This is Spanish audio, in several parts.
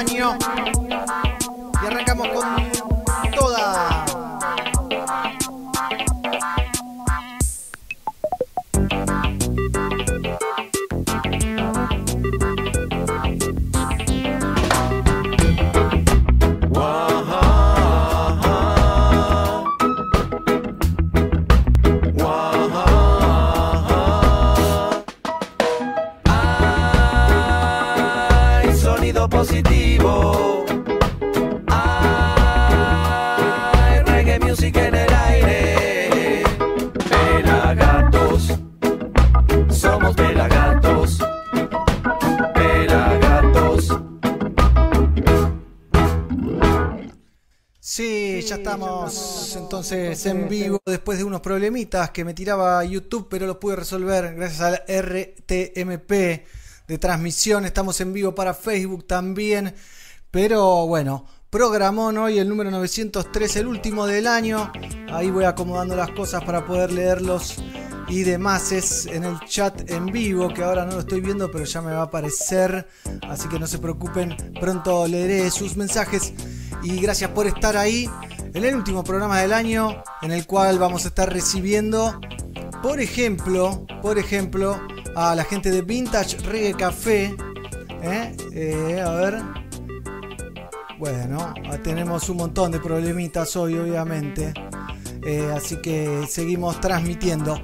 el estamos entonces en vivo después de unos problemitas que me tiraba YouTube, pero los pude resolver gracias al RTMP de transmisión. Estamos en vivo para Facebook también, pero bueno, programón hoy el número 903, el último del año. Ahí voy acomodando las cosas para poder leerlos y demás es en el chat en vivo, que ahora no lo estoy viendo, pero ya me va a aparecer. Así que no se preocupen, pronto leeré sus mensajes. Y gracias por estar ahí en el último programa del año, en el cual vamos a estar recibiendo, por ejemplo, por ejemplo, a la gente de Vintage Reggae Café. ¿eh? Eh, a ver. Bueno, tenemos un montón de problemitas hoy, obviamente. Eh, así que seguimos transmitiendo.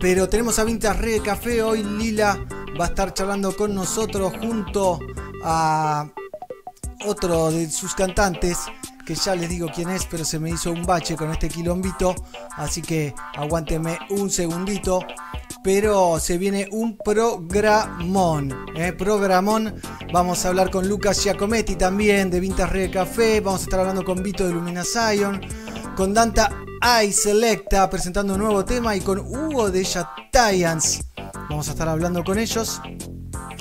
Pero tenemos a Vintage Reggae Café. Hoy Lila va a estar charlando con nosotros junto a otro de sus cantantes. Que ya les digo quién es, pero se me hizo un bache con este quilombito. Así que aguánteme un segundito. Pero se viene un programón. ¿eh? Programón. Vamos a hablar con Lucas Giacometti también de Vintage Reggae Café. Vamos a estar hablando con Vito de Lumina Zion. Con Danta I Selecta presentando un nuevo tema. Y con Hugo de Giants. Vamos a estar hablando con ellos.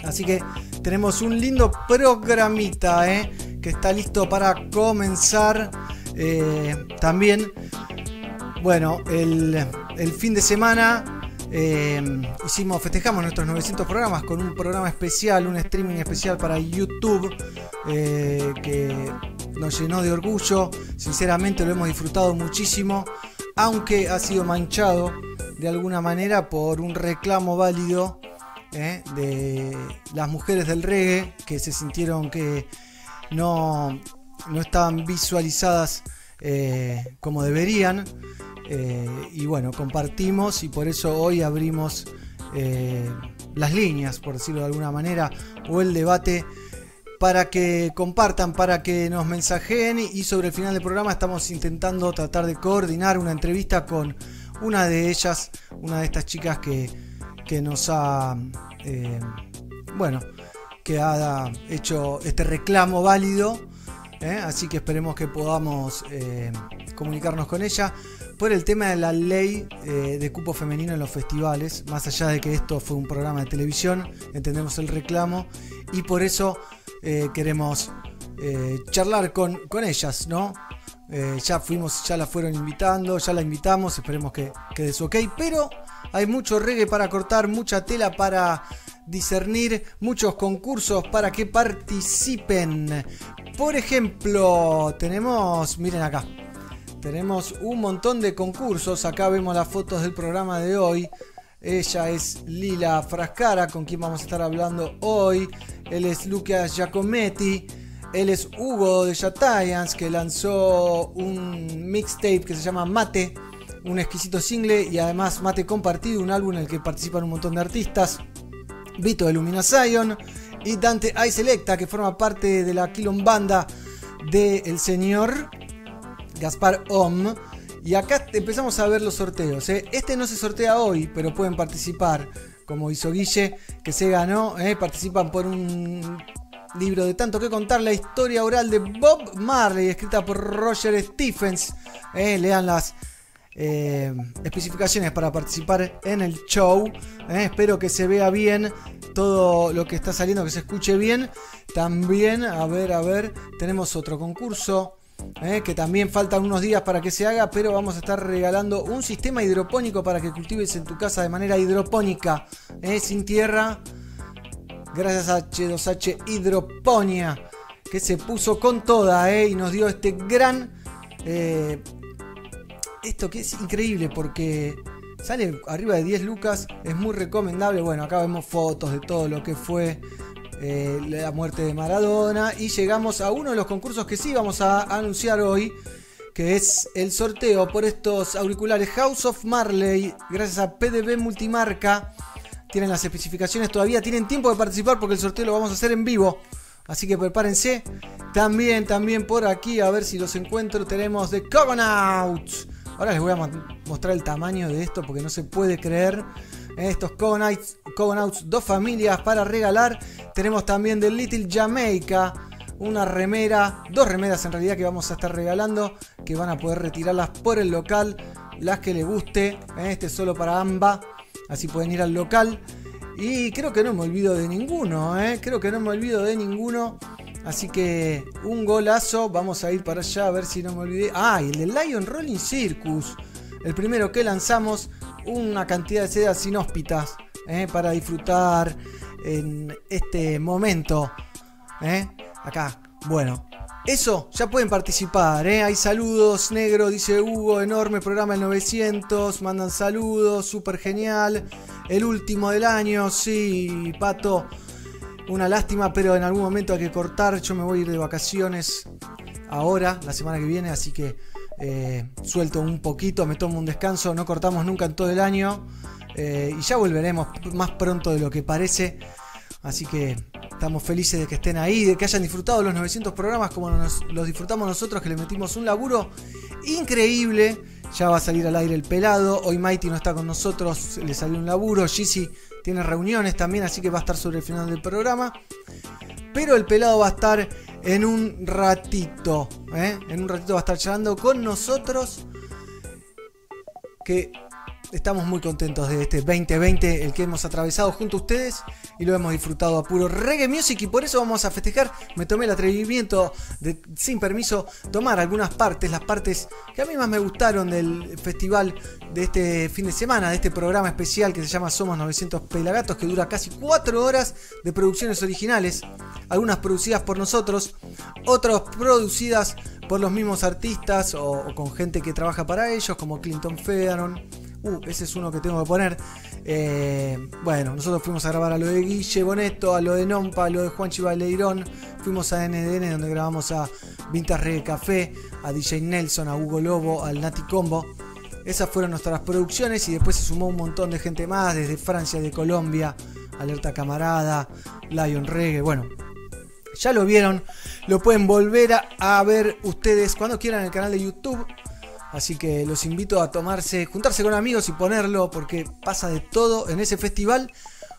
Así que tenemos un lindo programita ¿eh? que está listo para comenzar. Eh, también, bueno, el, fin de semana eh, hicimos, festejamos nuestros 900 programas con un programa especial, un streaming especial para YouTube que nos llenó de orgullo. Sinceramente lo hemos disfrutado muchísimo, aunque ha sido manchado de alguna manera por un reclamo válido eh, de las mujeres del reggae que se sintieron que no, no estaban visualizadas eh, como deberían. Eh, y bueno, compartimos y por eso hoy abrimos las líneas, por decirlo de alguna manera, o el debate para que compartan, para que nos mensajeen y sobre el final del programa estamos intentando tratar de coordinar una entrevista con una de ellas, una de estas chicas que, que nos ha, eh, bueno, que ha hecho este reclamo válido. ¿eh? Así que esperemos que podamos eh, comunicarnos con ella por el tema de la ley de cupo femenino en los festivales. Más allá de que esto fue un programa de televisión, entendemos el reclamo y por eso eh, queremos eh, charlar con, con ellas, ¿no? Eh, ya fuimos, ya la fueron invitando, ya la invitamos, esperemos que quede su ok, pero hay mucho reggae para cortar, mucha tela para discernir, muchos concursos para que participen. Por ejemplo, tenemos, miren acá, tenemos un montón de concursos, acá vemos las fotos del programa de hoy. Ella es Lila Frascara, con quien vamos a estar hablando hoy. Él es Lucas Giacometti. Él es Hugo de Giants, que lanzó un mixtape que se llama Mate, un exquisito single y además Mate Compartido, un álbum en el que participan un montón de artistas. Vito de Lumina Zion y Dante I Selecta, que forma parte de la quilombanda del señor Gaspar Om. Y acá empezamos a ver los sorteos. ¿eh? Este no se sortea hoy, pero pueden participar, como hizo Guille, que se ganó. ¿eh? Participan por un libro de tanto que contar, la historia oral de Bob Marley, escrita por Roger Stephens. ¿eh? Lean las especificaciones para participar en el show. espero que se vea bien todo lo que está saliendo, que se escuche bien. También, a ver, a ver, tenemos otro concurso. Eh, que también faltan unos días para que se haga, pero vamos a estar regalando un sistema hidropónico para que cultives en tu casa de manera hidropónica, eh, sin tierra, gracias a H2H Hidroponia, que se puso con toda eh, y nos dio este gran... esto que es increíble porque sale arriba de 10 lucas, es muy recomendable. Bueno, acá vemos fotos de todo lo que fue eh, la muerte de Maradona y llegamos a uno de los concursos que sí vamos a anunciar hoy, que es el sorteo por estos auriculares House of Marley, gracias a PDB Multimarca. Tienen las especificaciones todavía, tienen tiempo de participar porque el sorteo lo vamos a hacer en vivo. Así que prepárense. También, también por aquí, a ver si los encuentro, tenemos de Cogonauts. Ahora les voy a mostrar el tamaño de esto porque no se puede creer. Estos Cogonauts, dos familias para regalar. Tenemos también de Little Jamaica, una remera, dos remeras en realidad que vamos a estar regalando, que van a poder retirarlas por el local, las que les guste. Este es solo para AMBA, así pueden ir al local. Y creo que no me olvido de ninguno, ¿eh? creo que no me olvido de ninguno. Así que un golazo, vamos a ir para allá a ver si no me olvidé. Ah, y el de Lion Rolling Circus, el primero que lanzamos, una cantidad de sedas inhóspitas ¿eh? para disfrutar en este momento. ¿eh? Acá, bueno. Eso, ya pueden participar, ¿eh? Hay saludos, negro, dice Hugo, enorme programa el 900, mandan saludos, súper genial. El último del año, sí, Pato, una lástima, pero en algún momento hay que cortar. Yo me voy a ir de vacaciones ahora, la semana que viene, así que eh, suelto un poquito, me tomo un descanso, no cortamos nunca en todo el año eh, y ya volveremos más pronto de lo que parece. Así que estamos felices de que estén ahí, de que hayan disfrutado los 900 programas como los disfrutamos nosotros, que le metimos un laburo increíble. Ya va a salir al aire el pelado. Hoy Mighty no está con nosotros, le salió un laburo. Tiene reuniones también, así que va a estar sobre el final del programa. Pero el pelado va a estar en un ratito. ¿eh? En un ratito va a estar charlando con nosotros. Que estamos muy contentos de este 2020, el que hemos atravesado junto a ustedes y lo hemos disfrutado a puro reggae music y por eso vamos a festejar. Me tomé el atrevimiento de, sin permiso, tomar algunas partes, las partes que a mí más me gustaron del festival de este fin de semana, de este programa especial que se llama Somos 900 Pelagatos, que dura casi 4 horas de producciones originales, algunas producidas por nosotros, otras producidas por los mismos artistas o, con gente que trabaja para ellos, como Clinton Fearon Uh, ese es uno que tengo que poner. Eh, bueno, nosotros fuimos a grabar a lo de Guille Boneto, a lo de Nompa, a lo de Juan Chivaleirón. Fuimos a NDN donde grabamos a Vintage Reggae Café, a DJ Nelson, a Hugo Lobo, al Nati Combo. Esas fueron nuestras producciones y después se sumó un montón de gente más, desde Francia, de Colombia, Alerta Camarada, Lion Reggae. Bueno, ya lo vieron, lo pueden volver a ver ustedes cuando quieran en el canal de YouTube. Así que los invito a tomarse, juntarse con amigos y ponerlo porque pasa de todo en ese festival.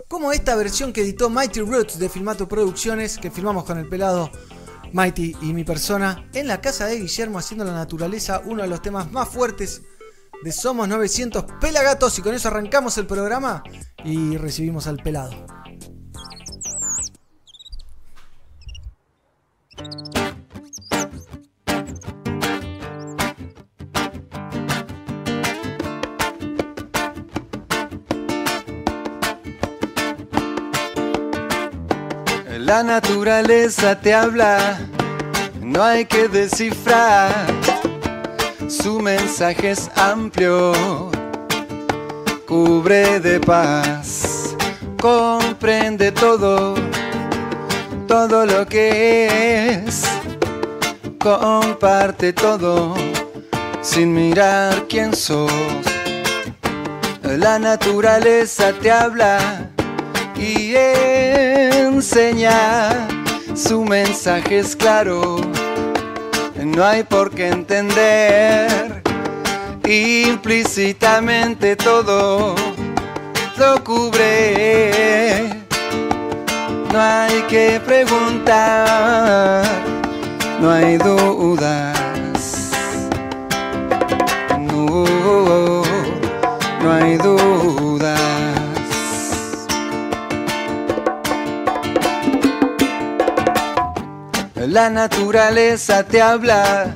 Como esta versión que editó Mighty Roots de Filmato Producciones, que filmamos con el pelado Mighty y mi persona en la casa de Guillermo haciendo la naturaleza uno de los temas más fuertes de Somos 900 Pelagatos y con eso arrancamos el programa y recibimos al pelado. La naturaleza te habla, no hay que descifrar. Su mensaje es amplio, cubre de paz, comprende todo, todo lo que es, comparte todo, sin mirar quién sos. La naturaleza te habla y Su mensaje es claro, no hay por qué entender implícitamente todo lo cubre. No hay que preguntar, no hay dudas. No, no hay dudas. La naturaleza te habla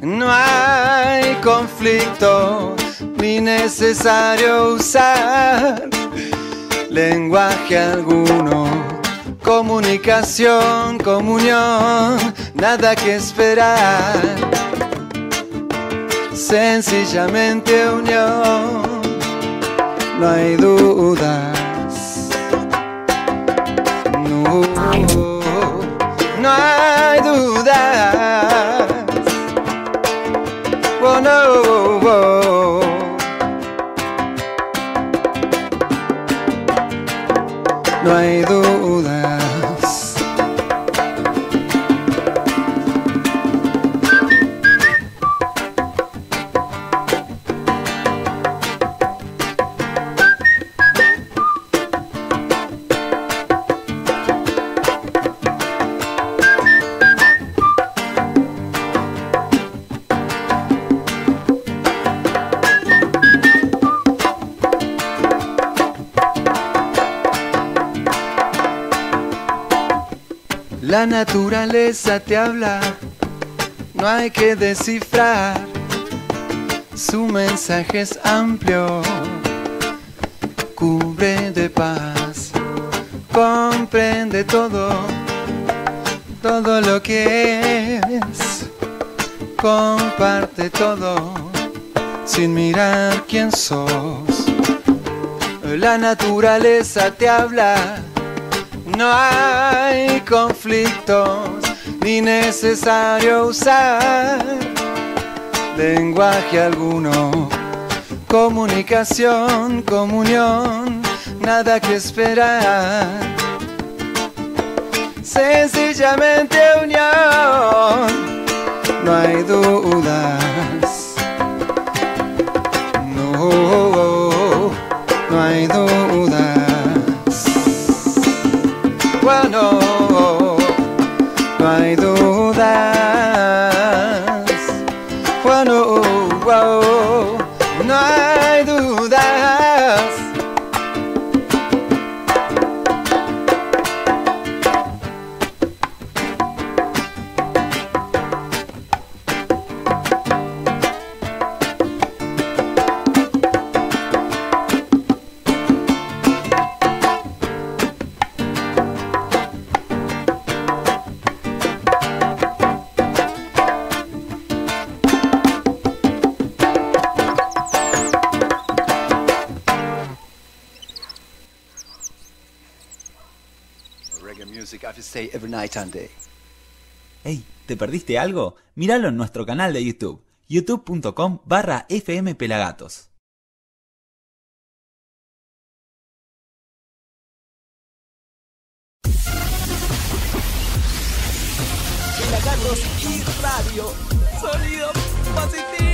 No hay conflicto ni necesario usar lenguaje alguno. Comunicación, comunión, nada que esperar. Sencillamente unión, no hay dudas. No, no hay dudas. Oh, no, oh. No hay dudas. La naturaleza te habla, no hay que descifrar. Su mensaje es amplio, cubre de paz, comprende todo, todo lo que es, comparte todo, sin mirar quién sos. La naturaleza te habla. No hay conflictos ni necesario usar lenguaje alguno. Comunicación, comunión, nada que esperar. Sencillamente unión, no hay dudas. Every night and day. Hey, ¿te perdiste algo? Míralo en nuestro canal de YouTube, youtube.com barra fmpelagatos. Pelagatos y radio. Sonido positivo.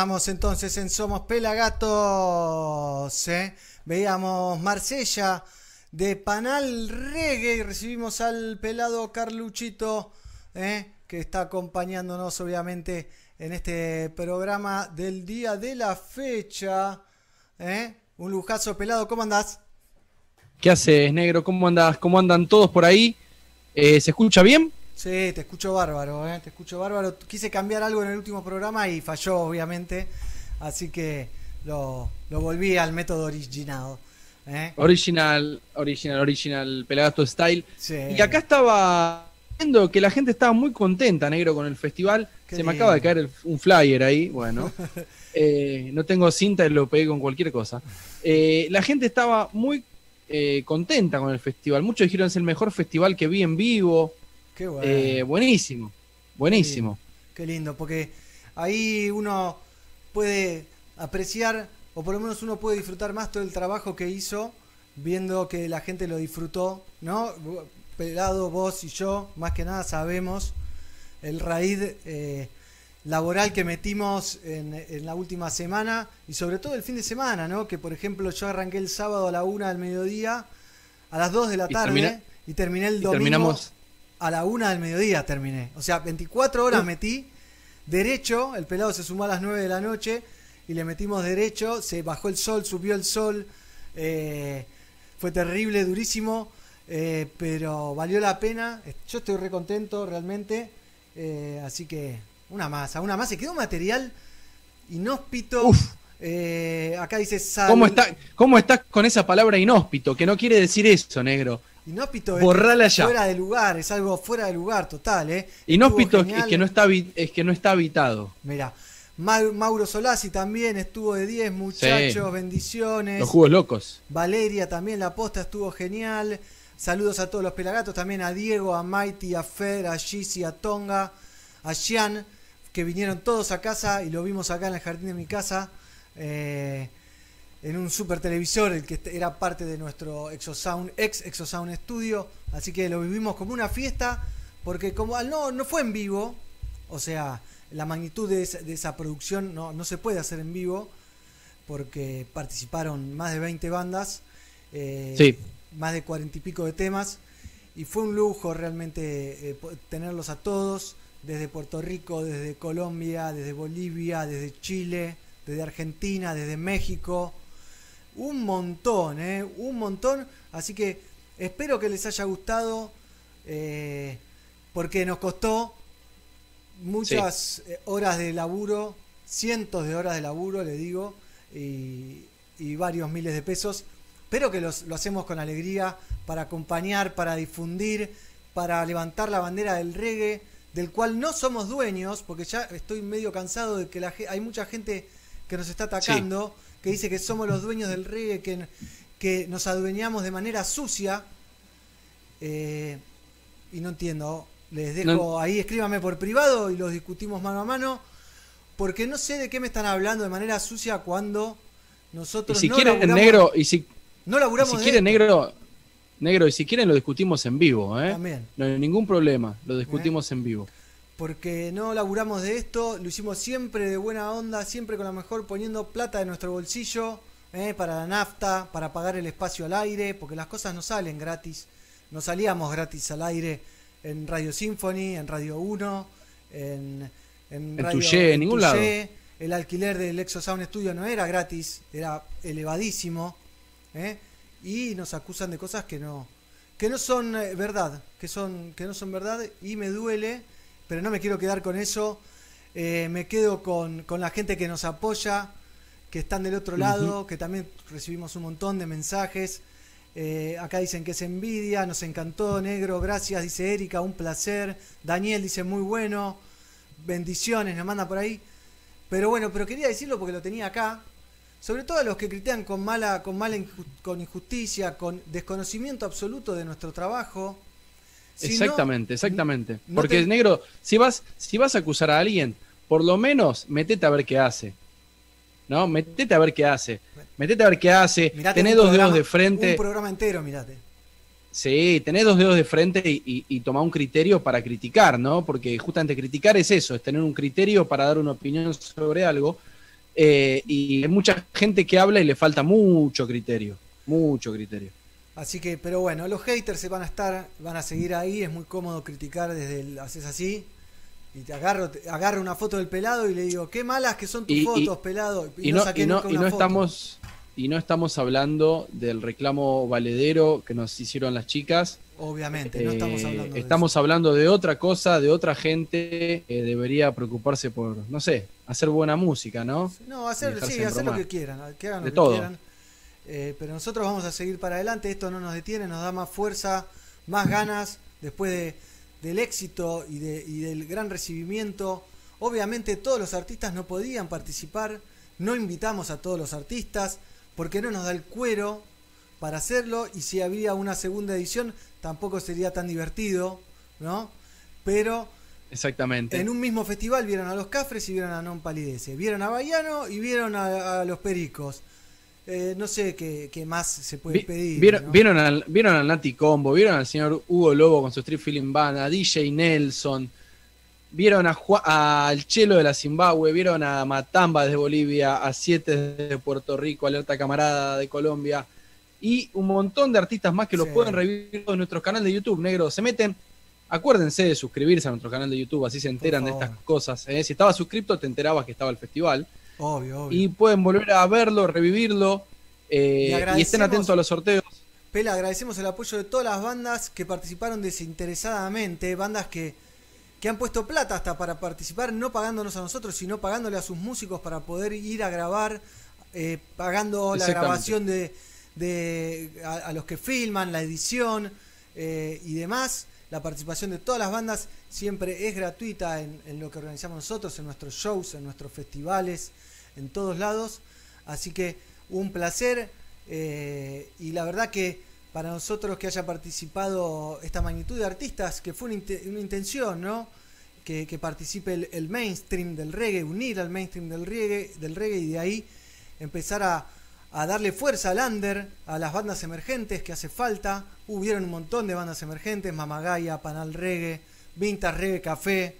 Entonces en Somos Pelagatos. ¿eh? Veíamos Marsella de Panal Reggae y recibimos al pelado Carluchito ¿eh? que está acompañándonos obviamente en este programa del día de la fecha. ¿eh? Un lujazo pelado, ¿cómo andás? ¿Qué haces, negro? ¿Cómo andás? ¿Cómo andan todos por ahí? Eh, ¿Se escucha bien? Sí, te escucho bárbaro, ¿eh? te escucho bárbaro. Quise cambiar algo en el último programa y falló, obviamente. Así que lo, lo volví al método original. ¿eh? Original, original, original, Pelagato Style. Sí. Y acá estaba viendo que la gente estaba muy contenta, negro, con el festival. Qué Se me lindo. acaba de caer el- un flyer ahí, bueno. Eh, no tengo cinta y lo pegué con cualquier cosa. Eh, la gente estaba muy contenta con el festival. Muchos dijeron es el mejor festival que vi en vivo. Qué bueno. Eh, buenísimo, buenísimo. Qué lindo, porque ahí uno puede apreciar, o por lo menos uno puede disfrutar más todo el trabajo que hizo, viendo que la gente lo disfrutó, ¿no? Pelado, vos y yo, más que nada sabemos el raíz eh, laboral que metimos en, en la última semana y sobre todo el fin de semana, ¿no? Que por ejemplo yo arranqué el sábado a la una del mediodía, a las 2 de la Y tarde, termina- y terminé el Y domingo terminamos. A la una del mediodía terminé. O sea, 24 horas metí derecho, el pelado se sumó a las 9 de la noche y le metimos derecho, se bajó el sol, subió el sol, eh, fue terrible, durísimo, eh, pero valió la pena. Yo estoy re contento realmente, eh, así que una masa, una más. Se quedó un material inhóspito. Uf. Eh, acá dice sal. ¿Cómo, está, ¿Cómo estás con esa palabra inhóspito? Que no quiere decir eso, negro. Inhóspito es Borrala ya. fuera de lugar, es algo fuera de lugar total, ¿eh? Inhóspito es, que no está, es que no está habitado. Mira, Mauro Solasi también estuvo de 10, muchachos, Sí. bendiciones. Los jugos locos. Valeria también, la posta estuvo genial. Saludos a todos los pelagatos, también a Diego, a Mighty, a Fer, a Gizzy, a Tonga, a Xian, que vinieron todos a casa y lo vimos acá en el jardín de mi casa, eh, en un super televisor, el que era parte de nuestro Exosound, ex Exosound Studio. Así que lo vivimos como una fiesta, porque como al no, no fue en vivo, o sea, la magnitud de esa, de esa producción no, no se puede hacer en vivo, porque participaron más de 20 bandas, eh, Sí. más de 40 y pico de temas, y fue un lujo realmente eh, tenerlos a todos, desde Puerto Rico, desde Colombia, desde Bolivia, desde Chile, desde Argentina, desde México, un montón, ¿eh? un montón, así que espero que les haya gustado, eh, porque nos costó muchas eh, horas de laburo, cientos de horas de laburo, le digo, y, y varios miles de pesos, pero que los- lo hacemos con alegría para acompañar, para difundir, para levantar la bandera del reggae, del cual no somos dueños, porque ya estoy medio cansado de que la, hay mucha gente que nos está atacando, que dice que somos los dueños del reggae, que, que nos adueñamos de manera sucia. Eh, y no entiendo. Les dejo No- ahí, escríbame por privado y los discutimos mano a mano. Porque no sé de qué me están hablando de manera sucia cuando Y nosotros si no quieren laburamos, negro, y si, no y laburamos si de quieren negro, negro, y si quieren lo discutimos en vivo, ¿eh? También. No hay ningún problema, lo discutimos en vivo. Porque no laburamos de esto, lo hicimos siempre de buena onda, siempre con la mejor poniendo plata de nuestro bolsillo eh, para la nafta, para pagar el espacio al aire, porque las cosas no salen gratis, no salíamos gratis al aire en Radio Symphony, en Radio 1, en, en, En Tuyé, en ningún lado. El alquiler del Exo Sound Studio no era gratis, era elevadísimo, eh, y nos acusan de cosas que no, que no son eh, verdad, que son, que no son verdad, y me duele pero no me quiero quedar con eso. Eh, me quedo con, con la gente que nos apoya, que están del otro lado, que también recibimos un montón de mensajes. Eh, acá dicen que es envidia, nos encantó, negro, gracias, dice Erika, un placer. Daniel dice muy bueno, bendiciones, nos manda por ahí. Pero bueno, pero quería decirlo porque lo tenía acá. Sobre todo a los que critican con mala, con mala con injusticia, con desconocimiento absoluto de nuestro trabajo. Exactamente, exactamente. porque, negro, si vas, si vas a acusar a alguien, por lo menos metete a ver qué hace. ¿No? Metete a ver qué hace. Metete a ver qué hace. tenés dos dedos de frente. Un programa entero, mirate. Sí, tenés dos dedos de frente y, y, tomá un criterio para criticar, ¿no? Porque justamente criticar es eso, es tener un criterio para dar una opinión sobre algo. Eh, y hay mucha gente que habla y le falta mucho criterio, mucho criterio. Así que, pero bueno, los haters se van a estar, van a seguir ahí, es muy cómodo criticar desde el haces así y te agarro, agarro una foto del pelado y le digo, qué malas que son tus fotos, pelado. Y, no, no, estamos y no estamos hablando del reclamo valedero que nos hicieron las chicas. Obviamente, no estamos hablando de Estamos hablando de otra cosa, de otra gente que debería preocuparse por, no sé, hacer buena música, ¿no? No, hacer, sí, hacer lo que quieran, que hagan lo que quieran. Eh, pero nosotros vamos a seguir para adelante, esto no nos detiene, nos da más fuerza, más ganas, después de, del éxito y, de, y del gran recibimiento. Obviamente todos los artistas no podían participar, no invitamos a todos los artistas, porque no nos da el cuero para hacerlo y si había una segunda edición tampoco sería tan divertido, ¿no? Pero Exactamente. En un mismo festival vieron a los Cafres y vieron a Non Palidece. Vieron a Bayano y vieron a, los Pericos. Eh, no sé qué, más se puede pedir. Vieron, al, vieron al Nati Combo, vieron al señor Hugo Lobo con su Street Feeling Band, a DJ Nelson, vieron a al Chelo de la Zimbabue, vieron a Matamba de Bolivia, a Siete de Puerto Rico, Alerta Camarada de Colombia y un montón de artistas más que los pueden revivir en nuestro canal de YouTube, negro. Se meten Acuérdense de suscribirse a nuestro canal de YouTube, así se enteran de estas cosas. ¿eh? Si estabas suscrito, te enterabas que estaba el festival. Obvio, obvio. Y pueden volver a verlo, revivirlo. Eh, y, estén atentos a los sorteos. Pela, agradecemos el apoyo de todas las bandas que participaron desinteresadamente, bandas que, que han puesto plata hasta para participar, no pagándonos a nosotros, sino pagándole a sus músicos para poder ir a grabar, eh, pagando la grabación de, de a, los que filman, la edición y demás. La participación de todas las bandas siempre es gratuita en, lo que organizamos nosotros, en nuestros shows, en nuestros festivales, en todos lados. Así que un placer eh, y la verdad que para nosotros que haya participado esta magnitud de artistas, que fue una, intención, ¿no? Que, participe el, mainstream del reggae, unir al mainstream del reggae, del reggae y de ahí empezar a, a darle fuerza al under, a las bandas emergentes que hace falta. Hubieron un montón de bandas emergentes, Mamagaya, Panal Reggae, Vintage Reggae Café,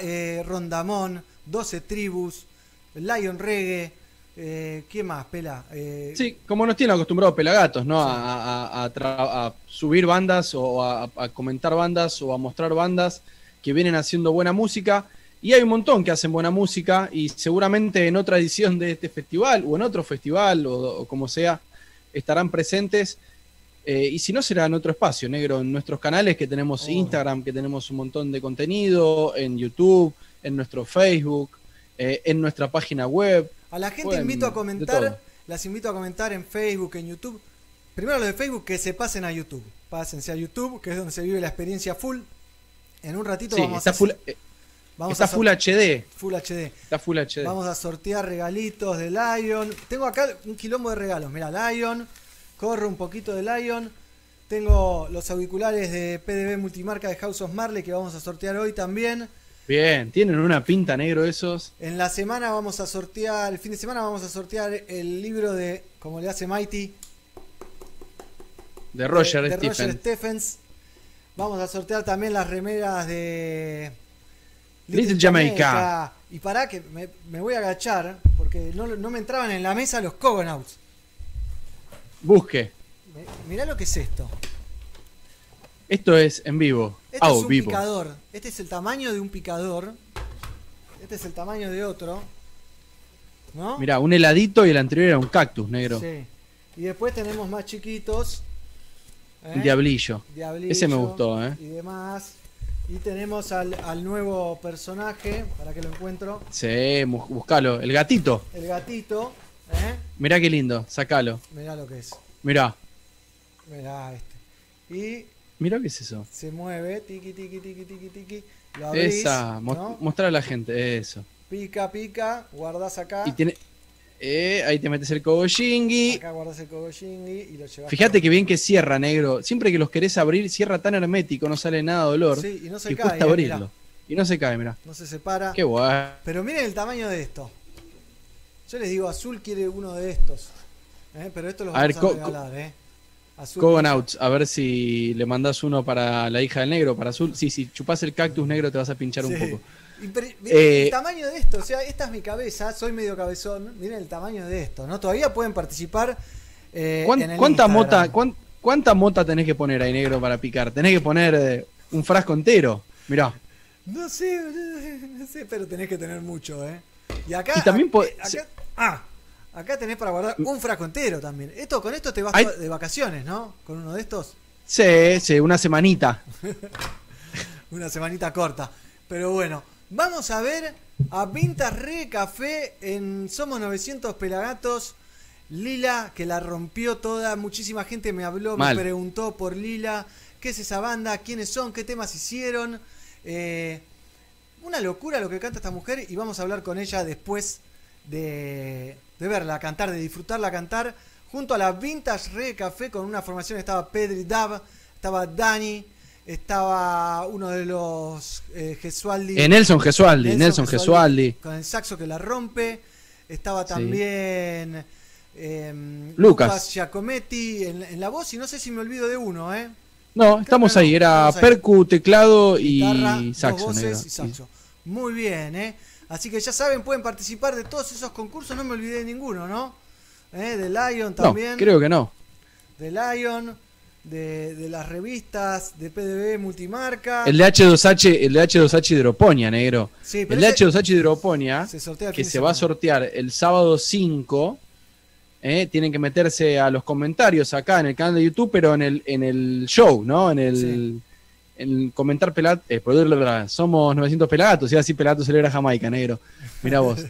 eh, Rondamón, 12 Tribus, Lion Reggae, eh, ¿qué más, Pela? Eh, sí, como nos tienen acostumbrados Pelagatos, ¿no? A, subir bandas o a, comentar bandas o a mostrar bandas que vienen haciendo buena música y hay un montón que hacen buena música y seguramente en otra edición de este festival o en otro festival o, como sea estarán presentes. Eh, y si no, será en otro espacio, negro, en nuestros canales que tenemos oh. Instagram, que tenemos un montón de contenido, en YouTube, en nuestro Facebook, eh, en nuestra página web. A la gente invito a comentar, las invito a comentar en Facebook, en YouTube. Primero lo de Facebook, que se pasen a YouTube. Pásense a YouTube, que es donde se vive la experiencia full. En un ratito vamos a... Full, eh, Está Full HD. Full HD. Está Full HD. Vamos a sortear regalitos de Lion. Tengo acá un quilombo de regalos. Mira, Lion. Corro un poquito de Lion. Tengo los auriculares de PDB multimarca de House of Marley que vamos a sortear hoy también. Bien, tienen una pinta negro esos. En la semana vamos a sortear, el fin de semana vamos a sortear el libro de, como le hace Mighty. De Roger, de, Roger Stephens. Vamos a sortear también las remeras de Little, Jamaica. Y para que me, voy a agachar, porque no, me entraban en la mesa los Cogonauts. Busque. Mirá lo que es esto. Esto es en vivo. Este es un picador. Este es el tamaño de un picador. Este es el tamaño de otro. ¿No? Mirá, un heladito y el anterior era un cactus negro. Sí. Y después tenemos más chiquitos. ¿eh? Diablillo. Diablillo. Ese me gustó, ¿eh? Y demás. Y tenemos al, nuevo personaje, para que lo encuentro. Sí, buscalo. El gatito. El gatito. ¿eh? Mirá qué lindo, sacalo. Mirá lo que es. Mirá. Mirá este. Y Mira qué es eso. se mueve, tiqui, tiqui, tiqui, tiqui, tiqui. Lo abrís, Esa, ¿no? mostrar a la gente, eso. Pica, pica, guardás acá. Y tiene. eh, ahí te metes el kogoshingi. Acá guardás el kogoshingi y lo llevas. Fíjate que bien que cierra, negro. Siempre que los querés abrir, cierra tan hermético, no sale nada de olor. Sí, y no se cae. cuesta eh, abrirlo. mirá. Y no se cae, mira. No se separa. Qué guay. Pero miren el tamaño de esto. Yo les digo, Azul quiere uno de estos. ¿eh? Pero esto los A ver, vamos a regalar, ¿eh? Azul. Cogonauts, a ver si le mandás uno para la hija del negro, para azul. Sí, si chupás el cactus negro te vas a pinchar un Sí. poco. Y pre- Eh, el tamaño de esto, o sea, esta es mi cabeza, soy medio cabezón. Miren el tamaño de esto, ¿no? Todavía pueden participar. eh, ¿Cuán- en el ¿Cuánta Instagram. mota, cuán- cuánta mota tenés que poner ahí, negro, para picar? Tenés que poner eh, un frasco entero. Mirá. No sé, no sé, pero tenés que tener mucho, ¿eh? Y acá. Y también po- eh, acá, ah, acá tenés para guardar un frasco entero también. Esto, con esto te vas Hay- de vacaciones, ¿no? Con uno de estos. Sí, sí, una semanita. Una semanita corta. Pero bueno, vamos a ver a Vintas Re Café en Somos 900 Pelagatos. Lila, que la rompió toda. Muchísima gente me habló, Mal. me preguntó por Lila. ¿Qué es esa banda? ¿Quiénes son? ¿Qué temas hicieron? Eh, una locura lo que canta esta mujer y vamos a hablar con ella después de, de verla cantar, de disfrutarla cantar. Junto a la Vintage Re Café con una formación estaba Pedri Dab, estaba Dani, estaba uno de los eh, Gesualdi. Eh, Nelson Gesualdi, Nelson, Gesualdi. Con el saxo que la rompe. Estaba Sí. también em, Lucas. Giacometti en, en la voz y no sé si me olvido de uno, ¿eh? No, estamos ahí. Era estamos ahí. percu, teclado Guitarra, y dos saxo, voces negro. y saxo. Muy bien, ¿eh? Así que ya saben, pueden participar de todos esos concursos. No me olvidé de ninguno, ¿no? ¿Eh? De Lion No, también. creo que no. De Lion, de, de las revistas, de PDB Multimarca. El de H2H, el de H2H de Hidroponía, negro. Sí, El de ese H2H de Hidroponía, se sortea el que se va a sortear el sábado 5. eh, tienen que meterse a los comentarios acá en el canal de YouTube, pero en el, en el show, ¿no? En el, Sí. En comentar pelat, eh, somos 900 pelagatos, y así Pelagatos celebra Jamaica, negro. Mirá vos.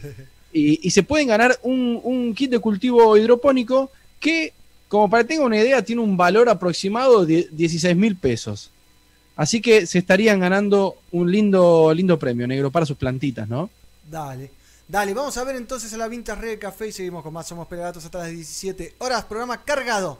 y, y se pueden ganar un, un kit de cultivo hidropónico que, como para que tengan una idea, tiene un valor aproximado de 16 mil pesos. Así que se estarían ganando un lindo, lindo premio, negro, para sus plantitas, ¿no? Dale. Dale, vamos a ver entonces a la Vintage Red Café y seguimos con más Somos Pelagatos hasta las 17 horas. Programa cargado.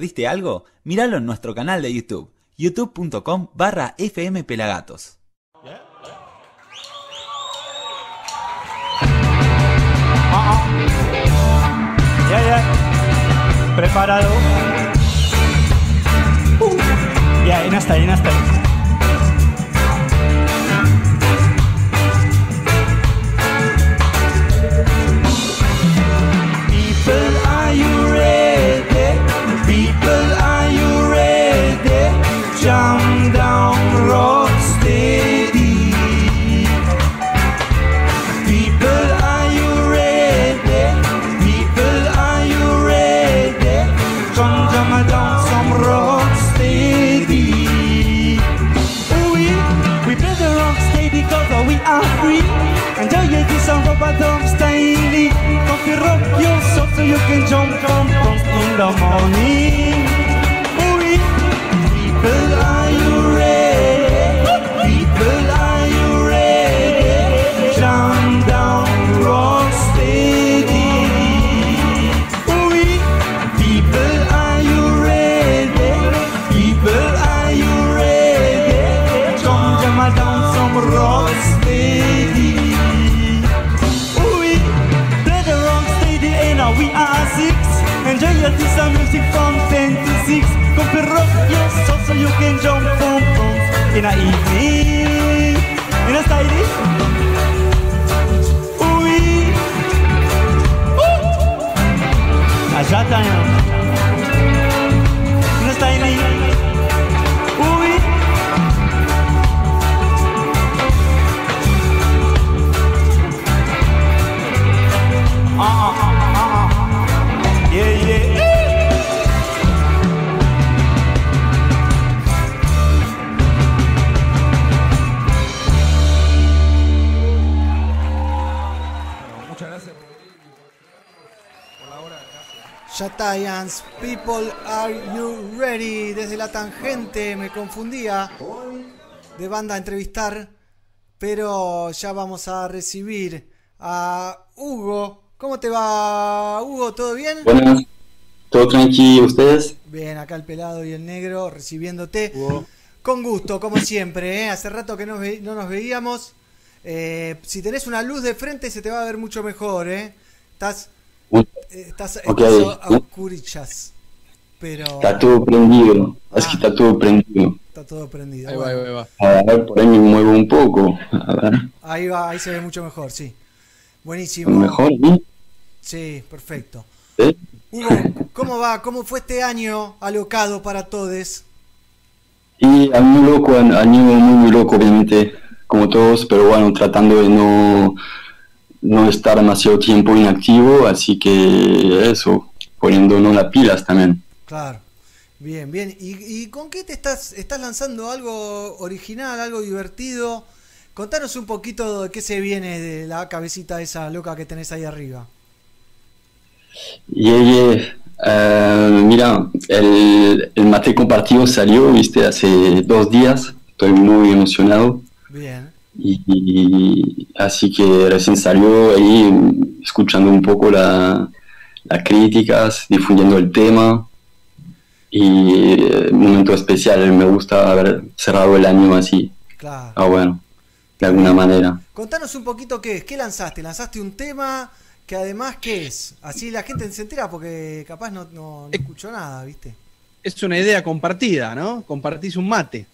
Perdiste algo? Míralo en nuestro canal de YouTube, youtube.com barra fmpelagatos. Ya. Preparado. Uh. Ya, en hasta ahí, hasta. 到你。Music from 10 to 6. Come to rock your soul so you can jump from front in the evening. In a stylish. We. Ooh. Ah, já? In a stylish. People, are you ready? Desde la tangente me confundía de banda a entrevistar, pero ya vamos a recibir a Hugo. ¿Cómo te va, Hugo? ¿Todo bien? Buenas, todo tranquilo, ¿ustedes? Bien, acá el pelado y el negro recibiéndote. Con gusto, como siempre. ¿eh? Hace rato que no, ve- no nos veíamos. Eh, si tenés una luz de frente se te va a ver mucho mejor. ¿eh? Estás, Eh, estás, estás a ¿no? oscurillas. Pero Está todo prendido, es que Ah. está todo prendido. está todo prendido. Ahí va, Bueno, ahí va, ahí va. A ver, por ahí me muevo un poco. A ver, ahí va, ahí se ve mucho mejor, sí. Buenísimo. mejor, ¿sí? Sí, perfecto. ¿Sí? Hugo, ¿cómo va? ¿Cómo fue este año alocado para todos? Y a muy loco, a- año muy, muy loco, obviamente, como todos, pero bueno, tratando de no, no estar demasiado tiempo inactivo, así que eso, poniéndonos las pilas también. Claro. Bien, bien. ¿Y, y con qué te estás, estás lanzando algo original, algo divertido? Contanos un poquito de qué se viene de la cabecita esa loca que tenés ahí arriba. Y eh, eh, mira, el, el mate compartido salió, viste, hace dos días, estoy muy emocionado. Bien. Y, y así que recién salió ahí escuchando un poco la- las críticas, difundiendo el tema. Y eh, un momento especial, me gusta haber cerrado el año así. Claro. Ah, bueno, de alguna manera. Contanos un poquito qué es. ¿Qué lanzaste? ¿Lanzaste un tema que además qué es? Así la gente se entera porque capaz no, no, no escuchó nada, ¿viste? Es una idea compartida, ¿no? Compartís un mate.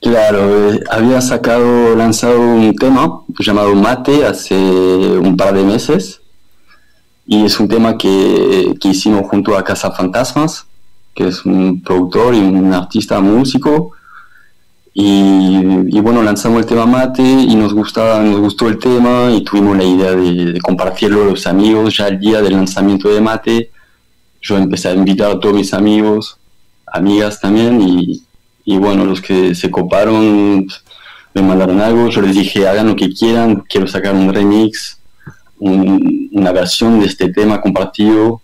Claro, eh, había sacado, lanzado un tema llamado Mate hace un par de meses. Y es un tema que, que hicimos junto a Casa Fantasmas, que es un productor y un artista músico. Y, bueno, lanzamos el tema Mate y nos, gustaba, nos gustó el tema y tuvimos la idea de, de compartirlo a los amigos. Ya el día del lanzamiento de Mate, yo empecé a invitar a todos mis amigos, amigas también, y, y bueno, los que se coparon me mandaron algo, yo les dije hagan lo que quieran, quiero sacar un remix, un- una versión de este tema compartido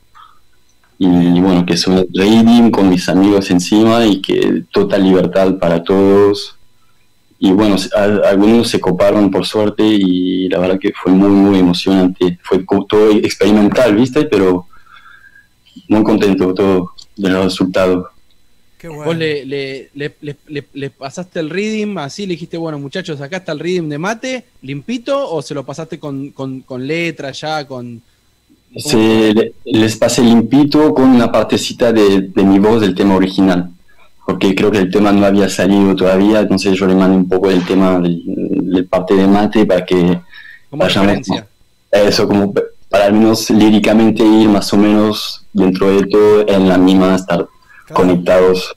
y bueno, que suene reading con mis amigos encima y que total libertad para todos. Y bueno, algunos se coparon por suerte y la verdad que fue muy, muy emocionante. Fue todo experimental, ¿viste? Pero muy contento todo. del resultado. Qué bueno. Vos le, le, le, le- le- le pasaste el reading, así le dijiste, bueno, muchachos, acá está el reading de mate, limpito, o se lo pasaste con, con, con letra ya, con... Se, le- les pasé limpito con una partecita de, de mi voz del tema original, porque creo que el tema no había salido todavía, entonces yo le mandé un poco del tema del, del parte de mate para que como vayamos- eso como para al menos líricamente ir más o menos dentro de todo en la misma, estar Claro. conectados.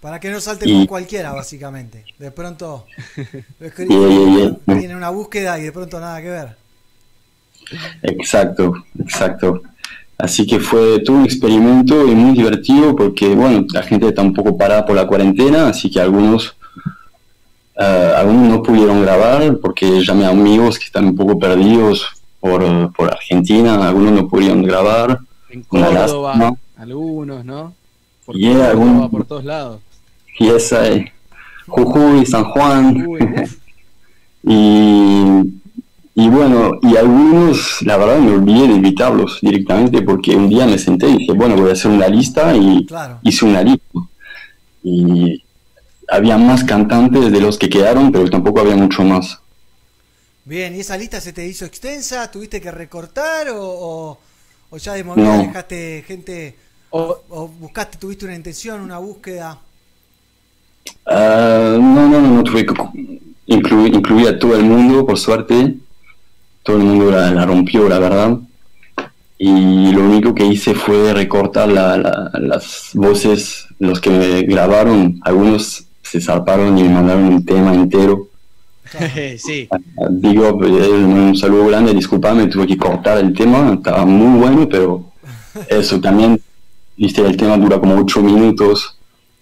Para que no salte Y- con cualquiera, básicamente. De pronto yeah. tiene una búsqueda y de pronto nada que ver. Exacto, exacto. Así que fue todo un experimento y muy divertido porque, bueno, la gente está un poco parada por la cuarentena, así que algunos, eh, algunos no pudieron grabar porque llamé a amigos que están un poco perdidos por, por Argentina, algunos no pudieron grabar. En Córdoba, algunos, ¿no? Por, Yeah, algún- por todos lados. Y esa es Jujuy, San Juan. Y, y bueno, y algunos, la verdad, me olvidé de invitarlos directamente porque un día me senté y dije, bueno, voy a hacer una lista y Claro. hice una lista. Y había más cantantes de los que quedaron, pero tampoco había mucho más. Bien, ¿y esa lista se te hizo extensa? ¿Tuviste que recortar o, o, o ya de No. dejaste gente O- o buscaste, tuviste una intención, una búsqueda? Ah, no, no, no, no tuve que incluir, incluir a todo el mundo, por suerte. Todo el mundo la, la rompió, la verdad. Y lo único que hice fue recortar la- la- las voces, los que me grabaron. Algunos se zarparon y me mandaron un tema entero. sí, Digo, eh, un saludo grande, disculpame, tuve que cortar el tema, estaba muy bueno, pero eso también, viste, el tema dura como 8 minutos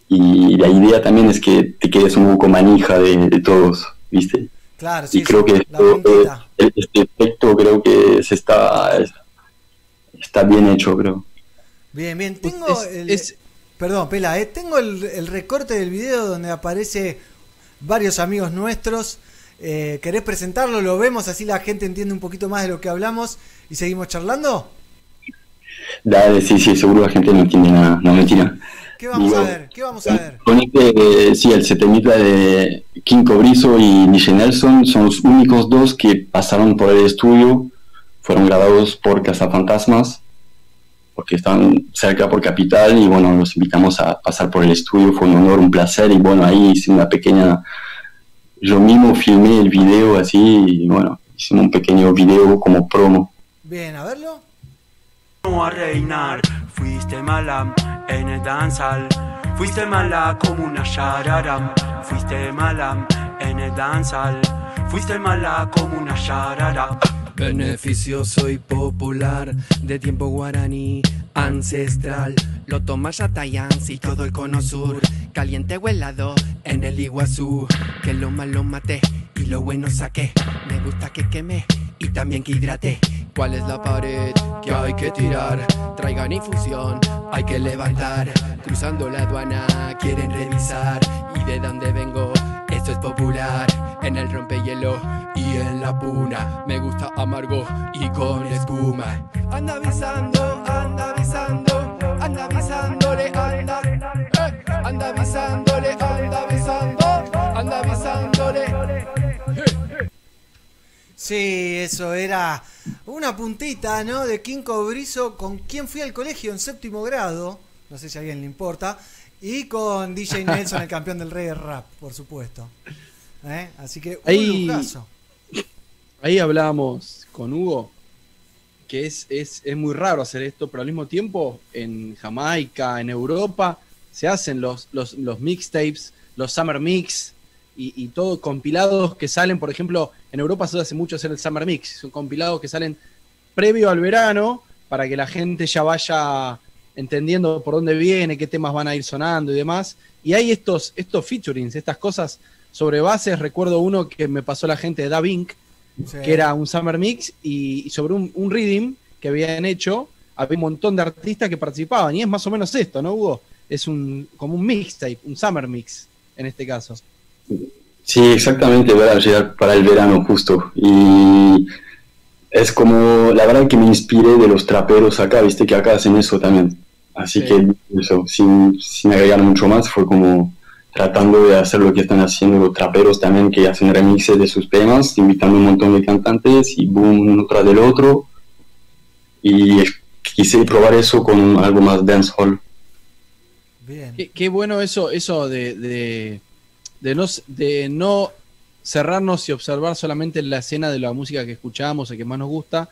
y la idea también es que te quedes un poco manija de, de todos, viste. Claro, sí, y creo sí, que la esto, eh, este efecto creo que se está, está bien hecho, creo. Bien, bien. Tengo es- el, es- Perdón, Pela, eh, tengo el, el recorte del video donde aparece varios amigos nuestros. Eh, ¿Querés presentarlo? Lo vemos, así la gente entiende un poquito más de lo que hablamos y seguimos charlando. Dale, sí, sí, seguro la gente no entiende nada, no mentira. ¿Qué vamos a Digo, ver? ¿Qué vamos a ver? Con este, eh, sí, el setemita de King Cobrizo y DJ Nelson son los únicos dos que pasaron por el estudio, fueron grabados por Cazafantasmas, porque están cerca por Capital y bueno, los invitamos a pasar por el estudio, fue un honor, un placer y bueno, ahí hice una pequeña, yo mismo filmé el video así y bueno, hicimos un pequeño video como promo. Bien, a verlo. A reinar. Fuiste mala en el danzal. Fuiste mala como una shararam. Fuiste mala en el danzal. Fuiste mala como una shararam. Beneficioso y popular, de tiempo guaraní, ancestral. Lo tomas a Tayansi y todo el cono sur, caliente o helado en el Iguazú. Que lo malo maté y lo bueno saqué. Me gusta que queme y también que hidrate. ¿Cuál es la pared que hay que tirar? Traigan infusión, hay que levantar. Cruzando la aduana, quieren revisar. ¿Y de dónde vengo? Esto es popular. En el rompehielo y en la puna. Me gusta amargo y con espuma. Anda avisando, anda avisando, anda avisándole, anda. eh, anda avisándole, anda avisando, anda avisándole. Sí, eso era una puntita, ¿no? De King Cobrizo, con quien fui al colegio en séptimo grado, no sé si a alguien le importa, y con DJ Nelson, el campeón del reggae rap, por supuesto. ¿Eh? Así que un Ahí- lujazo. ahí hablábamos con Hugo, que es, es, es muy raro hacer esto, pero al mismo tiempo en Jamaica, en Europa, se hacen los, los, los mixtapes, los summer mix y, y todo compilados que salen, por ejemplo, en Europa se hace mucho hacer el summer mix, son compilados que salen previo al verano para que la gente ya vaya entendiendo por dónde viene, qué temas van a ir sonando y demás. Y hay estos, estos featurings, estas cosas sobre bases. Recuerdo uno que me pasó la gente de Da Vinci, Sí. que era un Summer Mix, y, y sobre un, un reading que habían hecho, había un montón de artistas que participaban. Y es más o menos esto, ¿no, Hugo? Es un, como un mixtape, un Summer Mix, en este caso. Sí, exactamente, para llegar para el verano justo. Y es como, la verdad que me inspiré de los traperos acá, viste que acá hacen eso también. Así Sí. que eso, sin, sin agregar mucho más, fue como tratando de hacer lo que están haciendo los traperos también, que hacen remixes de sus temas, invitando un montón de cantantes y boom, uno tras del otro. Y quise probar eso con algo más dancehall. Bien. Qué, qué bueno eso, eso de, de, de no, de no cerrarnos y observar solamente la escena de la música que escuchamos o que más nos gusta,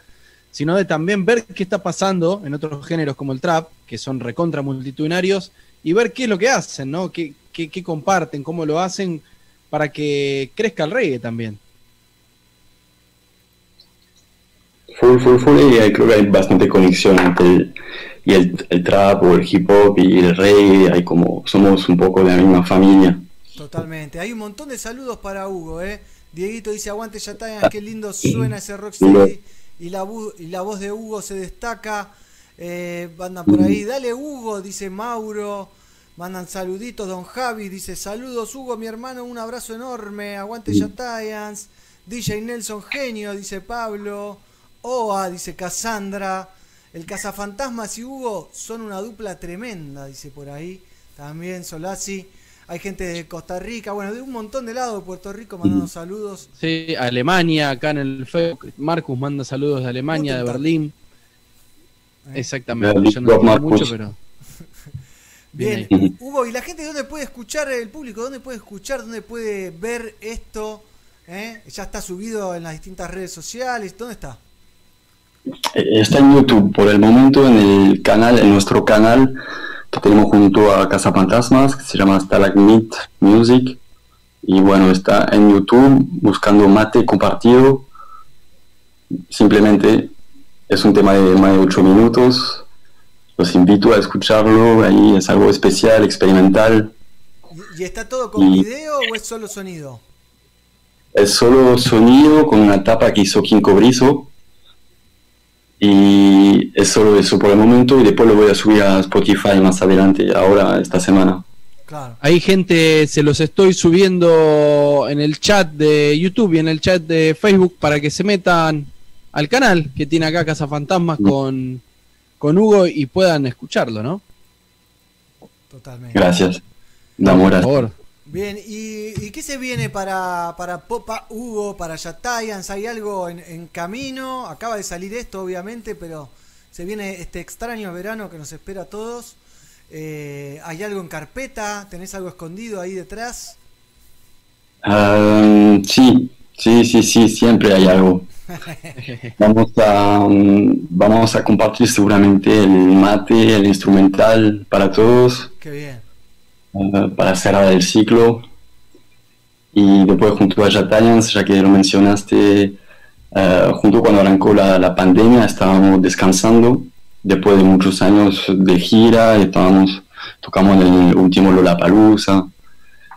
sino de también ver qué está pasando en otros géneros como el trap, que son recontra multitudinarios, y ver qué es lo que hacen, ¿no? Qué, qué- comparten, cómo lo hacen para que crezca el reggae también. Full, full, full, y creo que hay bastante conexión entre el, y el trap o el hip hop y el reggae, hay como, somos un poco de la misma familia. Totalmente. Hay un montón de saludos para Hugo, ¿eh? Dieguito dice, aguante Yatayan, qué lindo suena ese Rocksteady. Y la, bu- y la voz de Hugo se destaca. Eh, mandan por ahí, dale Hugo, dice Mauro. Mandan saluditos, don Javi dice, saludos Hugo, mi hermano, un abrazo enorme. Aguante Yatayans. DJ Nelson Genio, dice Pablo. Oa, dice Cassandra. El cazafantasmas y Hugo son una dupla tremenda, dice por ahí. También Solasi. Hay gente de Costa Rica, bueno, de un montón de lados de Puerto Rico mandando saludos. Sí, Alemania, acá en el Facebook, Marcus manda saludos de Alemania, de. Berlín. ¿eh? Exactamente, yo no entiendo Marcus. mucho, pero... Bien. Hugo, ¿y la gente dónde puede escuchar el público? ¿Dónde puede escuchar? ¿Dónde puede ver esto? ¿Eh? Ya está subido en las distintas redes sociales. ¿Dónde está? Eh, Está en YouTube por el momento, en el canal, en nuestro canal que tenemos junto a Casa Fantasmas, que se llama Stalagmit Music. Y bueno, está en YouTube buscando mate compartido. Simplemente es un tema de más de 8 minutos. Los invito a escucharlo, ahí es algo especial, experimental. ¿Y, está todo con Y- video o es solo sonido? Es solo sonido con una tapa que hizo Kinko Brizo. Y es solo eso por el momento y después lo voy a subir a Spotify más adelante, ahora esta semana. Claro. Hay gente, se los estoy subiendo en el chat de YouTube y en el chat de Facebook para que se metan al canal que tiene acá Casa Fantasmas con, con Hugo y puedan escucharlo, ¿no? Totalmente. Gracias. Damos Por favor. Bien, ¿y, y qué se viene para, para Popa Hugo, para Yatayans? ¿Hay algo en, en camino? Acaba de salir esto, obviamente, pero se viene este extraño verano que nos espera a todos. Eh, ¿Hay algo en carpeta? ¿Tenés algo escondido ahí detrás? Ah, sí, sí, sí, sí, siempre hay algo. Vamos a, um, vamos a compartir seguramente el mate, el instrumental para todos. Qué bien. Eh, para cerrar el ciclo. Y después junto a Yatayans, ya que lo mencionaste, eh, junto cuando arrancó la, la pandemia estábamos descansando después de muchos años de gira, estábamos, tocamos en el último Lollapalooza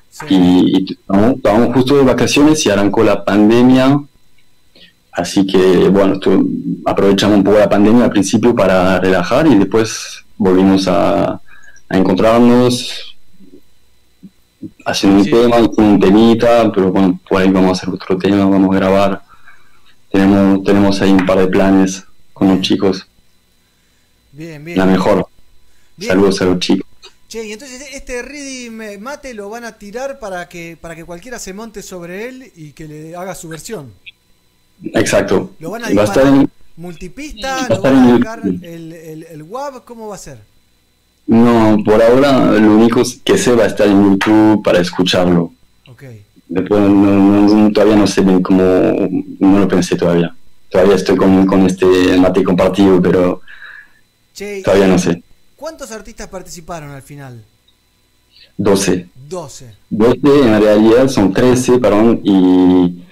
Sí. y, y estábamos, estábamos justo de vacaciones y arrancó la pandemia. Así que bueno, esto- aprovechamos un poco la pandemia al principio para relajar y después volvimos a, a encontrarnos haciendo Sí. un tema, un temita, pero bueno, por ahí vamos a hacer otro tema, vamos a grabar. Tenemos, tenemos ahí un par de planes con los chicos, Bien, bien. la mejor. Bien. Saludos a los chicos. Che, y entonces este Reading Mate lo van a tirar para que, para que cualquiera se monte sobre él y que le haga su versión. Exacto. ¿Lo van a Va a estar en- multipista? Va a ¿Lo van a YouTube. el, el, el WAV? ¿Cómo va a ser? No, por ahora lo único que sé va a estar en YouTube para escucharlo. Ok. Después no- no- todavía no sé bien cómo, no lo pensé todavía. Todavía estoy con, con este mate compartido, pero Che, todavía no sé. ¿cuántos artistas participaron al final? 12. 12. 12 en realidad son 13, perdón, y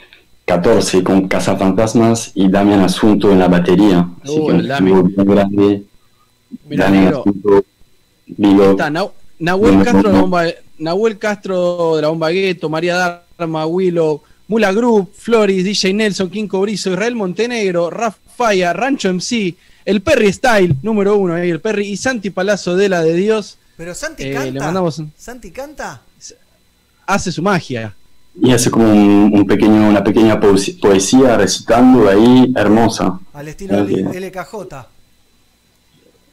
14 con Cazafantasmas y Damián Asunto en la batería. Así Oh, que un grande. Mirá, Damián negro. Asunto, Está Nah- Nahuel Castro, no. bomba, Nahuel Castro de la Bomba Gueto, María Darma, Willow, Mula Group, Floris, DJ Nelson, King Cobrizo, Israel Montenegro, Raf Faya, Rancho MC, el Perry Style, número uno ahí, el Perry, y Santi Palazzo de la de Dios, Pero Santi Eh, canta. le mandamos un- ¿Santi canta? hace su magia. Y hace como un, un pequeño, una pequeña poesía recitando ahí, hermosa. Al estilo. LKJ.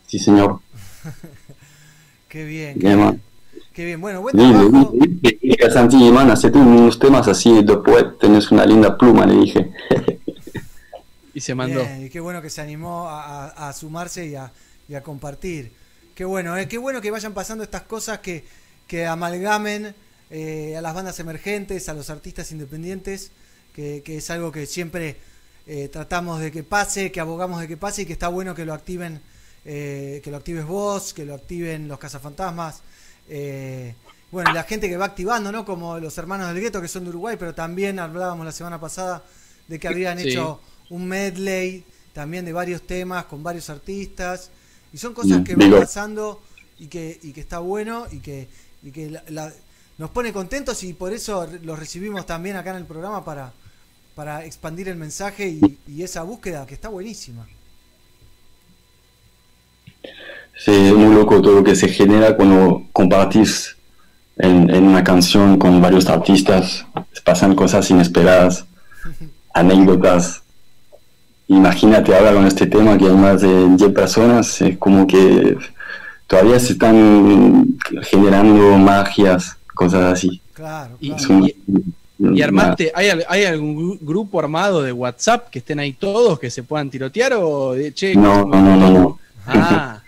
Sí, señor. Qué bien, qué Bien. Qué bien. Bueno, buen trabajo. le dije a Santi, man, hacete unos temas así de poet, tenés una linda pluma, le dije. Y se mandó. Bien, y qué bueno que se animó a, a- a sumarse y a, y a compartir. Qué bueno, ¿eh? qué bueno que vayan pasando estas cosas que, que amalgamen eh, a las bandas emergentes, a los artistas independientes, que, que es algo que siempre eh, tratamos de que pase, que abogamos de que pase y que está bueno que lo activen, eh, que lo actives vos, que lo activen los cazafantasmas. eh, bueno, la gente que va activando, ¿no? Como los hermanos del gueto que son de Uruguay, pero también hablábamos la semana pasada de que habían Sí. hecho un medley también de varios temas con varios artistas y son cosas Mm, que van pasando y que, y que está bueno y que, y que la- la- nos pone contentos y por eso los recibimos también acá en el programa para, para expandir el mensaje y, y esa búsqueda que está buenísima. Sí, es muy loco todo lo que se genera cuando compartís en, en una canción con varios artistas. Pasan cosas inesperadas, anécdotas. Imagínate ahora con este tema que hay más de 10 personas, es como que todavía se están generando magias, cosas así. Claro, Y- claro. Es un- ¿Y armaste, hay, hay algún gru- grupo armado de WhatsApp que estén ahí todos que se puedan tirotear o de che? No, no, no, no, no. Ah,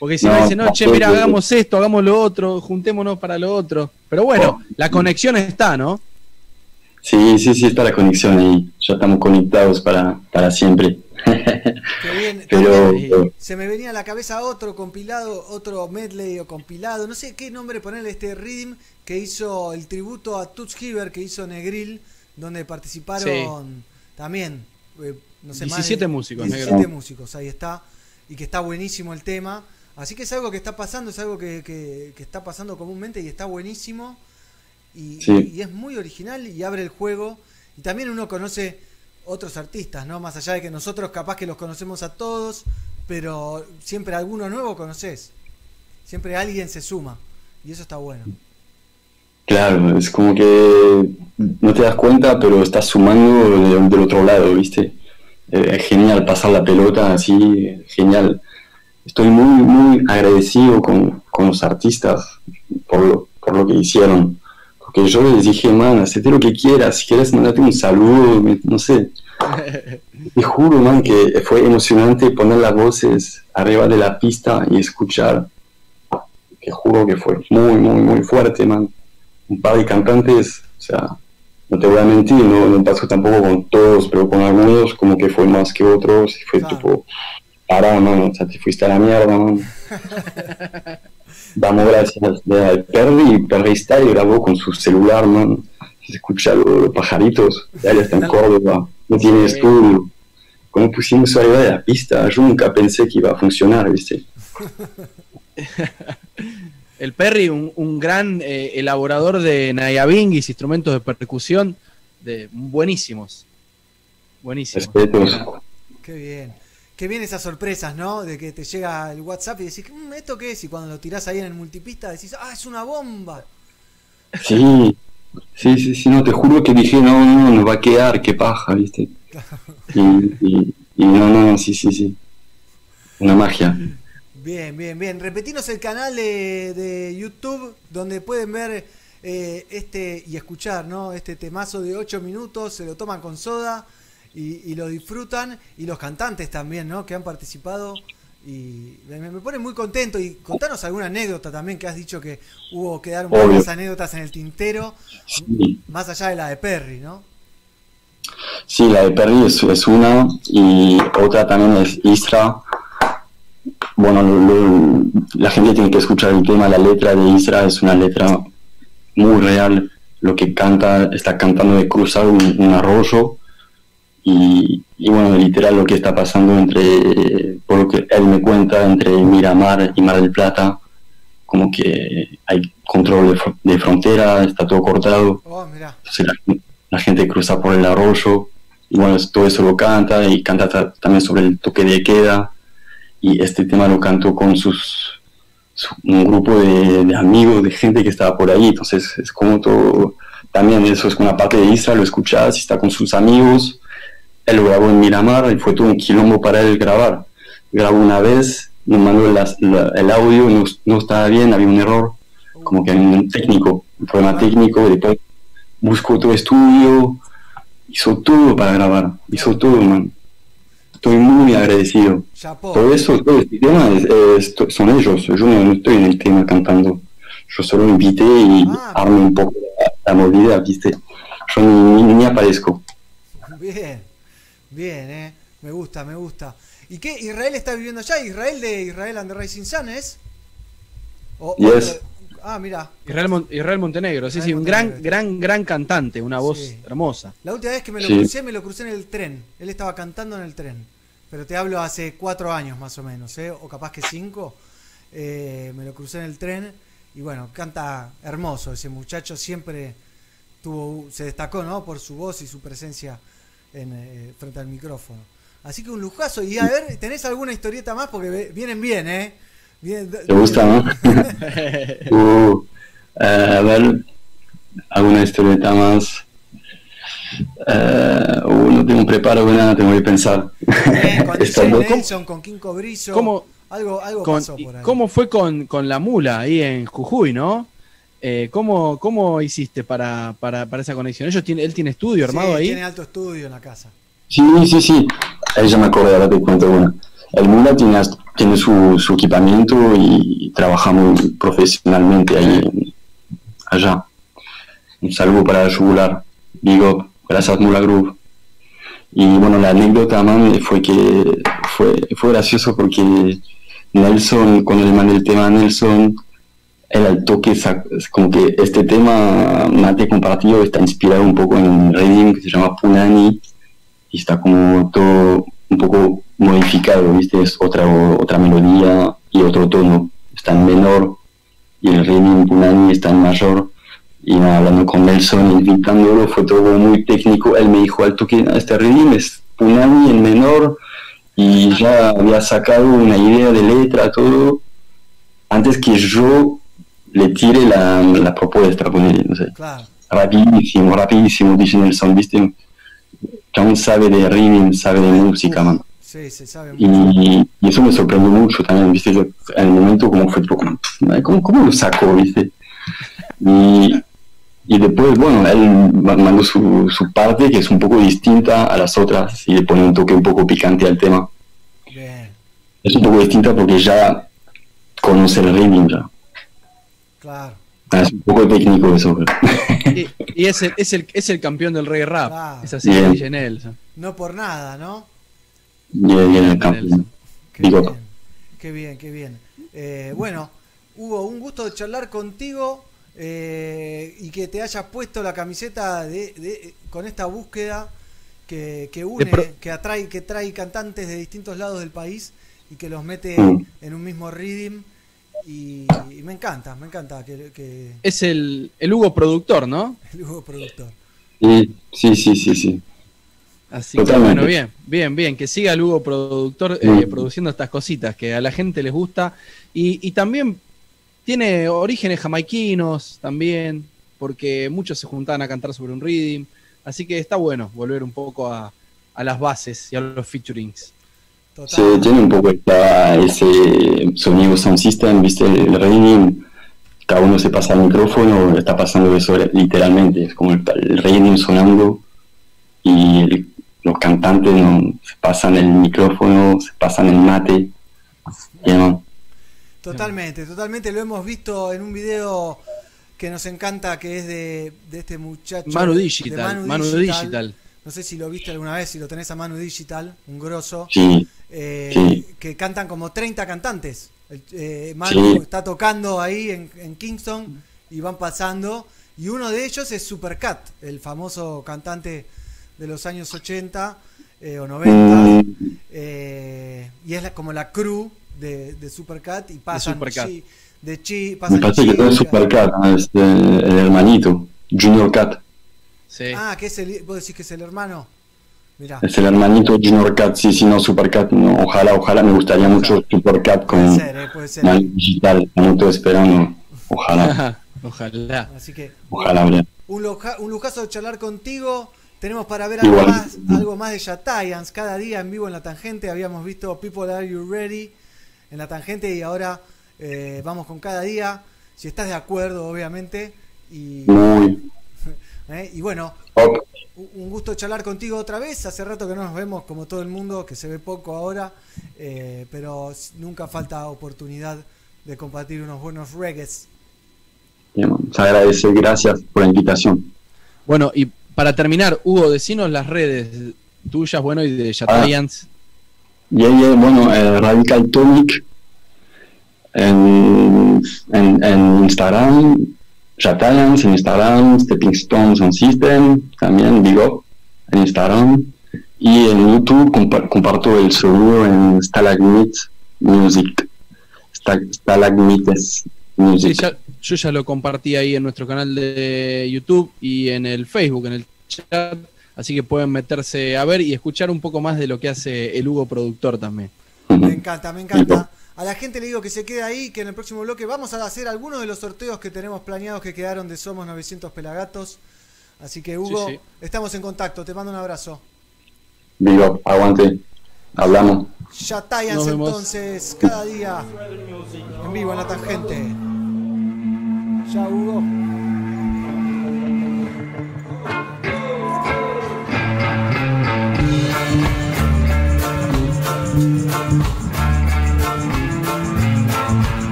porque si No, me dicen, no, che, mira, hagamos esto, hagamos lo otro, juntémonos para lo otro. Pero bueno, la conexión está, ¿no? Sí, sí, sí, está la conexión ahí. Ya estamos conectados para, para siempre. Qué bien. Pero También se me venía a la cabeza otro compilado, otro medley o compilado, no sé qué nombre ponerle este rhythm que hizo el tributo a Toots Hiver que hizo Negril, donde participaron también, eh, no sé, más de 17 músicos, 17 Negro. músicos, ahí está, y que está buenísimo el tema. Así que es algo que está pasando, es algo que, que- que está pasando comúnmente y está buenísimo. Y, Sí. y es muy original y abre el juego. Y también uno conoce otros artistas, ¿no? Más allá de que nosotros capaz que los conocemos a todos, pero siempre alguno nuevo conoces. Siempre alguien se suma. Y eso está bueno. Claro, es como que no te das cuenta, pero estás sumando de- del otro lado, ¿viste? Eh, es genial pasar la pelota así, genial. Estoy muy, muy agradecido con, con los artistas por lo, por lo que hicieron. Porque yo les dije, man, hacete lo que quieras, si quieres mandate un saludo, no sé. Te juro, man, que fue emocionante poner las voces arriba de la pista y escuchar. Te juro que fue muy, muy, muy fuerte, man un par de cantantes, o sea, no te voy a mentir, no, no pasó tampoco con todos, pero con algunos como que fue más que otros, y fue Claro. tipo, para, mano, o sea, te fuiste a la mierda, man. Damos gracias a Perry, Perry está y grabó con su celular, man. Se escucha lo- los pajaritos, ya está en Córdoba, no tiene Sí. estudio. Como pusimos arriba de la pista, yo nunca pensé que iba a funcionar, ¿viste? El Perry, un, un gran eh, elaborador de nayabingis, instrumentos de percusión, de buenísimos. Buenísimos. Respetos. Qué bien. Qué bien esas sorpresas, ¿no? De que te llega el WhatsApp y decís, "Mm, ¿esto qué es? Y cuando lo tirás ahí en el multipista decís, ¡ah, es una bomba! Sí, sí, sí, sí, no, te juro que dije, no, no, no va a quedar, qué paja, ¿viste? Y, y, y no, no, sí, sí, sí. Una magia. Bien, bien, bien. Repetinos el canal de, de YouTube donde pueden ver eh, este y escuchar, ¿no? Este temazo de 8 minutos, se lo toman con soda y, y lo disfrutan. Y los cantantes también, ¿no? Que han participado. Y me, me pone muy contento. Y contanos alguna anécdota también que has dicho que hubo, quedaron varias anécdotas en el tintero, Sí, más allá de la de Perry, ¿no? sí, la de Perry es, es una y otra también es Isra. Bueno, lo- lo- la gente tiene que escuchar el tema, la letra de Isra es una letra muy real. Lo que canta, está cantando de cruzar un, un arroyo y, y bueno, literal lo que está pasando entre, por lo que él me cuenta, entre Miramar y Mar del Plata, como que hay control de, fr- de frontera, está todo cortado, Oh, entonces la, la gente cruza por el arroyo, y bueno, todo eso lo canta, y canta ta- también sobre el toque de queda, y este tema lo cantó con sus su- un grupo de, de amigos, de gente que estaba por ahí, entonces es como todo, también eso es una parte de Isra, lo escuchás, está con sus amigos, él lo grabó en Miramar y fue todo un quilombo para él grabar. Grabó una vez, nos mandó la- el audio, no, no estaba bien, había un error, como que había un técnico, un problema técnico, y después buscó otro estudio, hizo todo para grabar, hizo todo, man. Estoy muy agradecido. Todo eso, todo este tema es- es- son ellos, yo no, no estoy en el tema cantando. Yo solo invité y Ah. armé un poco la, la movida, ¿viste? Yo ni, ni, ni aparezco. Bien, bien, eh. Me gusta, me gusta. ¿Y qué? ¿Israel está viviendo allá? ¿Israel de Israel and the Rising Sun es? O- Yes. Ah, mira. Israel, Mon- Israel Montenegro, sí, Israel sí, un gran, gran, gran cantante, una voz Sí. hermosa. La última vez que me lo Sí. crucé, me lo crucé en el tren. Él estaba cantando en el tren. Pero te hablo hace cuatro años más o menos, ¿eh? O capaz que cinco. Eh, me lo crucé en el tren. Y bueno, canta hermoso. Ese muchacho siempre tuvo, se destacó, ¿no? Por su voz y su presencia en, eh, frente al micrófono. Así que un lujazo. Y a ver, ¿tenés alguna historieta más? Porque vienen bien, ¿eh? ¿Te gusta, no? Uh, eh, a ver, alguna historieta más. Eh, uh, no tengo preparo de nada, tengo que pensar. Bien, con Nelson, con King Cobrizo. ¿Cómo- Algo, algo Con- pasó por ahí. ¿Cómo fue con, con la mula ahí en Jujuy, no? Eh, ¿cómo, ¿Cómo hiciste para, para, para esa conexión? Ellos tiene, él tiene estudio armado Sí, ahí. Tiene alto estudio en la casa. Sí, sí, sí. Ahí ya me acordé, ahora te cuento una. El Mula tiene, tiene su, su equipamiento y trabajamos profesionalmente ahí, allá. Un saludo para Yugular. Digo, gracias Mula Group. Y bueno, la anécdota man, fue que fue, fue gracioso porque Nelson, cuando le mandé el tema a Nelson, al toque, como que este tema mate compartido está inspirado un poco en un reading que se llama Punani y está como todo un poco modificado, ¿viste? Es otra, otra melodía y otro tono. Está en menor y el reading Punani está en mayor. Y nada, hablando con Nelson, invitándolo, fue todo muy técnico. Él me dijo al toque, "Ah, este reading es Punani en menor y ya había sacado una idea de letra, todo, antes que yo le tire la, la propuesta, ponerle, no sé Claro. rapidísimo, rapidísimo, dice Nelson, ¿viste? Que aún sabe de rhythm, sabe de música, man. Sí, se sabe Y, mucho. y eso me sorprendió mucho también, ¿viste? Yo, en el momento como fue tipo, ¿cómo, cómo lo sacó, viste? Y, y después, bueno, él ma- mandó su, su parte que es un poco distinta a las otras y le pone un toque un poco picante al tema. Bien, Es un poco distinta porque ya conoce el rhythm ya. Claro. Ah, Es un poco técnico eso, pero... Y, y es, el, es, el, es el campeón del reggae rap. Claro. Es así. DJ Nelson. No por nada, ¿no? Bien, bien, el Nelson. campeón. Qué Digo. bien, qué bien, qué bien. Eh, bueno, Hugo, un gusto de charlar contigo eh, y que te hayas puesto la camiseta de, de- con esta búsqueda que, que une, pro- que atrae, que trae cantantes de distintos lados del país y que los mete Mm. en un mismo rhythm. Y, y me encanta, me encanta que, que Es el, el Hugo productor, ¿no? el Hugo productor. Sí, sí, sí, sí, sí. Así que bueno, bien, bien, bien, que siga el Hugo productor eh, produciendo estas cositas que a la gente les gusta y, y también tiene orígenes jamaiquinos también, porque muchos se juntaban a cantar sobre un rhythm, así que está bueno volver un poco a, a las bases y a los featurings. Se Total. tiene un poco esta- ese sonido sound system, viste, el reading, cada uno se pasa el micrófono, está pasando eso literalmente, es como el, el reading sonando y el- los cantantes no, se pasan el micrófono, se pasan el mate. Totalmente, totalmente. Lo hemos visto en un video que nos encanta, que es de, de este muchacho. Manu de Digital, Manu Digital. No sé si lo viste alguna vez, si lo tenés a Manu Digital, un grosso. Sí, eh, Sí. Que cantan como 30 cantantes. El- eh, Manu Sí. está tocando ahí en, en Kingston y van pasando. Y uno de ellos es Supercat, el famoso cantante de los años 80 eh, o 90. Mm, Eh, y es la- como la crew de, de Supercat y pasan Supercat. chi- de chi, me pasan parece que no es. Supercat, ¿no? es eh, el hermanito, Junior Cat, Sí. Ah, que es el, vos decís que es el hermano. Es el hermanito Junior Cat, sí, sí, no Supercat, no, ojalá, ojalá, me gustaría mucho Supercat con ser, eh, ser. Digital, estamos todos esperando, ojalá. Ojalá. Así que Ojalá, un, luja- un lujazo de charlar contigo. Tenemos para ver algo más, algo más de Yatayans cada día en vivo en la tangente. Habíamos visto People Are You Ready en la tangente y ahora eh, vamos con cada día. Si estás de acuerdo, obviamente. Y, Muy. eh, y bueno, Un gusto charlar contigo otra vez. Hace rato que no nos vemos como todo el mundo, que se ve poco ahora, eh, pero nunca falta oportunidad de compartir unos buenos reggaes. Bien, se agradece, gracias por la invitación. Bueno, y para terminar, Hugo, decinos las redes tuyas, bueno, y de Ah. Yatayans. Y ella, bueno, eh, Radical Tonic en, en, en Instagram, Jatayans en Instagram, Stepping Stones on System, también Big Up en Instagram. Y en YouTube compa- comparto el sonido en Stalagmite Music. Sta- Stalagmites Sí, Music. ya- yo ya lo compartí ahí en nuestro canal de YouTube y en el Facebook, en el chat. Así que pueden meterse a ver y escuchar un poco más de lo que hace el Hugo productor también. Me encanta, me encanta. A la gente le digo que se quede ahí, que en el próximo bloque vamos a hacer algunos de los sorteos que tenemos planeados que quedaron de Somos 900 Pelagatos. Así que Hugo, Sí, sí. estamos en contacto. Te mando un abrazo. Up, aguante. Hablamos. Ya vemos. entonces, cada día en vivo en la tangente. Ya Hugo. Yo intenté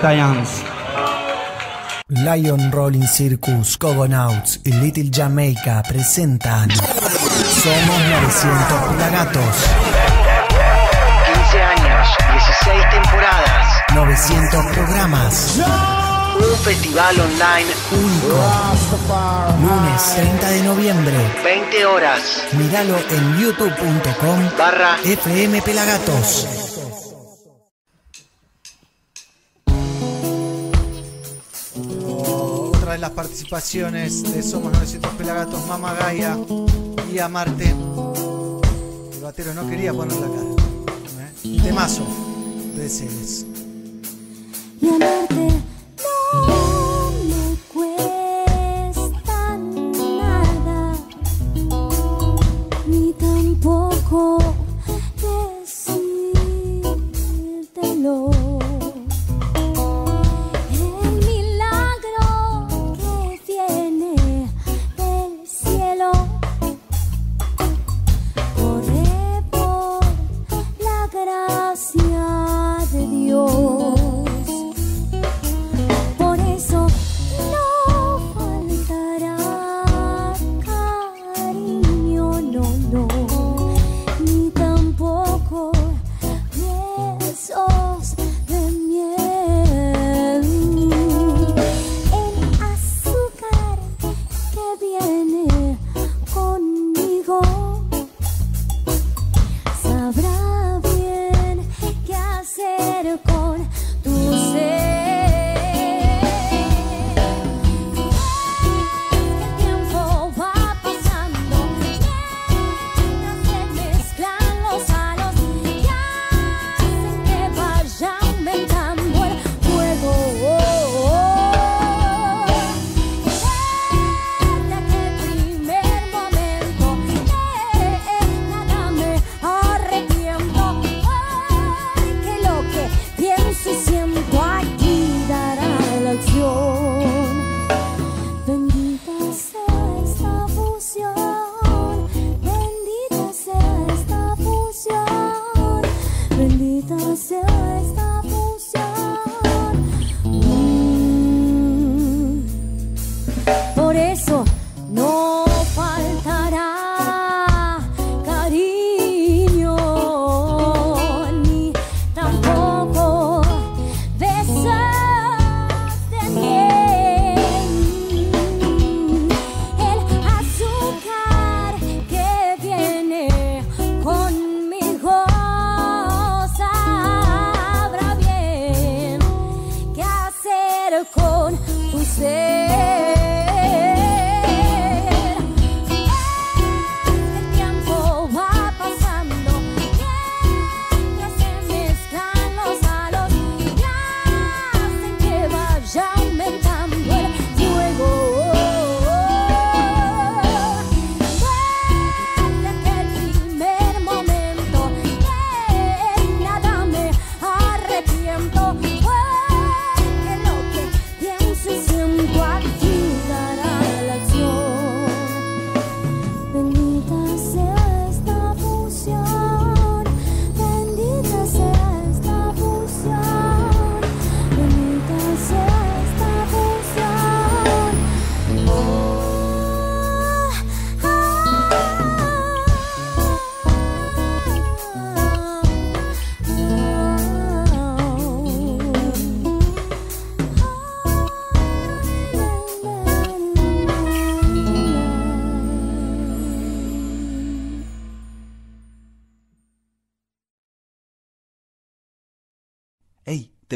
Giants. Lion Rolling Circus, Cogonauts y Little Jamaica presentan Somos 900 Pelagatos. 15 años, 16 temporadas, 900 programas. un festival online, Único. Lunes 30 de noviembre. 20 horas, Míralo en youtube.com barra FM Pelagatos. Participaciones de Somos 900 Pelagatos, Mama Gaia y Amarte. El batero no quería poner la cara. ¿eh? Temazo de.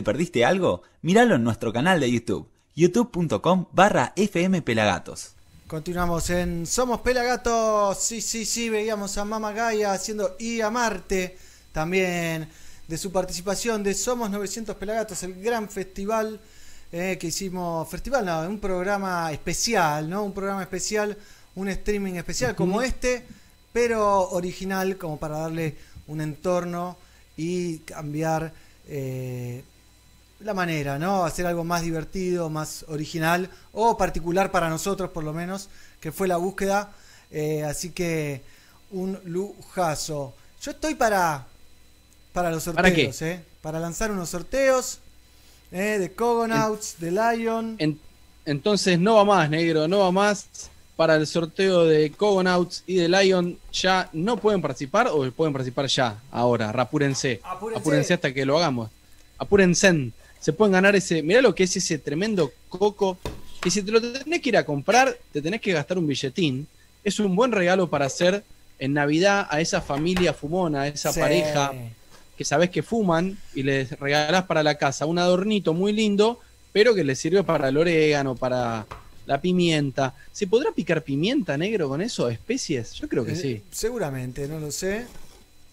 ¿Te perdiste algo? Míralo en nuestro canal de YouTube, youtube.com barra fmpelagatos. Continuamos en Somos Pelagatos. Sí, sí, sí, veíamos a Mama Gaia haciendo Y a Marte. También de su participación de Somos 900 Pelagatos, el gran festival eh, que hicimos. Festival, no, un programa especial, ¿no? Un programa especial, un streaming especial como este, pero original, como para darle un entorno y cambiar. eh, la manera, ¿no? Hacer algo más divertido, más original o particular para nosotros, por lo menos, que fue la búsqueda. Eh, así que un lujazo. Yo estoy para para los ¿Para qué? sorteos, ¿eh? Para lanzar unos sorteos. ¿eh? de Cogonauts, de Lion. En- entonces no va más, negro, no va más. Para el sorteo de Cogonauts y de Lion ya no pueden participar o pueden participar ya, ahora, apúrense. Apúrense. Apúrense hasta que lo hagamos. Apúrense. Se pueden ganar ese. Mirá lo que es ese tremendo coco. Que si te lo tenés que ir a comprar, te tenés que gastar un billetín. Es un buen regalo para hacer en Navidad a esa familia fumona, a esa Sí. pareja que sabés que fuman y les regalás para la casa un adornito muy lindo, pero que les sirve para el orégano, para la pimienta. ¿Se podrá picar pimienta negro con eso? ¿Especies? Yo creo que Eh, sí. Seguramente, no lo sé.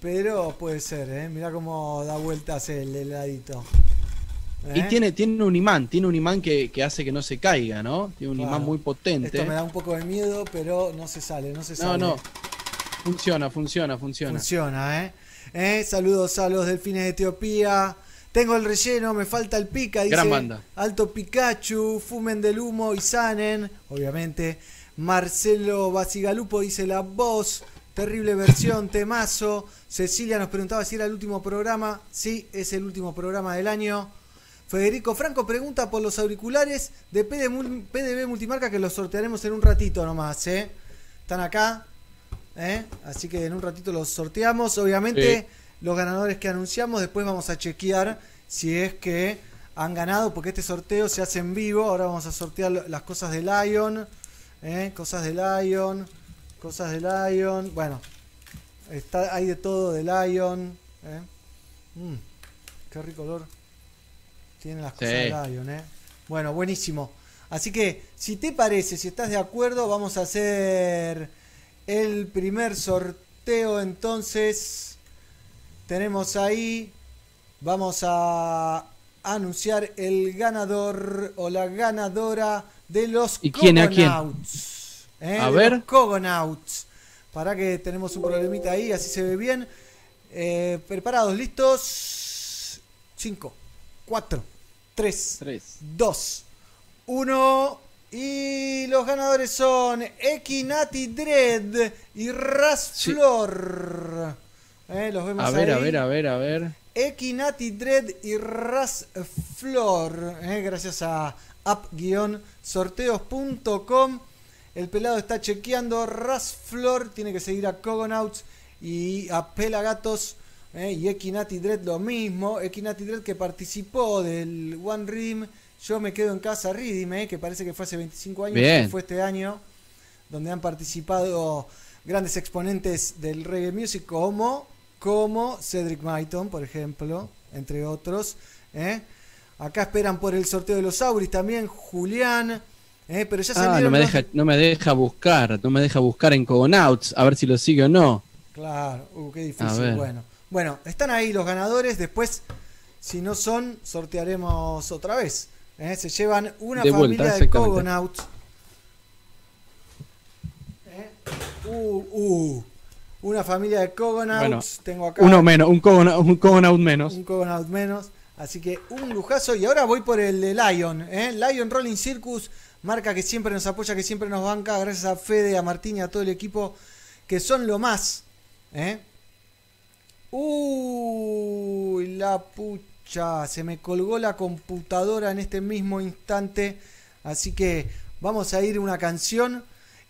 Pero puede ser, ¿eh? Mirá cómo da vueltas el heladito. Y ¿Eh? tiene, tiene un imán, tiene un imán que, que hace que no se caiga, ¿no? Tiene un Claro. imán muy potente. Esto me da un poco de miedo, pero no se sale, no se No, sale. no. Funciona, funciona, funciona. Funciona, ¿eh? ¿Eh? Saludos a los delfines de Etiopía. Tengo el relleno, me falta el pica, dice Gran banda. Alto Pikachu, Fumen del Humo y Sanen, obviamente. Marcelo Basigalupo dice la voz, terrible versión, temazo. Cecilia nos preguntaba si era el último programa. Sí, es el último programa del año. Federico Franco pregunta por los auriculares de PDB Multimarca que los sortearemos en un ratito nomás, ¿eh? Están acá, ¿eh? Así que en un ratito los sorteamos. Obviamente, Sí. los ganadores que anunciamos, después vamos a chequear si es que han ganado, porque este sorteo se hace en vivo. Ahora vamos a sortear las cosas de Lion, ¿eh? Cosas de Lion, cosas de Lion. Bueno, está, hay de todo de Lion, ¿eh? Mm, qué rico olor. Tienen las cosas Sí. de Lion, ¿eh? Bueno, buenísimo. Así que, si te parece, si estás de acuerdo, vamos a hacer el primer sorteo. Entonces, tenemos ahí, vamos a anunciar el ganador o la ganadora de los ¿Y quién, a quién? ¿eh? A De ver. los Cogonauts. Para que tenemos un problemita ahí, así se ve bien. Eh, preparados, listos. 5, 4, 3, Tres. 2, 1. Y los ganadores son Equinati Dread y Rasflor. Eh, los vemos A ver, a ahí. ver, a ver, a ver. Equinati Dread y Rasflor. eh, gracias a app-sorteos.com. El pelado está chequeando. Rasflor tiene que seguir a Cogonauts y a Pelagatos. Eh, y Equinati Dread lo mismo. Equinati Dread que participó del One Rim. Yo me quedo en casa Redeem, eh, que parece que fue hace 25 años. Bien. que Fue este año. Donde han participado grandes exponentes del reggae music como, como Cedric Maiton, por ejemplo, entre otros. ¿eh? Acá esperan por el sorteo de los Auris también, Julián. ¿eh? Pero ya Ah, no me, los- deja, no me deja buscar, no me deja buscar en Cogonauts, a ver si lo sigue o no. Claro, uh, qué difícil. Bueno, bueno, están ahí los ganadores. Después, si no son, sortearemos otra vez. ¿eh? Se llevan una De vuelta, familia de. Cogonauts. ¿eh? Uh, uh, una familia de Cogonauts. Bueno, Tengo acá Uno menos, un Cogonaut, un Cogonaut menos. un Cogonaut menos. Así que un lujazo. Y ahora voy por el de Lion. ¿eh? Lion Rolling Circus, marca que siempre nos apoya, que siempre nos banca. Gracias a Fede, a Martín y a todo el equipo que son lo más. ¿eh? Uy, la pucha. Se me colgó la computadora en este mismo instante. Así que vamos a ir una canción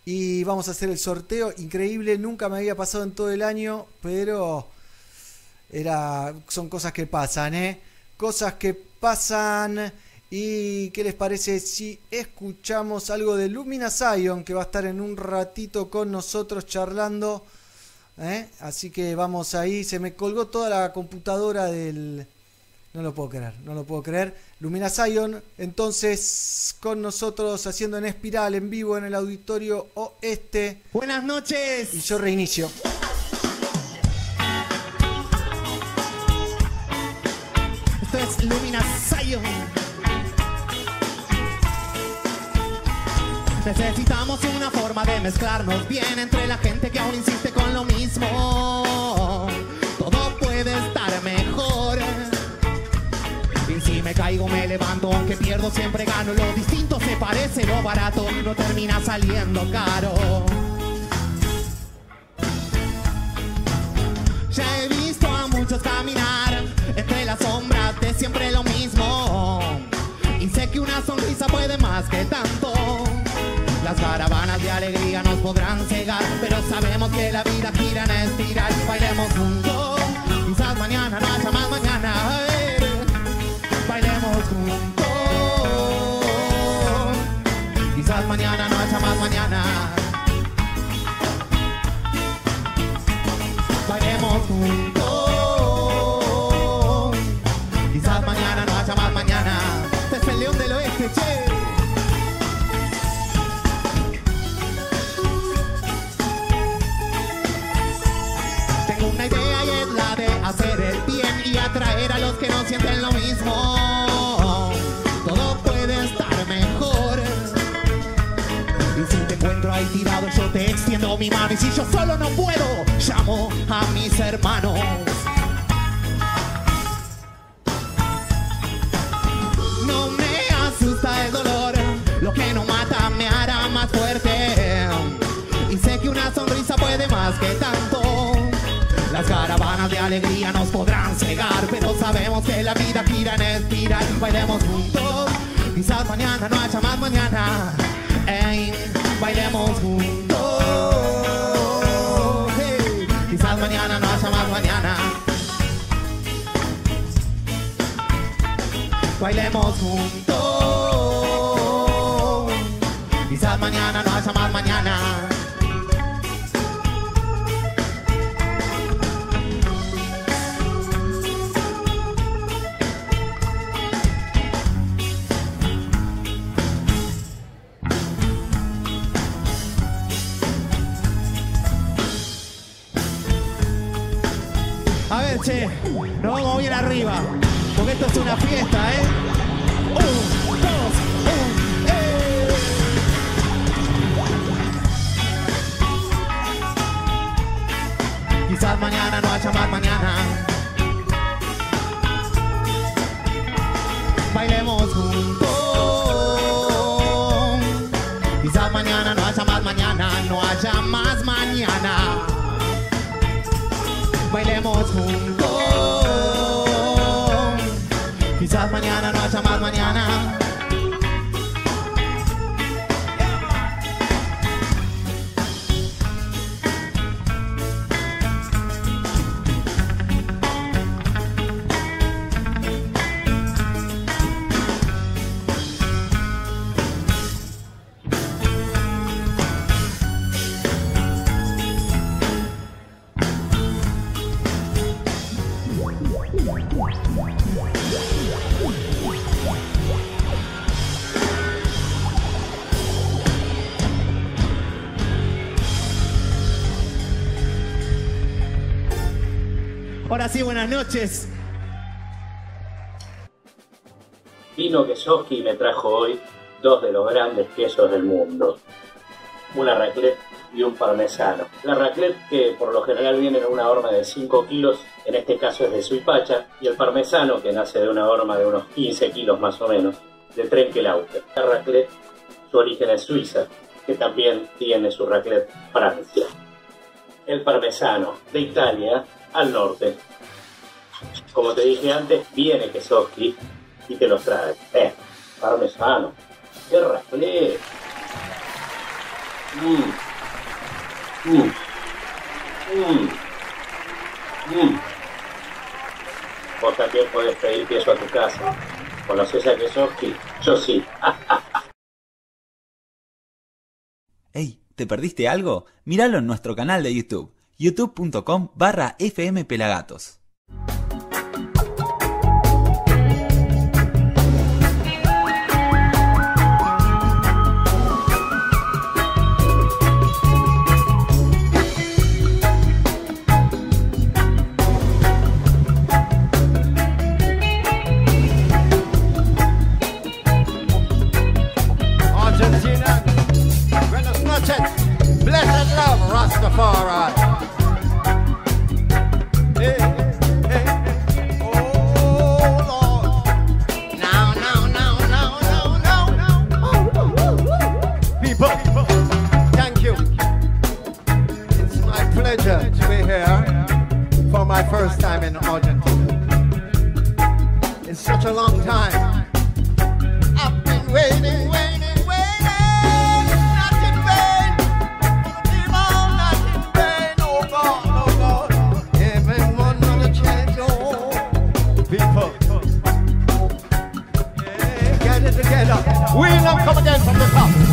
y vamos a hacer el sorteo. Increíble, nunca me había pasado en todo el año, pero era, son cosas que pasan, ¿eh? Cosas que pasan. ¿Y qué les parece si escuchamos algo de Lumina Zion que va a estar en un ratito con nosotros charlando? ¿Eh? Así que vamos ahí. Se me colgó toda la computadora del. No lo puedo creer, no lo puedo creer. Lumina Zion, entonces con nosotros haciendo en espiral en vivo en el auditorio oeste. Buenas noches. Y yo reinicio. Necesitamos una forma de mezclarnos bien entre la gente que aún insiste con lo mismo. Todo puede estar mejor. Y si me caigo me levanto, aunque pierdo siempre gano. Lo distinto se parece, lo barato no termina saliendo caro. Ya he visto a muchos caminar entre las sombras de siempre lo mismo. sonrisa puede más que tanto. Las caravanas de alegría nos podrán cegar, pero sabemos que la vida gira en espiral. Bailemos juntos, quizás mañana no haya más mañana. eh. Bailemos juntos, quizás mañana no haya más mañana. Mi mano. Y si yo solo no puedo, llamo a mis hermanos. No me asusta el dolor, lo que no mata me hará más fuerte. Y sé que una sonrisa puede más que tanto. Las caravanas de alegría nos podrán cegar, pero sabemos que la vida gira en espiral. Bailemos juntos, quizás mañana no haya más mañana. Bailemos juntos, Bailemos juntos, quizás mañana no haya más mañana. A ver, che, nos vamos bien arriba, esto es una fiesta, ¿eh? Un, dos, un, eh. Quizás mañana no haya más mañana. Bailemos juntos. Quizás mañana no haya más mañana, no haya más mañana noches. Vino Quesoski me trajo hoy dos de los grandes quesos del mundo. Una raclette y un parmesano. La raclette que por lo general viene en una horma de 5 kilos, en este caso es de Suipacha, y el parmesano que nace de una horma de unos 15 kilos más o menos, de Trenkelauter. La raclette, su origen es Suiza, que también tiene su raclette Francia. El parmesano de Italia al norte. Como te dije antes, viene Kesoski y te los trae. Eh, parmesano. ¡Qué raclette! Mm. Mm. Mm. Mm. Vos también podés pedir queso a tu casa. ¿Conoces a Kesoski? Yo sí. Ey, ¿te perdiste algo? Míralo en nuestro canal de YouTube, youtube.com barra fmpelagatos. People, thank you. It's my pleasure to be here for my first time in Argentina. In such a long time. I've been waiting. Come again from the top.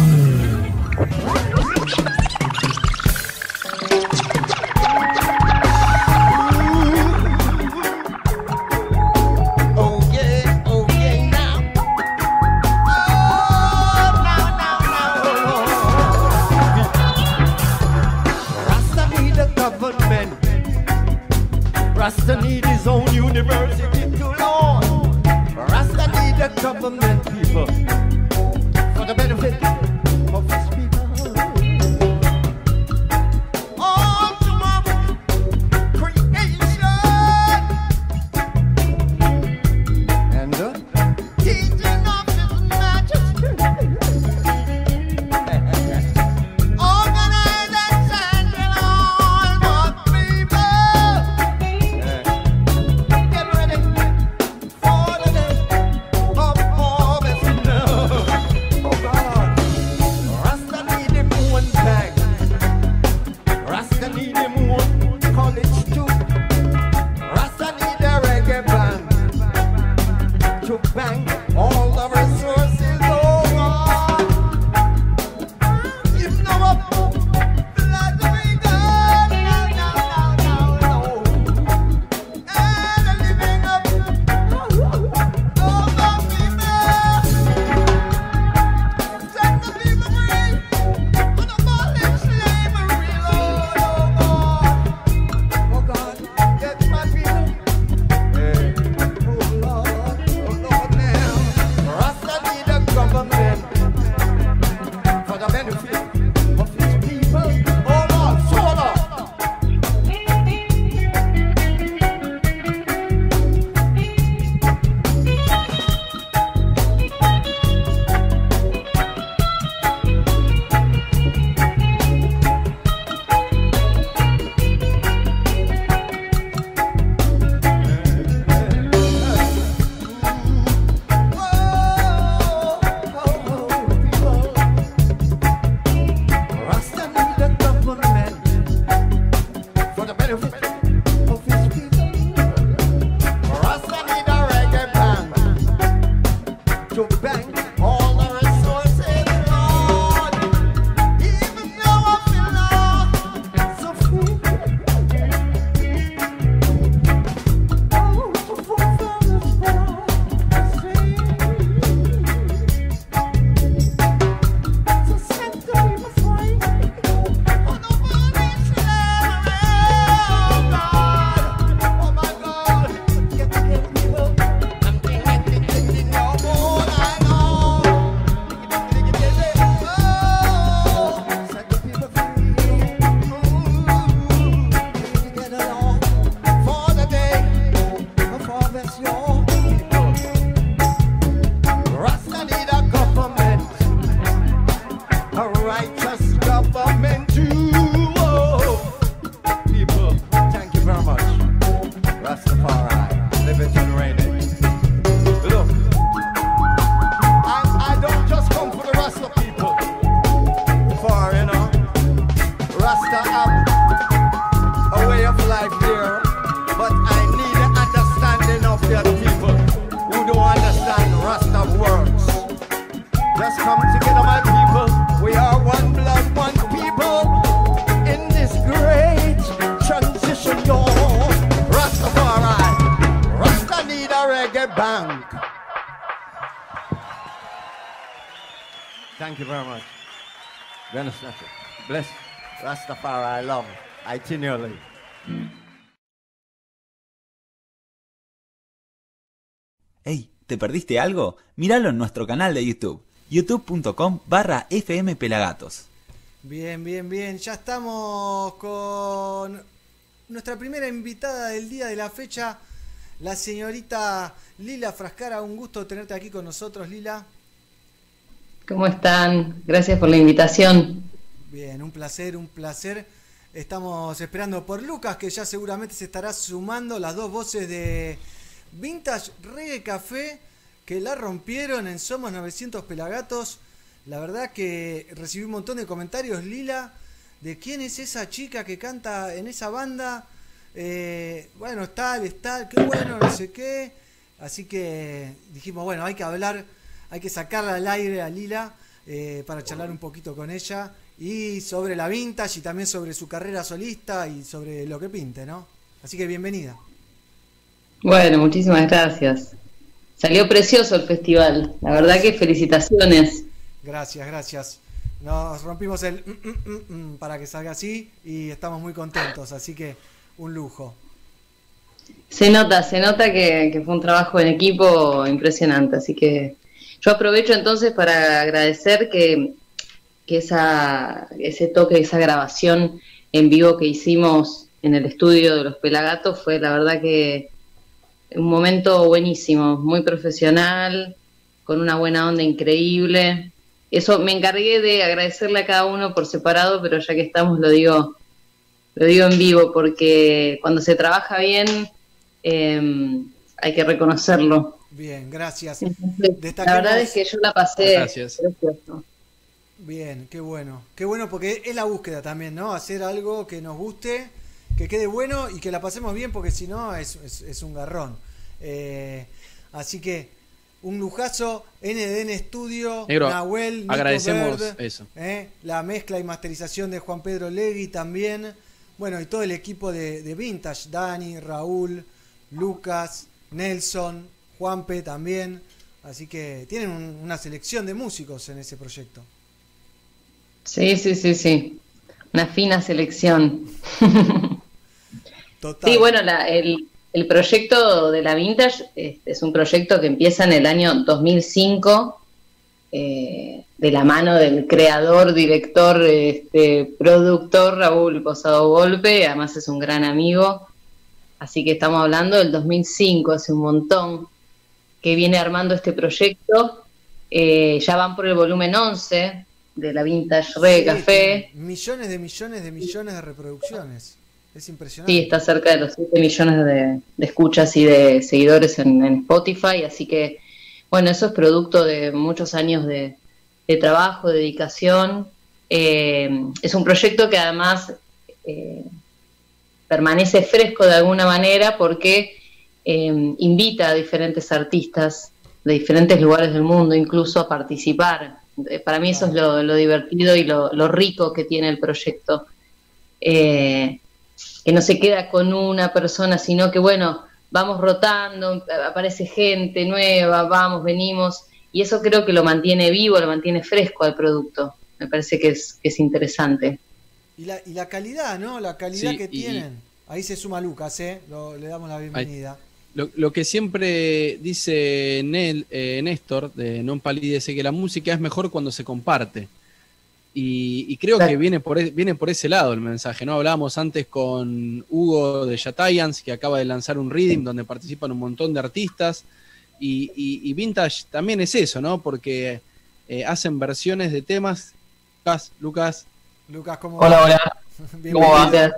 I love itinerary. ¡Hey! ¿Te perdiste algo? Míralo en nuestro canal de YouTube, youtube.com barra fmpelagatos. Bien, bien, bien. Ya estamos con nuestra primera invitada del día de la fecha, la señorita Lila Frascara. Un gusto tenerte aquí con nosotros, Lila. ¿Cómo están? Gracias por la invitación. Bien, un placer, un placer. Estamos esperando por Lucas, que ya seguramente se estará sumando las dos voces de Vintage Reggae Café, que la rompieron en Somos 900 Pelagatos. La verdad que recibí un montón de comentarios, Lila, de quién es esa chica que canta en esa banda. Eh, bueno, es tal, tal, qué bueno, no sé qué. Así que dijimos, bueno, hay que hablar, hay que sacarla al aire a Lila eh, para charlar un poquito con ella y sobre la vintage y también sobre su carrera solista y sobre lo que pinte, ¿no? Así que bienvenida. Bueno, muchísimas gracias. Salió precioso el festival. La verdad que felicitaciones. Gracias, gracias. Nos rompimos el mm, mm, mm, para que salga así y estamos muy contentos, así que un lujo. Se nota, se nota que, que fue un trabajo en equipo impresionante. Así que yo aprovecho entonces para agradecer que, que esa, ese toque, esa grabación en vivo que hicimos en el estudio de los Pelagatos fue la verdad que un momento buenísimo, muy profesional, con una buena onda increíble. Eso me encargué de agradecerle a cada uno por separado, pero ya que estamos lo digo, lo digo en vivo, porque cuando se trabaja bien eh, hay que reconocerlo. Bien, gracias. Entonces, la verdad es que yo la pasé Gracias. precioso. Bien, qué bueno. Qué bueno porque es la búsqueda también, ¿no? Hacer algo que nos guste, que quede bueno y que la pasemos bien porque si no es, es- es un garrón. Eh, así que un lujazo, NDN Studio, Negro, Nahuel, Nico agradecemos Verd, eso. eh, la mezcla y masterización de Juan Pedro Legui también. Bueno, y todo el equipo de, de Vintage, Dani, Raúl, Lucas, Nelson, Juanpe también. Así que tienen un- una selección de músicos en ese proyecto. Sí, sí, sí, sí. Una fina selección. Total. Sí, bueno, la- el, el proyecto de la Vintage este, es un proyecto que empieza en el año 2005, eh, de la mano del creador, director, este, productor Raúl Posado Golpe, además es un gran amigo, así que estamos hablando del 2005, hace un montón que viene armando este proyecto, Eh, ya van por el volumen 11 de la Vintage Re Sí, Café. Millones de millones de millones de reproducciones. Es impresionante. Sí, está cerca de los 7 millones de, de escuchas y de seguidores en, en Spotify, así que, bueno, eso es producto de muchos años de, de trabajo, de dedicación. Eh, es un proyecto que además eh, permanece fresco de alguna manera porque eh, invita a diferentes artistas de diferentes lugares del mundo incluso a participar. Eh, Para mí eso es lo, lo divertido y lo, lo rico que tiene el proyecto. Eh, que no se queda con una persona, sino que bueno, vamos rotando, aparece gente nueva, vamos, venimos, y eso creo que lo mantiene vivo, lo mantiene fresco al producto. Me parece que es, que es interesante. Y la, y la calidad, ¿no? La calidad Sí, que y- tienen. Ahí se suma Lucas, ¿eh? Lo- le damos la bienvenida. Lo, lo que siempre dice Nel, eh, Néstor de Non Palidece, que la música es mejor cuando se comparte. Y, y creo que viene por, e- viene por ese lado el mensaje, ¿no? Hablábamos antes con Hugo de Yatayans, que acaba de lanzar un reading donde participan un montón de artistas. Y, y- y Vintage también es eso, ¿no? Porque eh, hacen versiones de temas. Lucas, Lucas. Lucas, ¿cómo Hola, va? hola. Bienvenido. ¿Cómo va?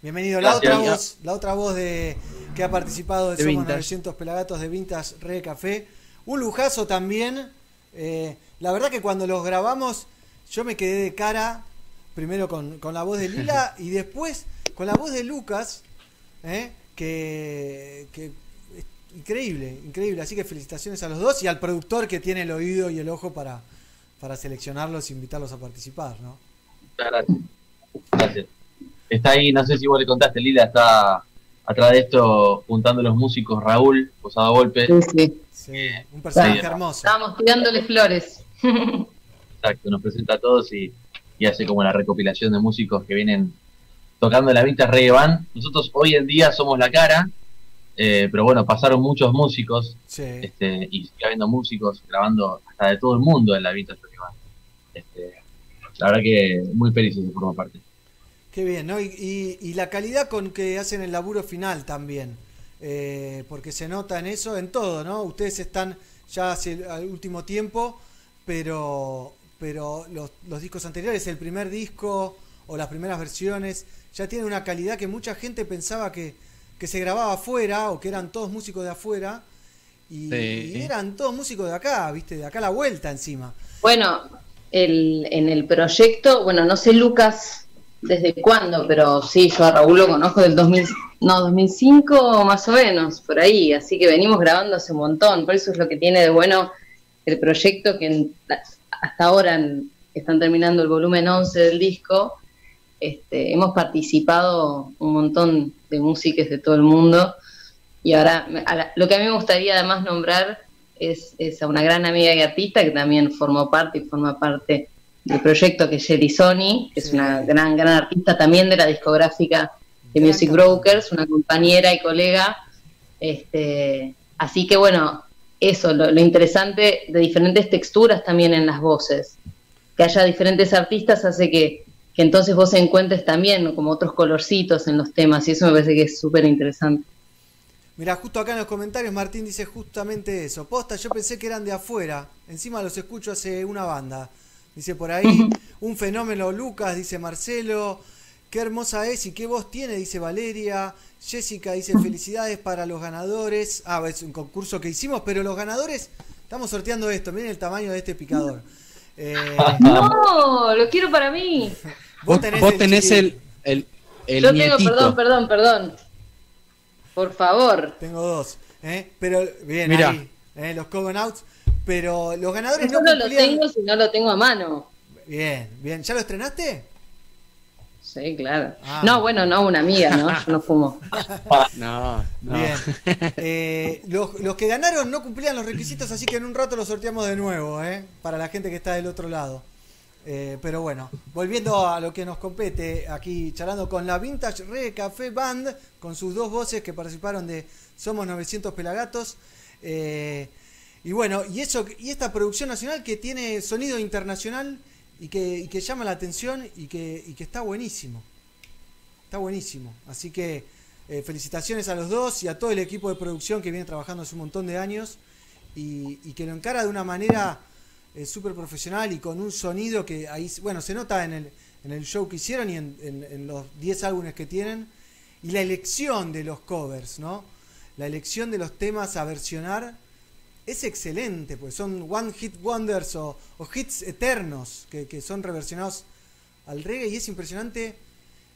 Bienvenido. La otra voz, la otra voz de que ha participado de, De Somos Vintage. 900 Pelagatos de Vintage Re Café. Un lujazo también. Eh, la verdad que cuando los grabamos, yo me quedé de cara, primero con, con la voz de Lila y después con la voz de Lucas, ¿eh? que, que es increíble, increíble. Así que felicitaciones a los dos y al productor que tiene el oído y el ojo para, para seleccionarlos e invitarlos a participar, ¿no? Gracias. Gracias. Está ahí, no sé si vos le contaste, Lila, está atrás de esto juntando los músicos Raúl, Posada Golpe. Sí, un personaje hermoso. Estábamos tirándole flores. Exacto, nos presenta a todos y, y hace como la recopilación de músicos que vienen tocando la Vintage Reggae Band. Nosotros hoy en día somos la cara, eh, pero bueno, pasaron muchos músicos Sí. este, y sigue habiendo músicos grabando hasta de todo el mundo en la Vintage Reggae Band. Este, la verdad que muy felices de formar parte. Qué bien, ¿no? Y, y- y la calidad con que hacen el laburo final también. Eh, porque se nota en eso, en todo, ¿no? Ustedes están ya hace el al último tiempo, pero, pero los, los discos anteriores, el primer disco o las primeras versiones, ya tienen una calidad que mucha gente pensaba que, que se grababa afuera o que eran todos músicos de afuera. y, Sí. y eran todos músicos de acá, viste, de acá a la vuelta encima. Bueno, el, en el proyecto, bueno, no sé Lucas desde cuándo, pero sí, yo a Raúl lo conozco del 2000, no, 2005 más o menos, por ahí, así que venimos grabando hace un montón, por eso es lo que tiene de bueno el proyecto que en- hasta ahora en- están terminando el volumen 11 del disco, este, hemos participado un montón de músicos de todo el mundo. Y ahora la- lo que a mí me gustaría además nombrar es, es a una gran amiga y artista que también formó parte y forma parte del proyecto que es Sherry Sony, que es una gran, gran artista también de la discográfica de Music Brokers, una compañera y colega. Este, así que bueno, eso, lo, lo interesante de diferentes texturas también en las voces. Que haya diferentes artistas hace que, que entonces vos encuentres también como otros colorcitos en los temas y eso me parece que es súper interesante. Mira, justo acá en los comentarios Martín dice justamente eso. Posta, yo pensé que eran de afuera. Encima los escucho hace una banda. Dice por ahí, un fenómeno Lucas, dice Marcelo. Qué hermosa es y qué voz tiene, dice Valeria. Jessica dice felicidades para los ganadores. Ah, es un concurso que hicimos, pero los ganadores, estamos sorteando esto. Miren el tamaño de este picador. Eh, No, lo quiero para mí. vos tenés, Vos el tenés el, el, el Yo tengo, perdón, perdón, perdón. Por favor. Tengo dos. ¿eh? Pero bien, Mirá. ahí, ¿eh? los Cogonauts. Pero los ganadores Yo no no lo cumplían. tengo si no lo tengo a mano. Bien, bien. ¿Ya lo estrenaste? Sí, claro. Ah. No, bueno, no, una amiga, ¿no? Yo no fumo. No, no. Bien. Eh, los, los que ganaron no cumplían los requisitos, así que en un rato los sorteamos de nuevo, ¿eh? Para la gente que está del otro lado. Eh, pero bueno, volviendo a lo que nos compete, aquí charlando con la Vintage Reggae Café Band, con sus dos voces que participaron de Somos 900 Pelagatos. Eh, y bueno, y eso y esta producción nacional que tiene sonido internacional y que, que llama la atención y que, que está buenísimo. Está buenísimo. Así que eh, felicitaciones a los dos y a todo el equipo de producción que viene trabajando hace un montón de años y, y que lo encara de una manera eh, súper profesional y con un sonido que ahí, bueno, se nota en el, en el show que hicieron y en, en- en los 10 álbumes que tienen. Y la elección de los covers, ¿no? La elección de los temas a versionar es excelente, pues son one hit wonders o, hits eternos que, que son reversionados al reggae y es impresionante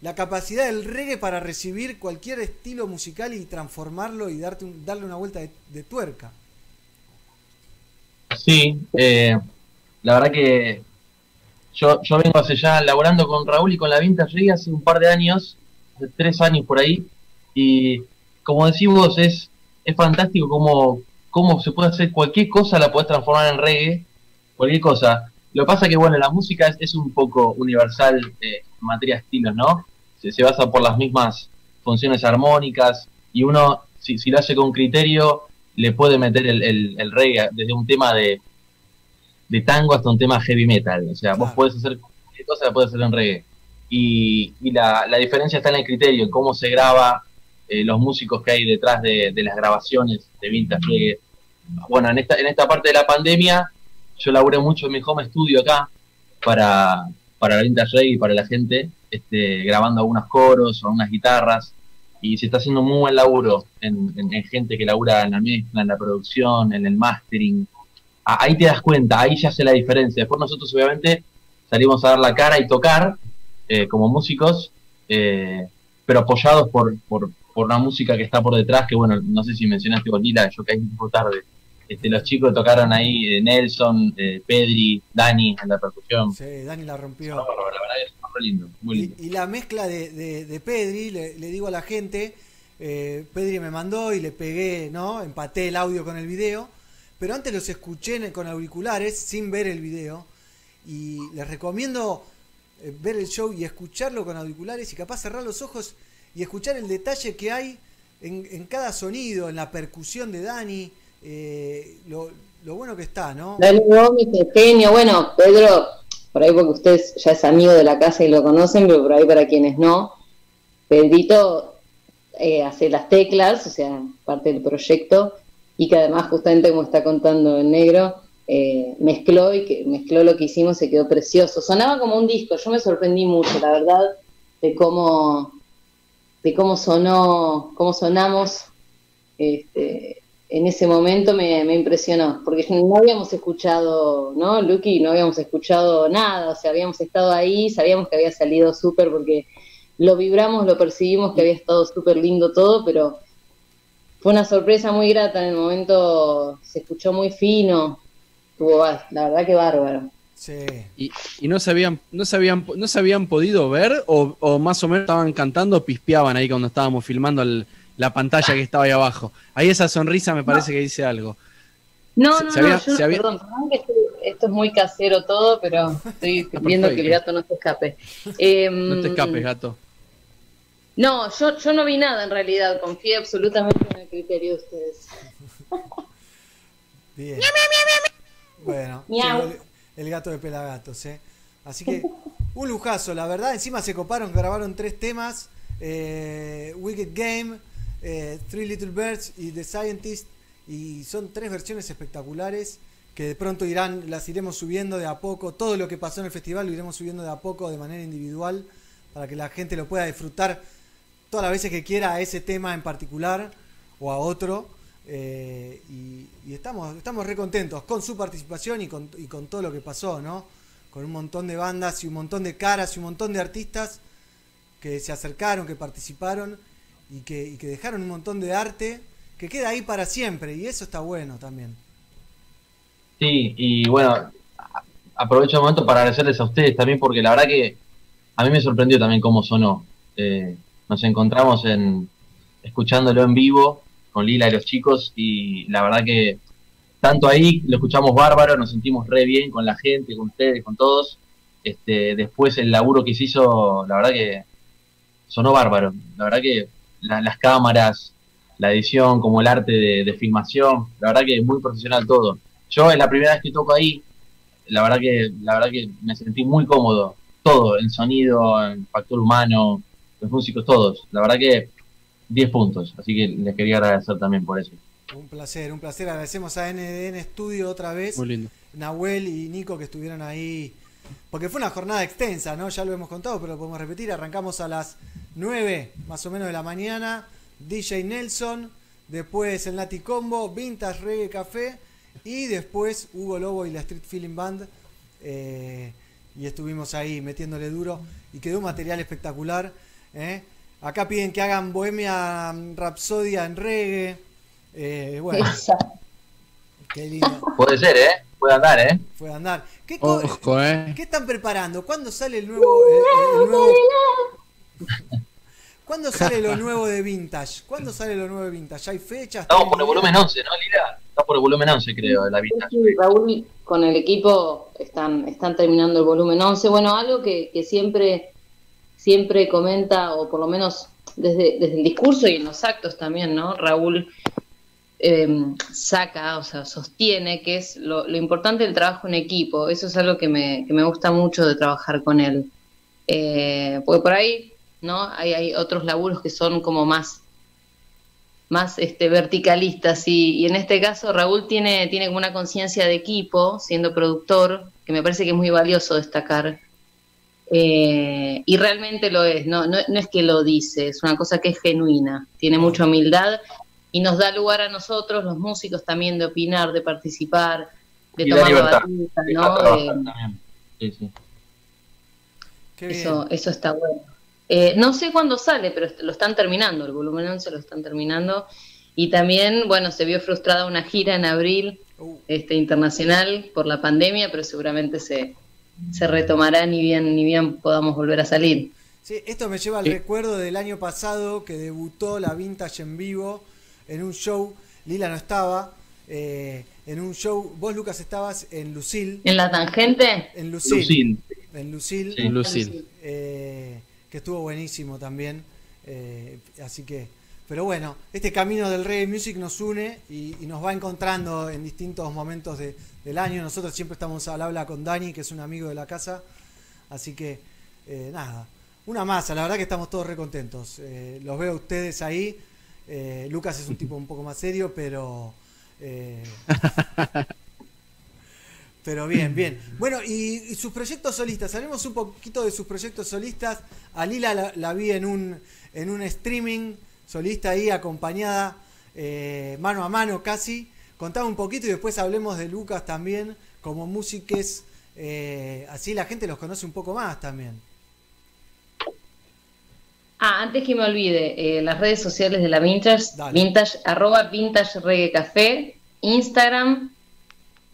la capacidad del reggae para recibir cualquier estilo musical y transformarlo y darte un- darle una vuelta de, tuerca. Sí, eh, la verdad que yo, yo vengo hace ya laborando con Raúl y con la Vintage Reggae hace un par de años, hace tres años por ahí, y como decís vos, es, es fantástico cómo, cómo se puede hacer cualquier cosa, la puedes transformar en reggae, cualquier cosa. Lo que pasa que, bueno, la música es, es un poco universal eh, en materia de estilos, ¿no? Se, se basa por las mismas funciones armónicas y uno, si, si lo hace con criterio, le puede meter el, el, el reggae desde un tema de, de tango hasta un tema heavy metal. O sea, vos podés hacer cualquier cosa, la puedes hacer en reggae. Y, y la, la diferencia está en el criterio, en cómo se graba, eh, los músicos que hay detrás de, las grabaciones de vintage reggae. Bueno, en esta, en esta parte de la pandemia, yo laburé mucho en mi home studio acá para, para la vintage reggae y para la gente, este, grabando algunos coros o algunas guitarras. Y se está haciendo muy buen laburo en, en- en gente que labura en la mezcla, en la producción, en el mastering. Ah, Ahí te das cuenta, ahí ya hace la diferencia. Después nosotros obviamente salimos a dar la cara y tocar eh, como músicos, eh, pero apoyados por, por una música que está por detrás, que bueno, no sé si mencionaste con Lila, yo caí un poco tarde. Este, los chicos tocaron ahí, eh, Nelson, eh, Pedri, Dani en la percusión. Sí, Dani la rompió. La verdad es muy lindo, muy lindo. Y la mezcla de, de, de Pedri, le, le digo a la gente, eh, Pedri me mandó y le pegué, ¿no? Empaté el audio con el video, pero antes los escuché en- con auriculares sin ver el video y les recomiendo eh, ver el show y escucharlo con auriculares y capaz cerrar los ojos y escuchar el detalle que hay en, cada sonido, en la percusión de Dani, eh, lo, bueno que está, ¿no? Dani Gómez, pequeño. Bueno, Pedro, por ahí porque usted ya es amigo de la casa y lo conocen, pero por ahí para quienes no, Pedrito eh, hace las teclas, o sea, parte del proyecto, y que además, justamente como está contando el negro, eh, mezcló y que mezcló lo que hicimos, se quedó precioso. Sonaba como un disco, yo me sorprendí mucho, la verdad, de cómo, de cómo sonó, cómo sonamos este, en ese momento me, me impresionó, porque no habíamos escuchado, ¿no, Lucky? No habíamos escuchado nada, o sea, habíamos estado ahí, sabíamos que había salido súper porque lo vibramos, lo percibimos, que había estado súper lindo todo, pero fue una sorpresa muy grata en el momento, se escuchó muy fino, estuvo, la verdad que bárbaro. Sí. ¿Y, y no, se habían, no, se habían, no se habían podido ver o, o más o menos estaban cantando, pispeaban ahí cuando estábamos filmando el- la pantalla que estaba ahí abajo? Ahí esa sonrisa me parece que dice algo. No, Se- no, se no, había- yo, se había- perdón, esto es muy casero todo, pero estoy viendo que el gato no se escape. Em, No te escapes, gato. No, yo, yo no vi nada en realidad, confié absolutamente en el criterio de ustedes. Bien. Bueno, el, gato de Pelagatos, ¿eh? Así que un lujazo, la verdad. Encima se coparon, grabaron tres temas: eh, Wicked Game, eh, Three Little Birds y The Scientist. Y son tres versiones espectaculares que de pronto irán, las iremos subiendo de a poco. Todo lo que pasó en el festival lo iremos subiendo de a poco de manera individual para que la gente lo pueda disfrutar todas las veces que quiera a ese tema en particular o a otro. Eh, y, estamos, estamos re contentos con su participación y con, y con todo lo que pasó, ¿no? Con un montón de bandas y un montón de caras y un montón de artistas que se acercaron, que participaron y que, que dejaron un montón de arte que queda ahí para siempre. Y eso está bueno también. Sí, y bueno, aprovecho el momento para agradecerles a ustedes también, porque la verdad que a mí me sorprendió también cómo sonó. Eh, nos encontramos en escuchándolo en vivo con Lila y los chicos, y la verdad que tanto ahí lo escuchamos bárbaro, nos sentimos re bien con la gente, con ustedes, con todos. Este, después el laburo que se hizo, la verdad que sonó bárbaro. La verdad que la- las cámaras, la edición, como el arte de, de filmación, la verdad que muy profesional todo. Yo es la primera vez que toco ahí, la verdad que, la verdad que me sentí muy cómodo. Todo, el sonido, el factor humano, los músicos, todos. La verdad que 10 puntos. Así que les quería agradecer también por eso. Un placer, un placer. Agradecemos a NDN Studio otra vez. Muy lindo. Nahuel y Nico que estuvieron ahí. Porque fue una jornada extensa, ¿no? Ya lo hemos contado, pero lo podemos repetir. Arrancamos a las 9 más o menos de la mañana. DJ Nelson. Después el Nati Combo. Vintage Reggae Café. Y después Hugo Lobo y la Street Feeling Band. eh, y estuvimos ahí metiéndole duro. Y quedó un material espectacular. ¿eh? Acá piden que hagan Bohemia Rapsodia en reggae. Eh, bueno, qué lindo. Puede ser, ¿eh? Puede andar, ¿eh? Puede andar. ¿Qué, Ojo, eh. ¿Qué están preparando? ¿Cuándo sale el nuevo, el- el nuevo- ¿Cuándo sale lo nuevo de Vintage? ¿Cuándo sale lo nuevo de Vintage? ¿Hay fechas? Estamos ¿Tienen por el volumen 11, ¿no, Lila? Está por el volumen 11, creo, de la vista. Sí, Raúl con el equipo están, están terminando el volumen 11. Bueno, algo que, que siempre, siempre comenta, o por lo menos desde, desde el discurso y en los actos también, ¿no? Raúl eh, saca, o sea, sostiene que es lo, importante del trabajo en equipo. Eso es algo que me, que me gusta mucho de trabajar con él. Eh, porque por ahí, ¿no? Hay, hay otros laburos que son como más más este, verticalistas y, en este caso Raúl tiene, tiene una conciencia de equipo siendo productor que me parece que es muy valioso destacar Eh, y realmente lo es, no, no, no es que lo dice, es una cosa que es genuina, tiene mucha humildad y nos da lugar a nosotros, los músicos también de opinar, de participar, de Y tomar la batuta, ¿no? Eh. Sí, sí. eso, eso está bueno. Eh, no sé cuándo sale, pero lo están terminando, el volumen 11 lo están terminando. Y también, bueno, se vio frustrada una gira en abril este, internacional por la pandemia, pero seguramente se, se retomará ni bien, ni bien podamos volver a salir. Sí, esto me lleva al recuerdo del año pasado que debutó la Vintage en vivo en un show. Lila no estaba. eh, en un show, vos Lucas estabas en Lucil. ¿En la tangente? En Lucil. Lucil. En Lucil. Sí, Lucil. eh, que estuvo buenísimo también. eh, así que, pero bueno, este camino del reggae music nos une y, y nos va encontrando en distintos momentos de- del año. Nosotros siempre estamos al habla con Dani, que es un amigo de la casa. Así que, eh, nada, una masa. La verdad que estamos todos re contentos. Eh, los veo a ustedes ahí. Eh, Lucas es un tipo un poco más serio, pero. pero bien, bien. Bueno, y, y sus proyectos solistas. Hablemos un poquito de sus proyectos solistas. A Lila la, la vi en un, en un streaming solista ahí acompañada eh, mano a mano casi. Contame un poquito y después hablemos de Lucas también como músiques, eh, así la gente los conoce un poco más también. Ah, antes que me olvide, eh, las redes sociales de la Vintage, vintage arroba Vintage Reggae Café, Instagram,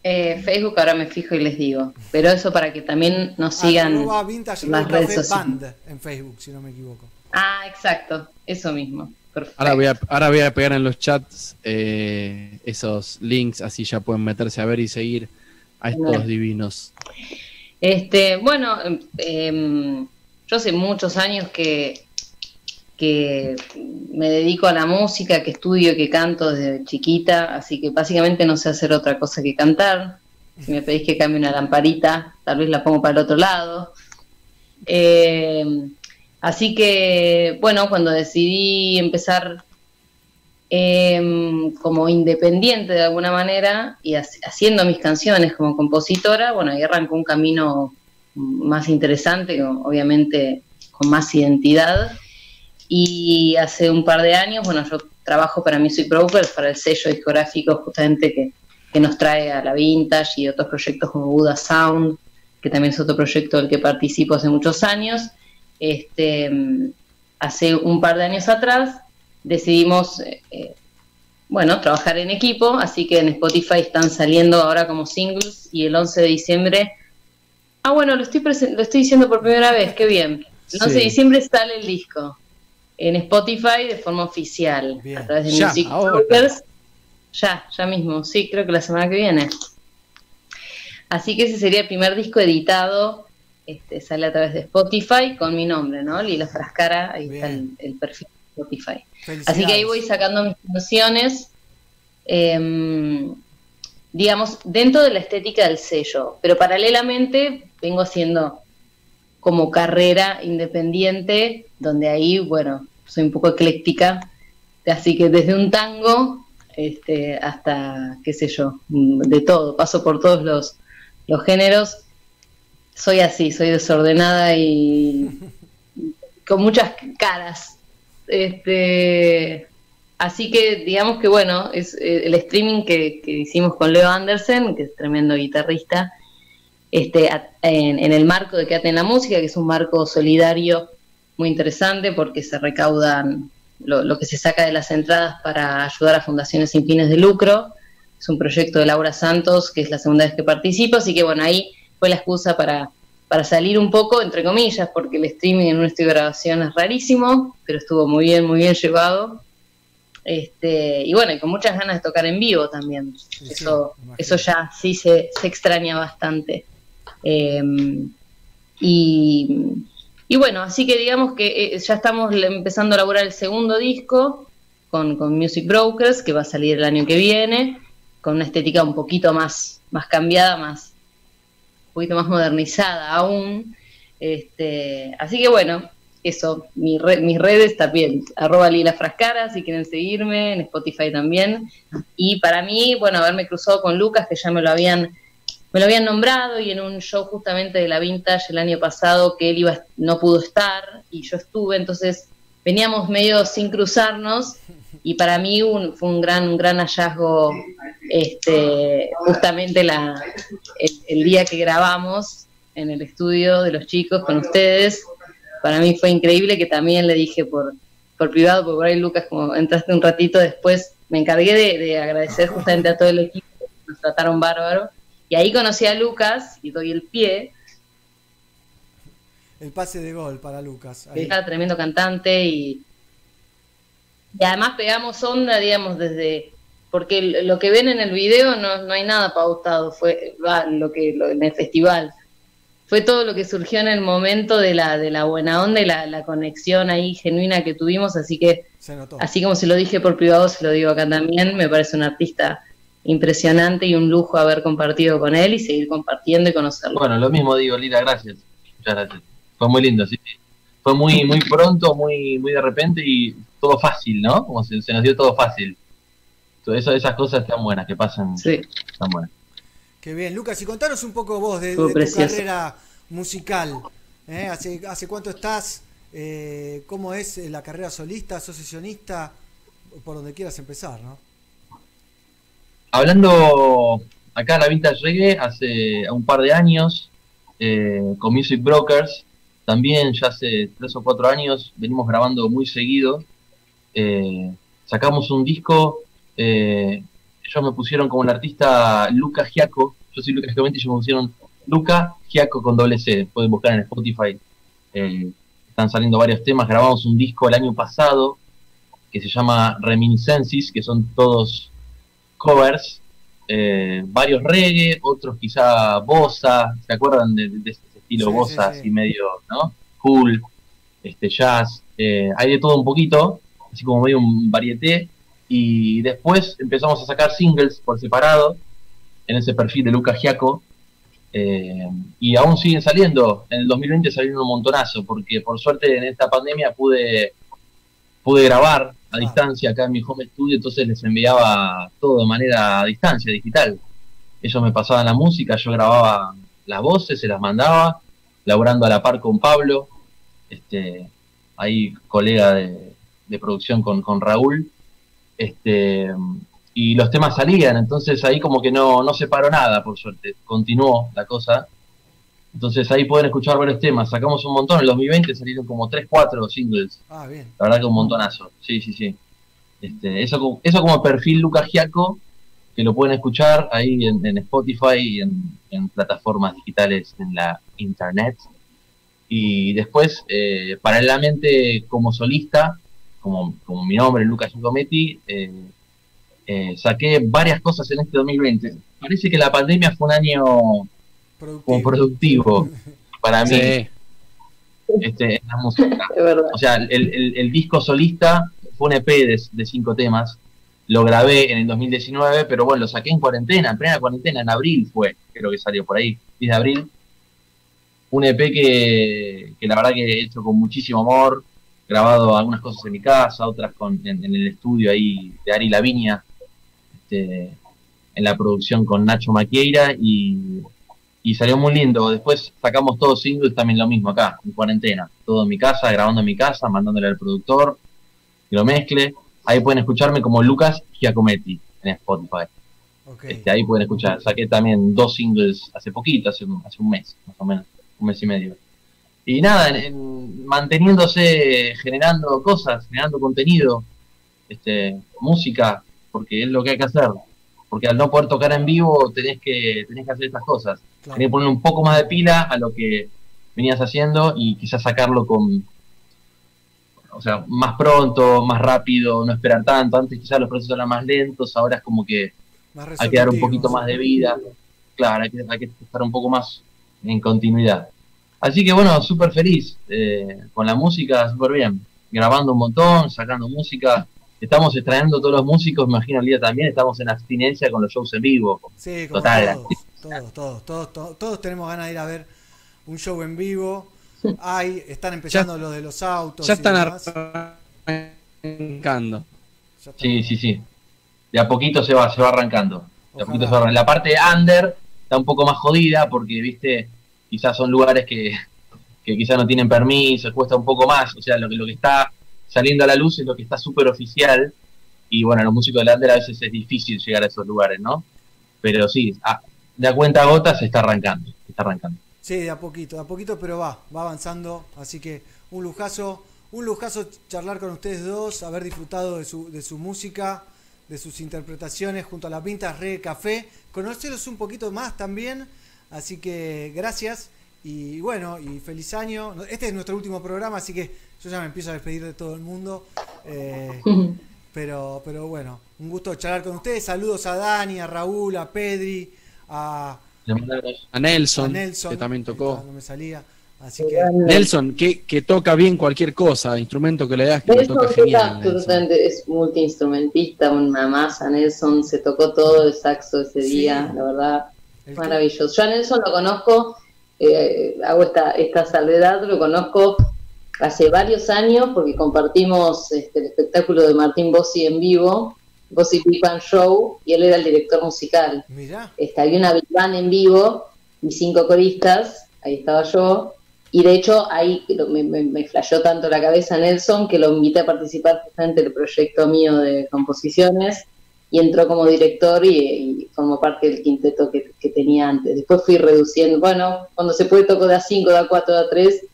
eh, Facebook, ahora me fijo y les digo. Pero eso para que también nos sigan Arroba Vintage las redes sociales. Band en Facebook, si no me equivoco. Ah, exacto, eso mismo. Perfecto. Ahora voy, a, ahora voy a pegar en los chats eh, esos links, así ya pueden meterse a ver y seguir a estos Bueno. divinos. Este, bueno, em, yo hace muchos años que, que me dedico a la música, que estudio, que canto desde chiquita, así que básicamente no sé hacer otra cosa que cantar. Si me pedís que cambie una lamparita, tal vez la pongo para el otro lado. Em, así que, bueno, cuando decidí empezar em, como independiente de alguna manera y ha- haciendo mis canciones como compositora, bueno, ahí arrancó un camino más interesante, obviamente con más identidad. Y hace un par de años, bueno, yo trabajo para Music Brokers, para el sello discográfico justamente que, que nos trae a la Vintage y otros proyectos como Buda Sound, que también es otro proyecto del que participo hace muchos años. Este, hace un par de años atrás decidimos, eh, eh, bueno, trabajar en equipo, así que en Spotify están saliendo ahora como singles y el 11 de diciembre, ah, bueno, lo estoy, lo estoy diciendo por primera vez, qué bien. El 11 de diciembre sale el disco en Spotify de forma oficial, a través de Ya, Music. Brokers. Ya, ya mismo, sí, creo que la semana que viene. Así que ese sería el primer disco editado, este, sale a través de Spotify con mi nombre, ¿no? Lila Frascara, ahí está el, el perfil de Spotify. Así que ahí voy sacando mis canciones, em, digamos, dentro de la estética del sello, pero paralelamente vengo haciendo como carrera independiente, donde ahí, bueno, soy un poco ecléctica, así que desde un tango este, hasta, qué sé yo, de todo, paso por todos los, los géneros. Soy así, soy desordenada y con muchas caras. Este, así que digamos que bueno, es eh, el streaming que, que hicimos con Leo Andersen, que es tremendo guitarrista, este, en el marco de Quédate en la Música, que es un marco solidario muy interesante porque se recaudan lo, lo que se saca de las entradas para ayudar a fundaciones sin fines de lucro. Es un proyecto de Laura Santos, que es la segunda vez que participo, así que bueno, ahí fue la excusa para, para salir un poco, entre comillas, porque el streaming en un estudio de grabación es rarísimo, pero estuvo muy bien, muy bien llevado. Este, y bueno, y con muchas ganas de tocar en vivo también. eso, eso ya sí se, se extraña bastante. Eh, y, y bueno, así que digamos que eh, ya estamos empezando a elaborar el segundo disco con, con Music Brokers, que va a salir el año que viene, con una estética un poquito más, más cambiada, más, un poquito más modernizada aún. Este, así que bueno, eso, mis redes también, arroba Lila Frascara, si quieren seguirme, en Spotify también. Y para mí, bueno, haberme cruzado con Lucas, que ya me lo habían me lo habían nombrado y en un show justamente de la Vintage el año pasado que él iba no pudo estar y yo estuve, entonces veníamos medio sin cruzarnos y para mí un- fue un gran un gran hallazgo este justamente la el, día que grabamos en el estudio de los chicos con ustedes. Para mí fue increíble que también le dije por por privado por ahí Lucas como entraste un ratito después me encargué de, de agradecer justamente a todo el equipo nos trataron bárbaro. Y ahí conocí a Lucas y doy el pie El pase de gol para Lucas. ahí. era tremendo cantante y, y además pegamos onda, digamos, desde porque lo que ven en el video no, no hay nada pautado, fue va, lo que lo- en el festival. Fue todo lo que surgió en el momento de la, de la buena onda y la, la conexión ahí genuina que tuvimos, así que Se notó. así como se lo dije por privado, se lo digo acá también, me parece un artista impresionante y un lujo haber compartido con él y seguir compartiendo y conocerlo. Bueno, lo mismo digo, Lila, gracias. Muchas gracias. Fue muy lindo, sí. Fue muy muy pronto, muy muy de repente y todo fácil, ¿no? Como se, se nos dio todo fácil. Eso, esas cosas están buenas, que pasan. Sí. Están buenas. Qué bien, Lucas, y contanos un poco vos de, tu carrera musical. ¿eh? ¿Hace, ¿Hace cuánto estás? Eh, ¿Cómo es eh, la carrera solista, asociacionista? por donde quieras empezar, ¿no? Hablando acá de la Vintage Reggae, hace un par de años, eh, con Music Brokers, también ya hace tres o cuatro años, venimos grabando muy seguido. Eh, sacamos un disco, eh, ellos me pusieron como el artista Luca Giaco, yo soy Lucas Giacomenti, ellos me pusieron Luca Giaco con doble C, pueden buscar en Spotify. Eh, están saliendo varios temas, grabamos un disco el año pasado que se llama Reminiscences, que son todos covers, eh, varios reggae, otros quizá bossa, ¿se acuerdan de, de ese estilo Sí, bossa sí, sí. así medio, ¿no? Cool, este jazz, eh, hay de todo un poquito, así como medio un varieté, y después empezamos a sacar singles por separado en ese perfil de Lucas Giaco, eh, y aún siguen saliendo. En el 2020 salieron un montonazo, porque por suerte en esta pandemia pude, pude grabar a distancia acá en mi home studio, entonces les enviaba todo de manera a distancia, digital. Ellos me pasaban la música, yo grababa las voces, se las mandaba, laburando a la par con Pablo, este, ahí colega de, de producción con, con Raúl. Este, y los temas salían, entonces ahí como que no, no se paró nada, por suerte, continuó la cosa. Entonces ahí pueden escuchar varios temas, sacamos un montón, en el 2020 salieron como 3, 4 singles, Ah, bien. la verdad que un montonazo, sí, sí, sí. Este, eso, como- eso como perfil Lucas Giaco, que lo pueden escuchar ahí en, en Spotify y en, en plataformas digitales en la internet. Y después, eh, paralelamente como solista, como, como mi nombre, Lucas Giacometti, eh, eh, saqué varias cosas en este 2020. Parece que la pandemia fue un año como productivo para mí Sí. este, en la música. O sea, el, el- el disco solista fue un EP de, de cinco temas. Lo grabé en el 2019, pero bueno, lo saqué en cuarentena, en plena cuarentena, en abril fue, creo que salió por ahí, 10 de abril. Un EP que, que la verdad que he hecho con muchísimo amor, grabado algunas cosas en mi casa, otras con, en, el estudio ahí de Ari Lavinia, este, en la producción con Nacho Maquieira y, y salió muy lindo. Después sacamos todos singles, también lo mismo acá, en cuarentena. Todo en mi casa, grabando en mi casa, mandándole al productor, que lo mezcle. Ahí pueden escucharme como Lucas Giacometti en Spotify. Este, ahí pueden escuchar. Saqué también dos singles hace poquito, hace, un- hace un mes, más o menos, un mes y medio. Y nada, en- en- manteniéndose, generando cosas, generando contenido, este, música, porque es lo que hay que hacer. Porque al no poder tocar en vivo tenés que, tenés que hacer estas cosas. Claro. Tenés que poner un poco más de pila a lo que venías haciendo y quizás sacarlo con, o sea, más pronto, más rápido, no esperar tanto. Antes quizás los procesos eran más lentos, ahora es como que hay que dar un poquito más de vida. Claro, hay que, hay que estar un poco más en continuidad. Así que bueno, súper feliz eh, con la música, súper bien. Grabando un montón, sacando música. Estamos extrayendo todos los músicos, me imagino el día también, estamos en abstinencia con los shows en vivo. Sí, Total. todos, todos, todos, todos, todos tenemos ganas de ir a ver un show en vivo. Hay, están empezando los de los autos. Ya están arrancando. Sí, sí, sí. De a poquito se va, se va arrancando. De a poquito se va arrancando. La parte under está un poco más jodida porque, viste, quizás son lugares que, que quizás no tienen permiso, cuesta un poco más. O sea, lo que, lo que está saliendo a la luz es lo que está súper oficial. Y bueno, los músicos del under a veces es difícil llegar a esos lugares, ¿no? Pero sí, a- de a cuenta gotas se está arrancando. Se está arrancando. Sí, de a poquito, de a poquito, pero va, va avanzando. Así que un lujazo, un lujazo charlar con ustedes dos, haber disfrutado de su, de su música, de sus interpretaciones junto a las Pintas Re Café, conocerlos un poquito más también. Así que gracias y bueno, y feliz año. Este es nuestro último programa, así que yo ya me empiezo a despedir de todo el mundo. Eh, pero, pero bueno, un gusto charlar con ustedes. Saludos a Dani, a Raúl, a Pedri, a, Le A Nelson, a Nelson, que también tocó. no me salía. Así que Nelson, que, que toca bien cualquier cosa, instrumento que le das que lo Nelson toca toca genial. Nelson. absolutamente, es multiinstrumentista, una masa. Nelson se tocó todo el saxo ese Sí. día, la verdad, maravilloso. Yo a Nelson lo conozco, eh, hago esta, esta salvedad, lo conozco hace varios años porque compartimos este, el espectáculo de Martín Bossi en vivo, Bossi Big Band Show, y él era el director musical. mirá, Este, había una Big Band en vivo y cinco coristas, ahí estaba yo, y de hecho ahí me, me, me flasheó tanto la cabeza Nelson que lo invité a participar justamente del proyecto mío de composiciones y entró como director y, y formó parte del quinteto que, que tenía antes. Después fui reduciendo, bueno, cuando se puede toco de a 5, de a 4, de a 3,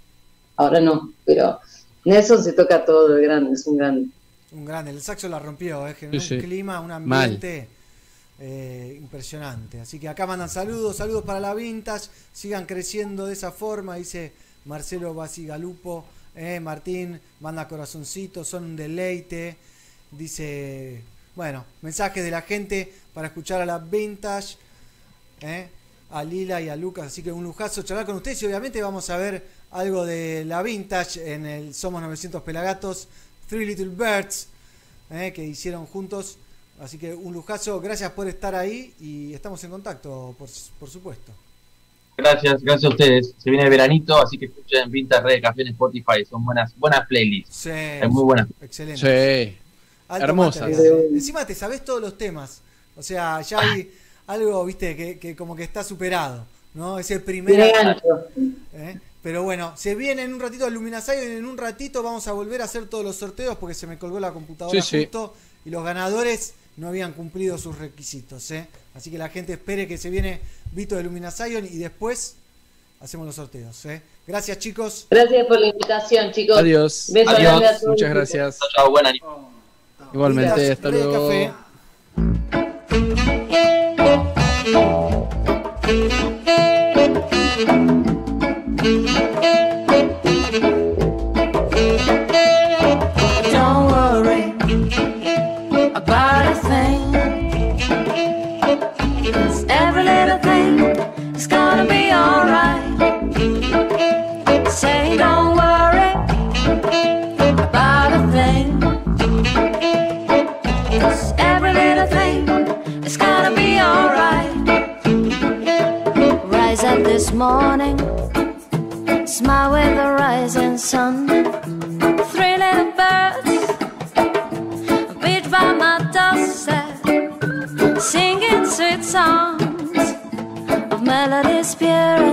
ahora no, pero Nelson se toca todo, es grande, es un grande. Un grande, el saxo la rompió, eh, generó Sí, un sí. clima, un ambiente eh, impresionante. Así que acá mandan saludos, saludos para la Vintage, sigan creciendo de esa forma, dice Marcelo Basigalupo, eh, Martín, manda corazoncitos, son un deleite, dice, bueno, mensajes de la gente para escuchar a la Vintage, eh, a Lila y a Lucas, así que un lujazo charlar con ustedes y obviamente vamos a ver algo de la Vintage en el Somos 900 Pelagatos, Three Little Birds, eh, que hicieron juntos. Así que un lujazo, gracias por estar ahí y estamos en contacto, por, por supuesto. Gracias, gracias a ustedes. Se viene el veranito, así que escuchen Vintage Red de Café en Spotify. Son buenas, buenas playlists. Sí, Es muy buena. Excelente. Sí. Alto Hermosa. material. Encima te sabes todos los temas. O sea, ya hay algo, viste, que, que como que está superado. ¿No? Es el primer. ¿eh? Pero bueno, se viene en un ratito el Luminasayo y en un ratito vamos a volver a hacer todos los sorteos porque se me colgó la computadora Sí, sí. justo y los ganadores no habían cumplido sus requisitos. ¿eh? Así que la gente espere que se viene Vito de Luminasayon y después hacemos los sorteos. ¿eh? Gracias chicos. Gracias por la invitación, chicos. Adiós. Beso Adiós. Muchas gracias. Chao, chao, buena Igualmente, hasta luego. Of melodies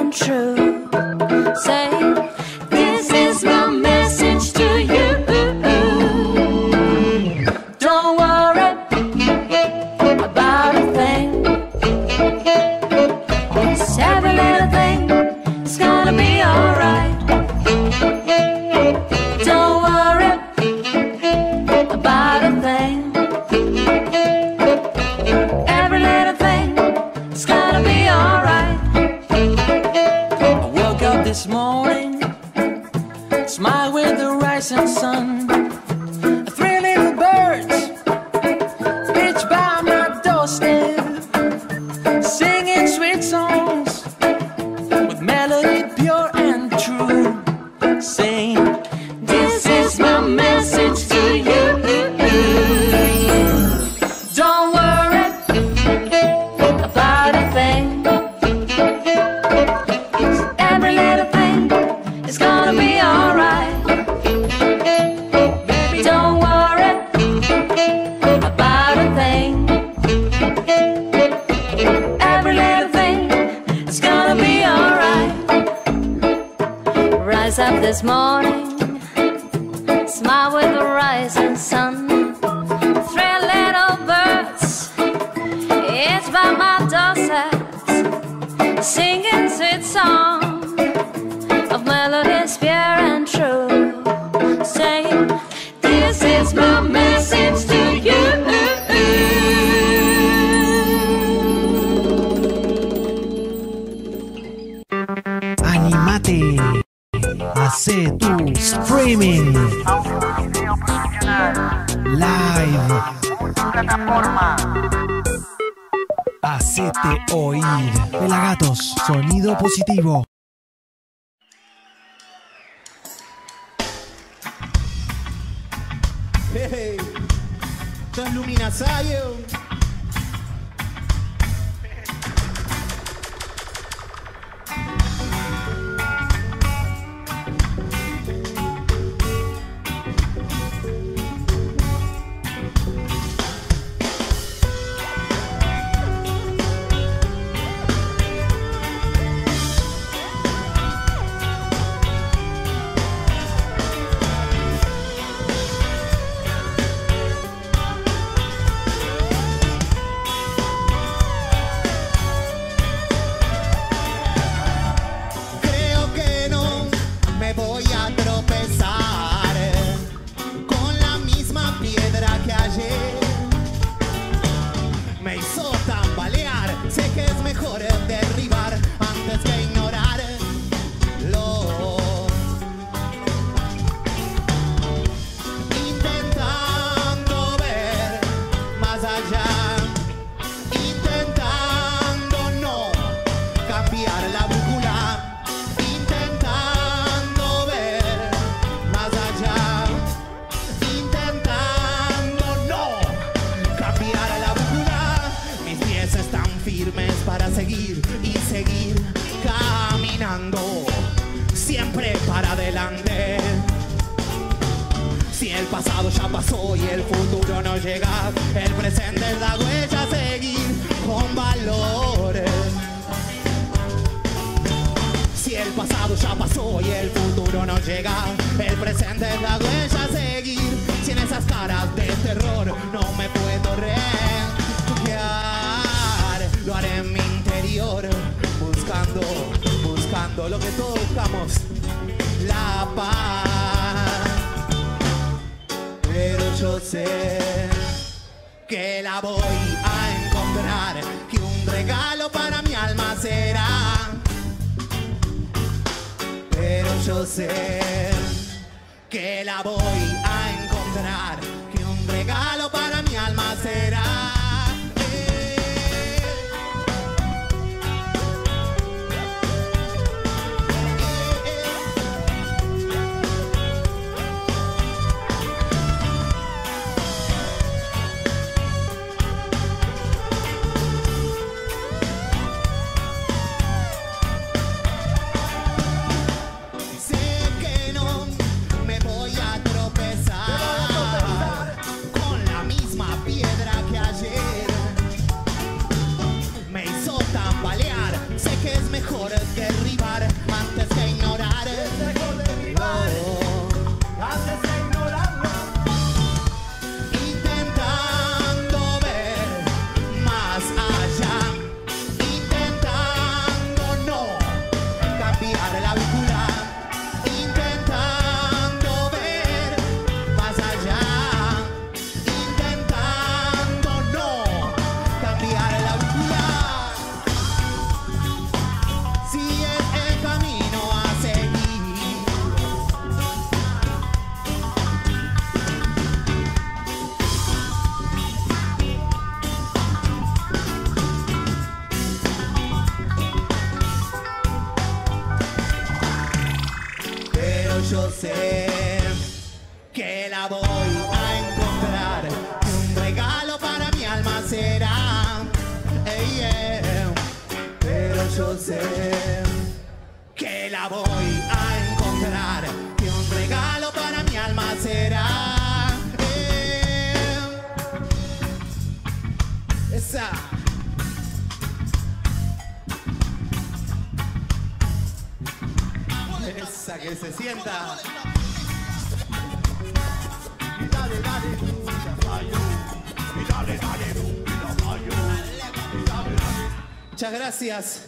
gracias.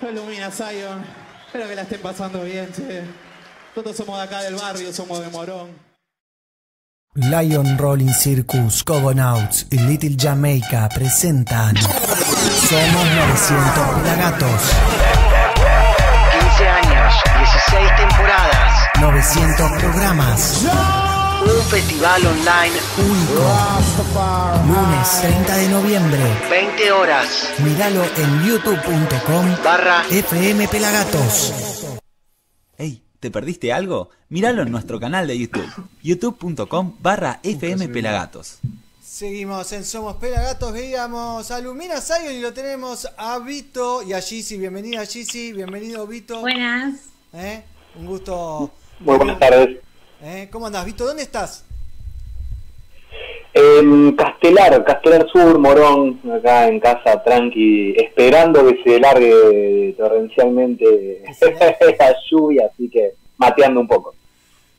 Ilumina Zion. Espero que la estén pasando bien, che. Todos somos de acá del barrio, somos de Morón. Lion Rolling Circus, Cogonauts y Little Jamaica presentan Somos 900 Pelagatos. 15 años, 16 temporadas, 900 programas. un festival online, Lunes 30 de noviembre. 20 horas, Míralo en youtube.com barra FM Pelagatos. Ey, ¿te perdiste algo? Míralo en nuestro canal de YouTube, youtube.com barra FM Pelagatos. Seguimos en Somos Pelagatos, veíamos a Lumina Zion y lo tenemos a Vito y a Gizzy. Bienvenida Gizzy, bienvenido Vito. Buenas. ¿Eh? Un gusto. Muy buenas tardes. ¿Eh? ¿Cómo andás, Vito? ¿Dónde estás? En Castelar, Castelar Sur, Morón, acá en casa, tranqui, esperando que se largue torrencialmente la lluvia, así que mateando un poco.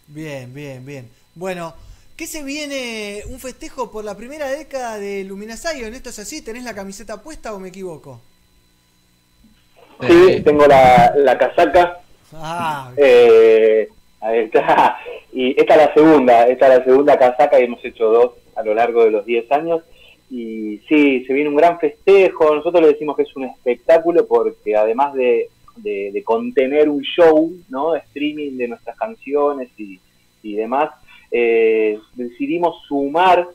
Bien, bien, bien. Bueno, ¿qué se viene? ¿Un festejo por la primera década de Lumina Zion? ¿Esto es así? ¿Tenés la camiseta puesta o me equivoco? Sí, tengo la, la casaca. Ah, Eh, ahí está. Y esta es la segunda, esta es la segunda casaca y hemos hecho dos a lo largo de los 10 años. Y sí, se viene un gran festejo. Nosotros le decimos que es un espectáculo porque además de, de- de contener un show, ¿no? De streaming de nuestras canciones y, y demás, eh, decidimos sumar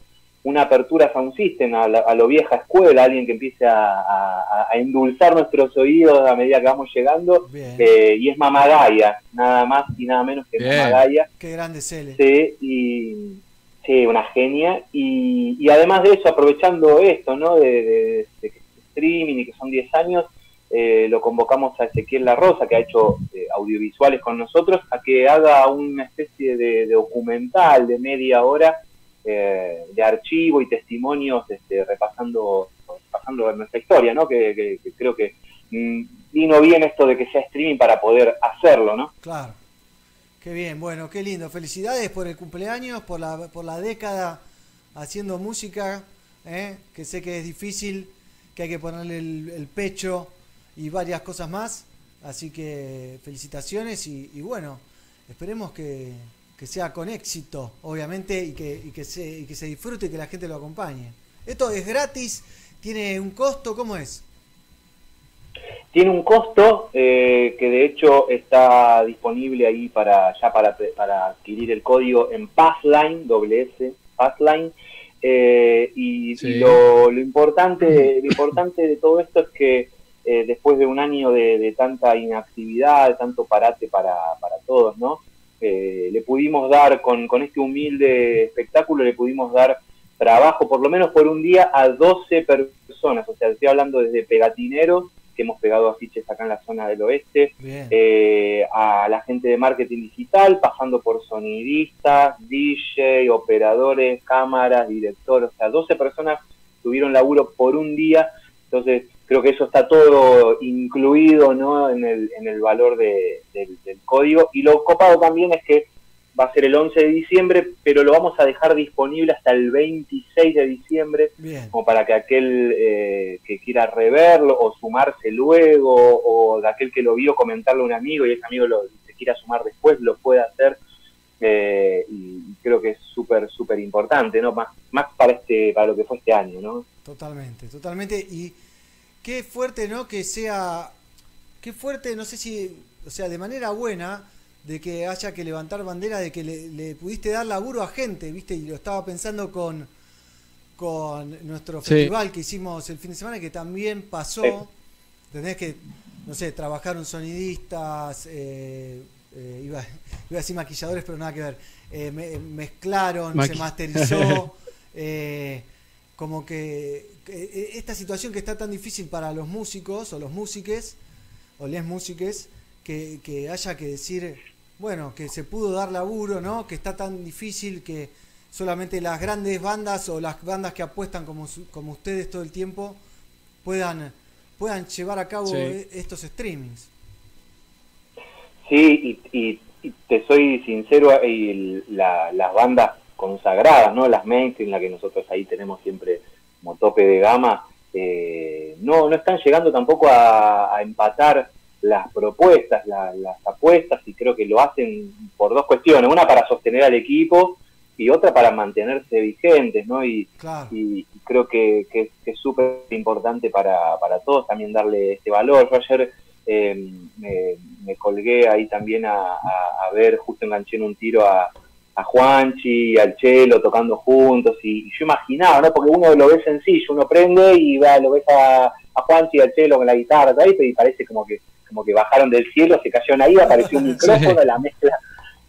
una apertura Sound System a, la- a lo vieja escuela, alguien que empiece a, a- a endulzar nuestros oídos a medida que vamos llegando, eh, y es Mamagaya, nada más y nada menos que Bien. Mamagaya. qué grande Cele. Sí, y sí, una genia. Y, y además de eso, aprovechando esto, ¿no? De, de- de streaming y que son 10 años, eh, lo convocamos a Ezequiel La Rosa, que ha hecho eh, audiovisuales con nosotros a que haga una especie de, de documental de media hora eh, de archivo y testimonios este, repasando, repasando nuestra historia, ¿no? Que, que- que creo que mm, vino bien esto de que sea streaming para poder hacerlo, ¿no? Claro. Qué bien, bueno, qué lindo. Felicidades por el cumpleaños, por la, por la década haciendo música, ¿eh? que sé que es difícil, que hay que ponerle el, pecho y varias cosas más. Así que felicitaciones y, y bueno, esperemos que, que sea con éxito, obviamente, y que, y, que se, y que se disfrute y que la gente lo acompañe. ¿Esto es gratis? ¿Tiene un costo? ¿Cómo es? Tiene un costo eh, que de hecho está disponible ahí para ya para, para adquirir el código en Passline, doble S, Passline. Eh, y, lo, lo importante, lo importante de todo esto es que eh, después de un año de, de tanta inactividad, de tanto parate para, para todos, ¿no? Eh, le pudimos dar, con, con este humilde espectáculo, le pudimos dar trabajo, por lo menos por un día, a 12 personas. O sea, estoy hablando desde pegatineros, que hemos pegado afiches acá en la zona del oeste, eh, a la gente de marketing digital, pasando por sonidistas, DJ, operadores, cámaras, directores, o sea, 12 personas tuvieron laburo por un día, entonces creo que eso está todo incluido ¿no? en, el, en el valor de- del, del código. Y lo copado también es que va a ser el 11 de diciembre, pero lo vamos a dejar disponible hasta el 26 de diciembre, Bien. como para que aquel eh, que quiera reverlo o sumarse luego, o de aquel que lo vio comentarle a un amigo y ese amigo lo, se quiera sumar después, lo puede hacer. Eh, y creo que es súper, súper importante, ¿no? Más, más para este, para lo que fue este año, ¿no? Totalmente, totalmente. Y qué fuerte, ¿no? Que sea, qué fuerte, no sé si, o sea, de manera buena, de que haya que levantar bandera, de que le, le pudiste dar laburo a gente, ¿viste? Y lo estaba pensando con, con nuestro Sí. festival que hicimos el fin de semana, que también pasó. Sí. Tenés que, no sé, trabajaron sonidistas, eh, eh, iba, iba a decir maquilladores, pero nada que ver. Eh, me- mezclaron, se masterizó. eh, como que, que, eh, esta situación que está tan difícil para los músicos o los músiques o les músiques que, que haya que decir bueno que se pudo dar laburo no que está tan difícil que solamente las grandes bandas o las bandas que apuestan como su- como ustedes todo el tiempo puedan puedan llevar a cabo Sí. e- estos streamings Sí, y, y- y te soy sincero, y la- las bandas consagradas, ¿no? Las mainstream, la que nosotros ahí tenemos siempre como tope de gama, eh, no, no están llegando tampoco a, a empatar las propuestas, la- las apuestas, y creo que lo hacen por dos cuestiones. Una para sostener al equipo y otra para mantenerse vigentes, ¿no? Y, claro y, y creo que, que es- que es súper importante para, para todos también darle este valor. Yo ayer eh, me, me colgué ahí también a, a- a ver, justo enganché en un tiro a, a Juanchi y al Chelo tocando juntos y, y yo imaginaba, ¿no? Porque uno lo ve sencillo, uno prende y va, lo ves a, a Juanchi y al Chelo con la guitarra ¿sabes? y parece como que como que bajaron del cielo, se cayeron ahí, apareció un micrófono, la mezcla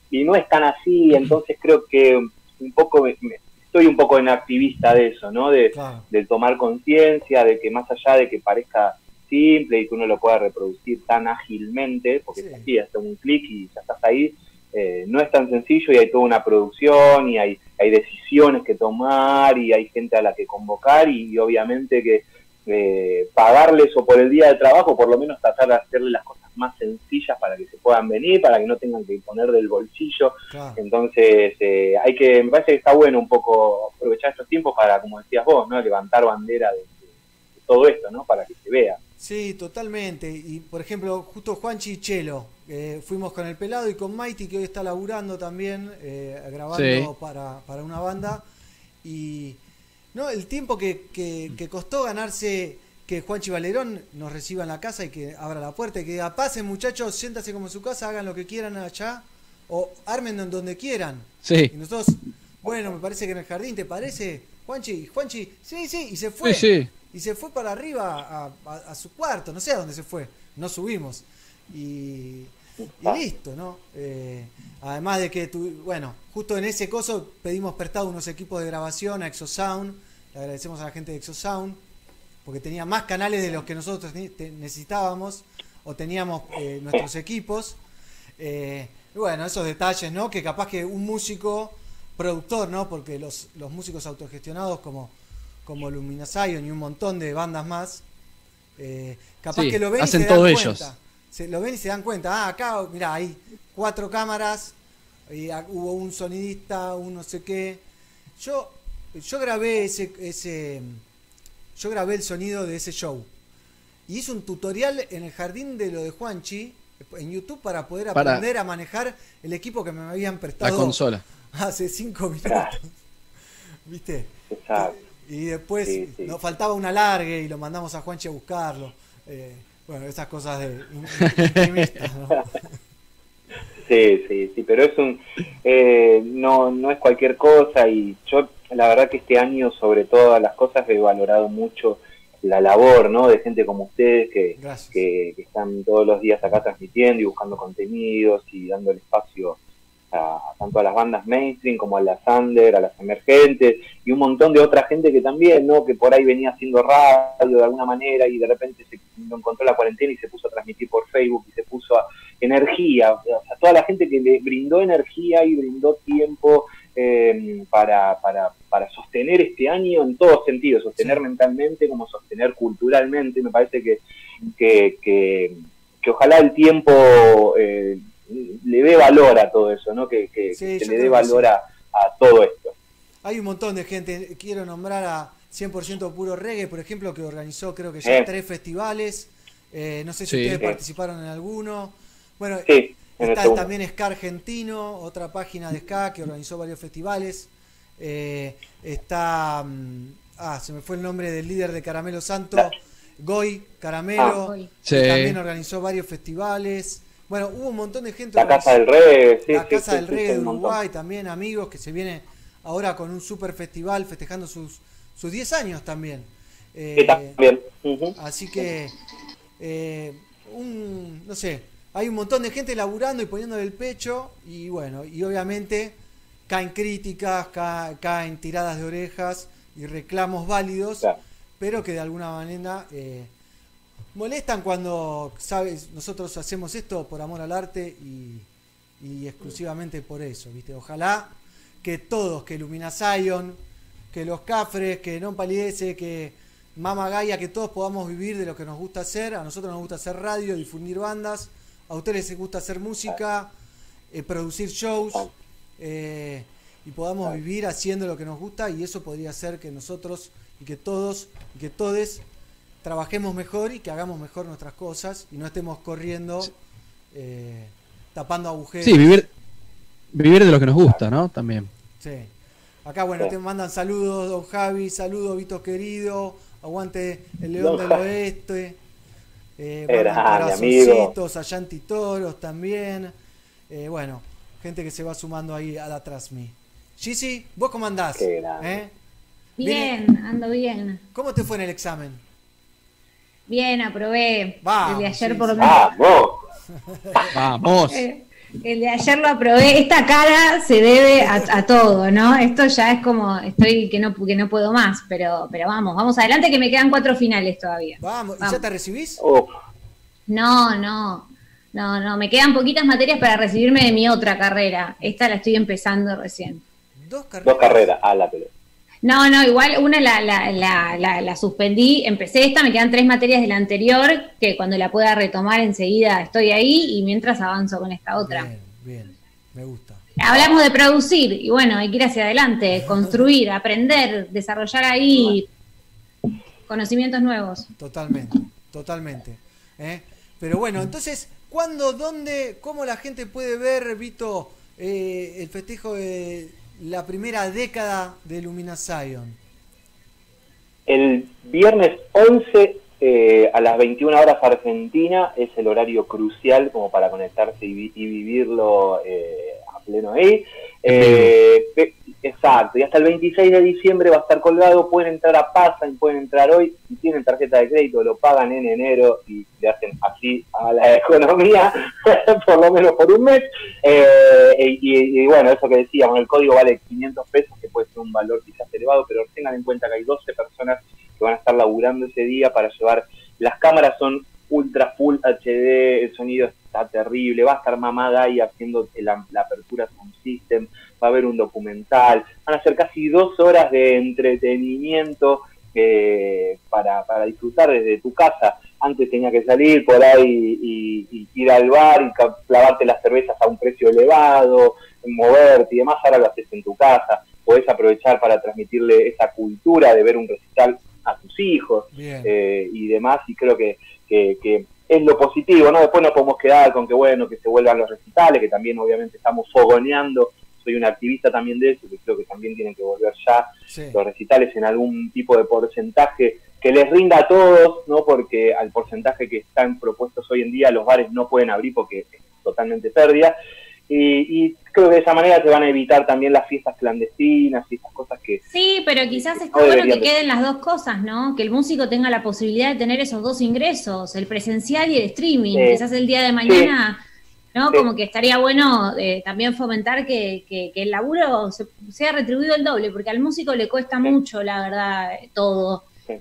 y no es tan así, entonces creo que un poco me- me- estoy un en en activista de eso, ¿no? De, claro del tomar conciencia, de que más allá de que parezca simple y que uno lo pueda reproducir tan ágilmente, porque Sí. es así, hasta un clic y ya estás ahí, eh, no es tan sencillo y hay toda una producción y hay, hay decisiones que tomar y hay gente a la que convocar y, y obviamente que eh, pagarles o por el día de trabajo, por lo menos tratar de hacerle las cosas más sencillas para que se puedan venir, para que no tengan que poner del bolsillo. claro Entonces, eh, hay que, me parece que está bueno un poco aprovechar estos tiempos para, como decías vos, ¿no? levantar bandera de, de- de todo esto, ¿no? Para que se vea. Sí, totalmente. Y por ejemplo, justo Juanchi y Chelo, eh, fuimos con el pelado y con Mighty, que hoy está laburando también, eh, grabando Sí. para, para una banda. Y no, el tiempo que, que, que costó ganarse que Juanchi Valerón nos reciba en la casa y que abra la puerta y que diga, pasen muchachos, siéntase como en su casa, hagan lo que quieran allá, o armen en donde quieran. Sí. Y nosotros, bueno, me parece que en el jardín, ¿te parece? Juanchi, Juanchi, sí, sí, y se fue. Sí, sí. Y se fue para arriba a, a- a su cuarto, no sé a dónde se fue, no subimos. Y, y listo, ¿no? Eh, además de que, tu, bueno, justo en ese coso pedimos prestado unos equipos de grabación a Exosound, le agradecemos a la gente de Exosound, porque tenía más canales de los que nosotros te- te- necesitábamos, o teníamos eh, nuestros equipos. Eh, y bueno, esos detalles, ¿no? Que capaz que un músico, productor, ¿no? Porque los, los músicos autogestionados como, como Lumina Zion y un montón de bandas más, eh, capaz Sí, que lo ven hacen y se dan todo cuenta. ellos. Se, lo ven y se dan cuenta. Ah, acá, mira, hay cuatro cámaras, y a- hubo un sonidista, un no sé qué. Yo, yo grabé ese, ese, yo grabé el sonido de ese show. Y hice un tutorial en el jardín de lo de Juanchi, en YouTube, para poder Para- aprender a manejar el equipo que me habían prestado. La consola. Hace cinco minutos. ¿Viste? Exacto. Y después Sí, sí. nos faltaba un alargue y lo mandamos a Juanchi a buscarlo. Eh, bueno, esas cosas de intimistas, ¿no? Sí, sí, sí, pero es un, eh, no, no es cualquier cosa y yo la verdad que este año sobre todas las cosas he valorado mucho la labor, ¿no? De gente como ustedes que, que están todos los días acá transmitiendo y buscando contenidos y dando el espacio a, tanto a las bandas mainstream como a las under, a las emergentes y un montón de otra gente que también, ¿no? Que por ahí venía haciendo radio de alguna manera y de repente se encontró la cuarentena y se puso a transmitir por Facebook y se puso a energía, o sea, toda la gente que le brindó energía y brindó tiempo eh, para, para, para sostener este año en todos sentidos, sostener mentalmente como sostener culturalmente, me parece que, que, que, que ojalá el tiempo eh, le dé valor a todo eso, ¿no? que, que, Sí, que yo le dé valor sí. a, a todo esto. Hay un montón de gente. Quiero nombrar a 100% Puro Reggae, por ejemplo, que organizó creo que ya Eh. tres festivales. Eh, no sé si Sí. ustedes participaron en alguno. Bueno, Sí, en el está también Ska Argentino, otra página de Ska que organizó varios festivales. Eh, está. mm, Ah, se me fue el nombre del líder de Caramelo Santo, Goy Caramelo. Ah. que. También organizó varios festivales. Bueno, hubo un montón de gente. La Casa del Reggae, sí, La sí, Casa sí, del Reggae de. Uruguay también, amigos, que se viene ahora con un super festival festejando sus, sus 10 años también. Eh, también. Así que, eh, un, no sé, hay un montón de gente laburando y poniéndole el pecho y bueno, y obviamente caen críticas, ca- caen tiradas de orejas y reclamos válidos, pero que de alguna manera eh, molestan cuando, sabes, nosotros hacemos esto por amor al arte y, exclusivamente por eso, ¿viste? Ojalá que todos, que Lumina Zion, que los Cafres, que Non Palidece, que Mama Gaia, que todos podamos vivir de lo que nos gusta hacer. A nosotros nos gusta hacer radio, difundir bandas. A ustedes les gusta hacer música, eh, producir shows. eh, y podamos vivir haciendo lo que nos gusta y eso podría ser que nosotros y que todos y que todes trabajemos mejor y que hagamos mejor nuestras cosas y no estemos corriendo eh, tapando agujeros. Sí, vivir, vivir de lo que nos gusta, ¿no? También. Sí. Acá, bueno, Sí. te mandan saludos, don Javi, saludos, Vito querido, aguante el León Don del Javi. Oeste. Eh, mandan amigo. corazoncitos, a Yanti Toros también. Eh, bueno, gente que se va sumando ahí a la Trasmi. Gigi, ¿vos cómo andás? Qué grande. ¿Eh? Bien, ando bien. ¿Cómo te fue en el examen? Bien, aprobé. Vamos, el de ayer sí, por lo menos. Vamos. Eh, El de ayer lo aprobé. Esta cara se debe a, a todo, ¿no? Esto ya es como, estoy que no, que no puedo más, pero, pero vamos, vamos adelante que me quedan cuatro finales todavía. Vamos, ¿y ya te recibís? No, no, no, no, me quedan poquitas materias para recibirme de mi otra carrera. Esta la estoy empezando recién. Dos carreras. Dos carreras, a la pelota. No, no, igual una la, la, la, la, la suspendí, empecé esta, me quedan tres materias de la anterior, que cuando la pueda retomar enseguida estoy ahí y mientras avanzo con esta otra. Bien, bien, me gusta. Hablamos de producir y bueno, hay que ir hacia adelante, construir, aprender, desarrollar ahí conocimientos nuevos. Totalmente, totalmente. ¿eh? Pero bueno, entonces, ¿cuándo, dónde, cómo la gente puede ver, Vito, eh, el festejo de la primera década de Lumina Zion? El viernes 11 eh, a las 21 horas Argentina es el horario crucial como para conectarse y, vi- y vivirlo eh, a pleno ahí. Eh, exacto, y hasta el 26 de diciembre va a estar colgado, pueden entrar a Pasan, pueden entrar hoy, si tienen tarjeta de crédito lo pagan en enero y le hacen así a la economía, por lo menos por un mes. Eh, y, y- y bueno, eso que decíamos, el código vale 500 pesos, que puede ser un valor quizás elevado, pero tengan en cuenta que hay 12 personas que van a estar laburando ese día para llevar, las cámaras son ultra full HD, el sonido está terrible, va a estar Mamá Guy haciendo la, la apertura Sound System, va a haber un documental, van a ser casi dos horas de entretenimiento eh, para, para disfrutar desde tu casa. Antes tenía que salir por ahí y, y ir al bar y clavarte las cervezas a un precio elevado, moverte y demás, ahora lo haces en tu casa, podés aprovechar para transmitirle esa cultura de ver un recital a tus hijos eh, y demás, y creo que, que, que es lo positivo, ¿no? Después nos podemos quedar con que, bueno, que se vuelvan los recitales, que también obviamente estamos fogoneando, soy un activista también de eso, que creo que también tienen que volver ya Sí. los recitales en algún tipo de porcentaje que les rinda a todos, ¿no? Porque al porcentaje que están propuestos hoy en día los bares no pueden abrir porque es totalmente pérdida. Y, y creo que de esa manera se van a evitar también las fiestas clandestinas y estas cosas que, Sí, pero quizás está No bueno que de- queden las dos cosas, ¿no? Que el músico tenga la posibilidad de tener esos dos ingresos, el presencial y el streaming. Sí. Quizás el día de mañana, ¿no? Sí. Como que estaría bueno eh, también fomentar que, que- que el laburo se- sea retribuido el doble, porque al músico le cuesta mucho, la verdad, eh,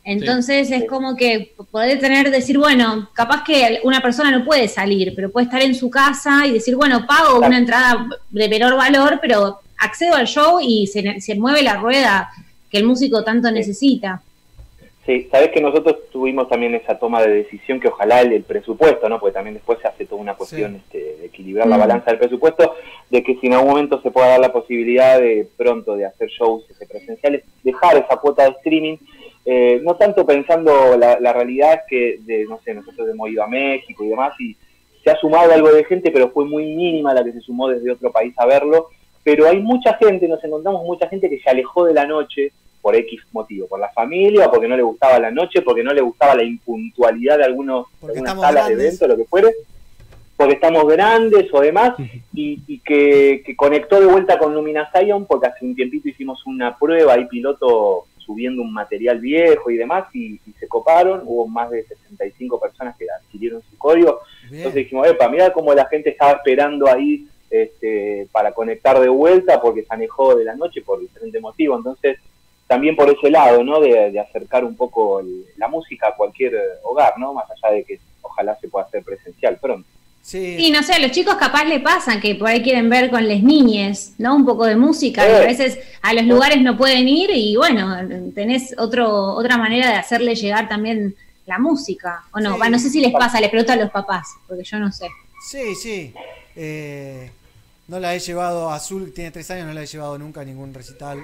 Entonces es como que poder tener, decir, bueno, capaz que una persona no puede salir, pero puede estar en su casa y decir, bueno, pago una entrada de menor valor, pero accedo al show y se, se mueve la rueda que el músico tanto necesita. Sí, sabes que nosotros tuvimos también esa toma de decisión que ojalá el, el presupuesto, ¿no? Porque también después se hace toda una cuestión este, de equilibrar la Mm. balanza del presupuesto, de que si en algún momento se pueda dar la posibilidad de pronto de hacer shows este, presenciales, dejar esa cuota de streaming, eh, no tanto pensando la, la realidad que, de, no sé, nosotros hemos ido a México y demás y se ha sumado algo de gente, pero fue muy mínima la que se sumó desde otro país a verlo, pero hay mucha gente, nos encontramos mucha gente que se alejó de la noche por X motivo, por la familia, porque no le gustaba la noche, porque no le gustaba la impuntualidad de algunos algunas salas de grandes. evento, lo que fuere, porque estamos grandes o demás, y, y que, que conectó de vuelta con Lumina Zion, porque hace un tiempito hicimos una prueba ahí piloto subiendo un material viejo y demás, y, y se coparon, hubo más de 65 personas que adquirieron su código, entonces dijimos, epa, mira cómo la gente estaba esperando ahí este, para conectar de vuelta porque se alejó de la noche por diferente motivo. Entonces, también por ese lado, ¿no? De, de acercar un poco el- la música a cualquier hogar, ¿no? Más allá de que ojalá se pueda hacer presencial pronto. Y no sé, a los chicos capaz le pasan que por ahí quieren ver con las niñes, ¿no? Un poco de música y a veces a los lugares no pueden ir y bueno, tenés otro, otra manera de hacerle llegar también la música, ¿o no? Sí. No sé si les pasa, les pregunto a los papás, porque yo no sé. Sí, sí. Eh, no la he llevado, Azul tiene tres años, no la he llevado nunca a ningún recital.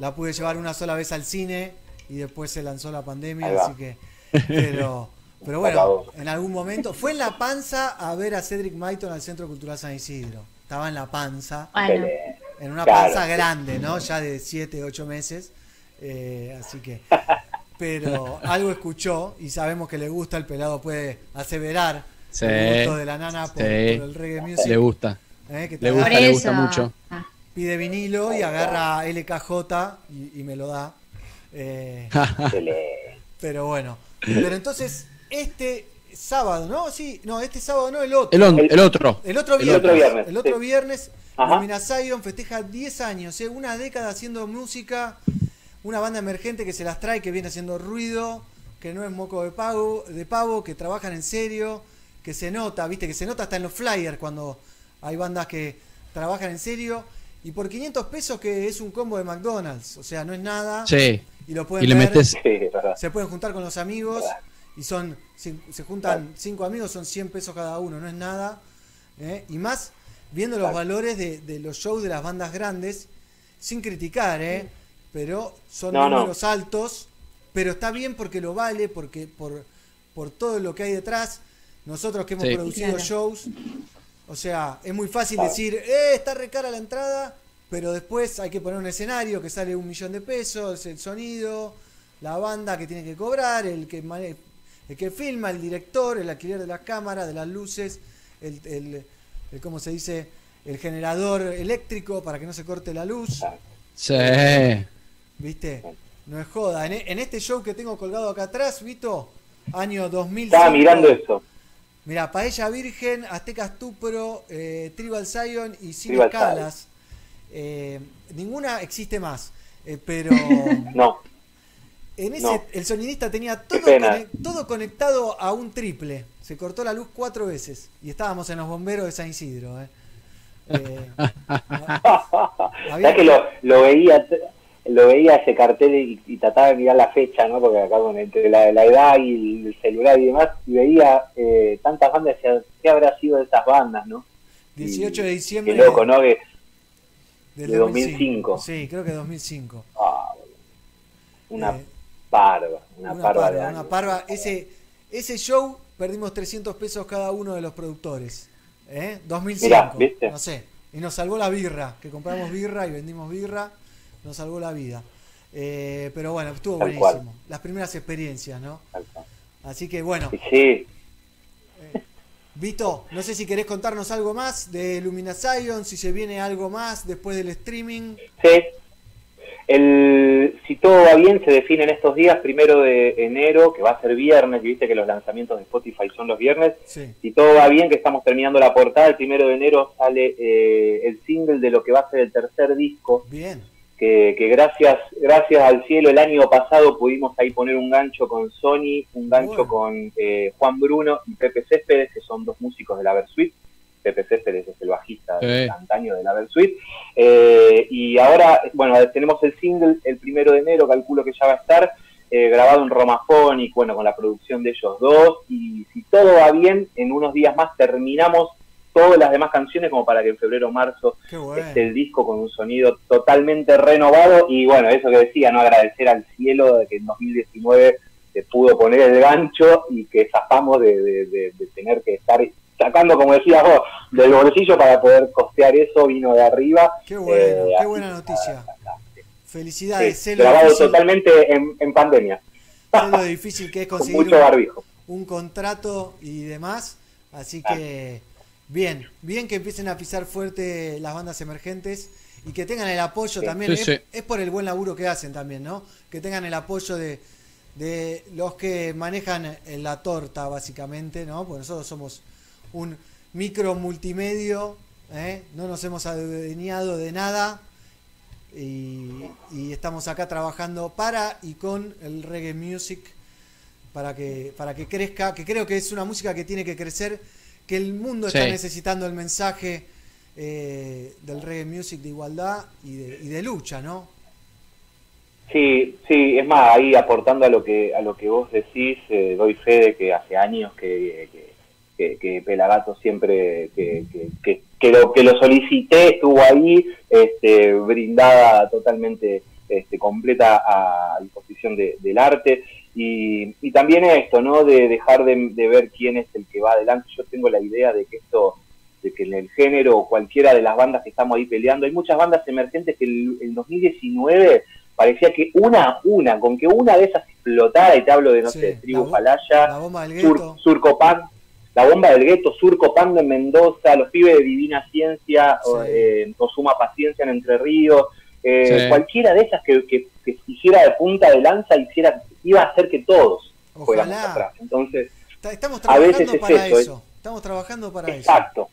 La pude llevar una sola vez al cine y después se lanzó la pandemia, así que... Pero, pero bueno, en algún momento... Fue en La Panza a ver a Cedric Maiton al Centro Cultural San Isidro. Estaba en La Panza. Bueno. En una Claro, panza sí. grande, ¿no? Ya de 7, 8 meses. Eh, así que... Pero algo escuchó y sabemos que le gusta, el pelado puede aseverar Sí. el gusto de la nana por, Sí. por el reggae music. Le gusta. Eh, que te Le gusta, le gusta mucho. Pide vinilo y agarra LKJ y, y me lo da. Eh, pero bueno. Pero entonces, este sábado, ¿no? Sí, no, este sábado no, el otro. El on- el otro. El otro El viernes. otro viernes, El otro sí. viernes, Zion festeja 10 años, ¿eh? una década haciendo música, una banda emergente que se las trae, que viene haciendo ruido, que no es moco de pavo, de pavo, que trabajan en serio, que se nota, viste, que se nota hasta en los flyers cuando hay bandas que trabajan en serio. Y por 500 pesos que es un combo de McDonald's, o sea, no es nada. Sí. Y lo pueden Y le ver, metes- se pueden juntar con los amigos y son se, se juntan cinco amigos, son 100 pesos cada uno, no es nada. ¿eh? Y más viendo los valores de, de los shows de las bandas grandes, sin criticar, ¿eh? pero son No, no. números altos, pero está bien porque lo vale, porque por, por todo lo que hay detrás, nosotros que hemos Sí. producido Claro. shows, o sea, es muy fácil Claro. decir, eh, está re cara la entrada, pero después hay que poner un escenario que sale un millón de pesos, el sonido, la banda que tiene que cobrar, el que el que filma, el director, el alquiler de las cámaras, de las luces, el, el, el- ¿cómo se dice? El generador eléctrico para que no se corte la luz. Sí. ¿Viste? No es joda. En, e- en este show que tengo colgado acá atrás, Vito, año 2000. Estaba mirando eso. Mira, Paella Virgen, Aztecas Tupro, eh, Tribal Zion y Sin Escalas. Eh, ninguna existe más. eh, pero. No. En ese, No. el sonidista tenía todo, todo conectado a un triple. Se cortó la luz cuatro veces. Y estábamos en los bomberos de San Isidro. ¿eh? Eh, ¿Sabes que lo, lo veía lo veía ese cartel y, y trataba de mirar la fecha, ¿no? Porque acá con entre la, la edad y el celular y demás, y veía eh, tantas bandas, decía, ¿qué habrá sido de esas bandas, no? 18 de Qué diciembre loco, ¿no? Que, de 2005. Sí, creo que 2005. ah, una Eh, parva, una, Una parva de años. una parva. Ese, ese show perdimos 300 pesos cada uno de los productores. ¿eh? 2005. Mirá, ¿viste? No sé. Y nos salvó la birra, que compramos birra y vendimos birra. Nos salvó la vida. Eh, pero bueno, estuvo Tal buenísimo. cual. Las primeras experiencias, ¿no? Así que bueno. Sí, Vito, no sé si querés contarnos algo más de Lumina Zion, si se viene algo más después del streaming. Sí. El, si todo va bien, se define en estos días, primero de enero, que va a ser viernes, y viste que los lanzamientos de Spotify son los viernes. Sí. Si todo va bien, que estamos terminando la portada, el primero de enero sale eh, el single de lo que va a ser el tercer disco, Bien. que, que gracias gracias al cielo el año pasado pudimos ahí poner un gancho con Sony, un gancho con eh, Juan Bruno y Pepe Céspedes, que son dos músicos de la Versuit. Pepe Céspedes es el bajista Sí. del antaño de la Versuit. Eh, y ahora, bueno, tenemos el single el primero de enero, calculo que ya va a estar, eh, grabado en Romafonic, bueno, con la producción de ellos dos. Y si todo va bien, en unos días más terminamos todas las demás canciones como para que en febrero o marzo bueno. esté el disco con un sonido totalmente renovado y bueno, eso que decía, no agradecer al cielo de que en 2019 se pudo poner el gancho y que zafamos de, de- de- de tener que estar sacando, como decías vos, del bolsillo para poder costear eso, vino de arriba. Qué bueno, Eh, qué así buena noticia. Felicidades, Sí, grabado difícil- totalmente en, en pandemia, sé lo difícil que es con conseguir mucho un- barbijo. un contrato y demás. Así que bien, bien que empiecen a pisar fuerte las bandas emergentes y que tengan el apoyo Sí. también. Sí, es, sí. es por el buen laburo que hacen también, ¿no? Que tengan el apoyo de, de los que manejan eh, la torta, básicamente, ¿no? Porque nosotros somos un micro multimedio, ¿eh? no nos hemos adueñado de nada. Y, y estamos acá trabajando para y con el reggae music para que, para que crezca, que creo que es una música que tiene que crecer, que el mundo está Sí. necesitando el mensaje eh, del reggae music de igualdad y de, y de lucha, ¿no? Sí, sí, es más, ahí aportando a lo que a lo que vos decís, eh, doy fe de que hace años que, que, que- que Pelagato siempre que, que, lo, que lo solicité estuvo ahí, este, brindada totalmente este, completa a disposición de- del arte. Y, y también esto, ¿no? De dejar de, de ver quién es el que va adelante. Yo tengo la idea de que esto, de que en el género cualquiera de las bandas que estamos ahí peleando, hay muchas bandas emergentes que el, el 2019 parecía que una, una, con que una de esas explotara, y te hablo de, no Sí, sé, Tribu del Sur, gueto. Surcopan, la bomba del gueto, Surcopando en Mendoza, los pibes de Divina Ciencia, o, eh, Osuma Paciencia en Entre Ríos, eh, Sí. cualquiera de esas que, que, que hiciera de punta de lanza, hiciera, iba a hacer que todos fuéramos Ojalá. atrás. Entonces, Estamos A veces trabajando es para eso, eso. Estamos trabajando para eso. exacto,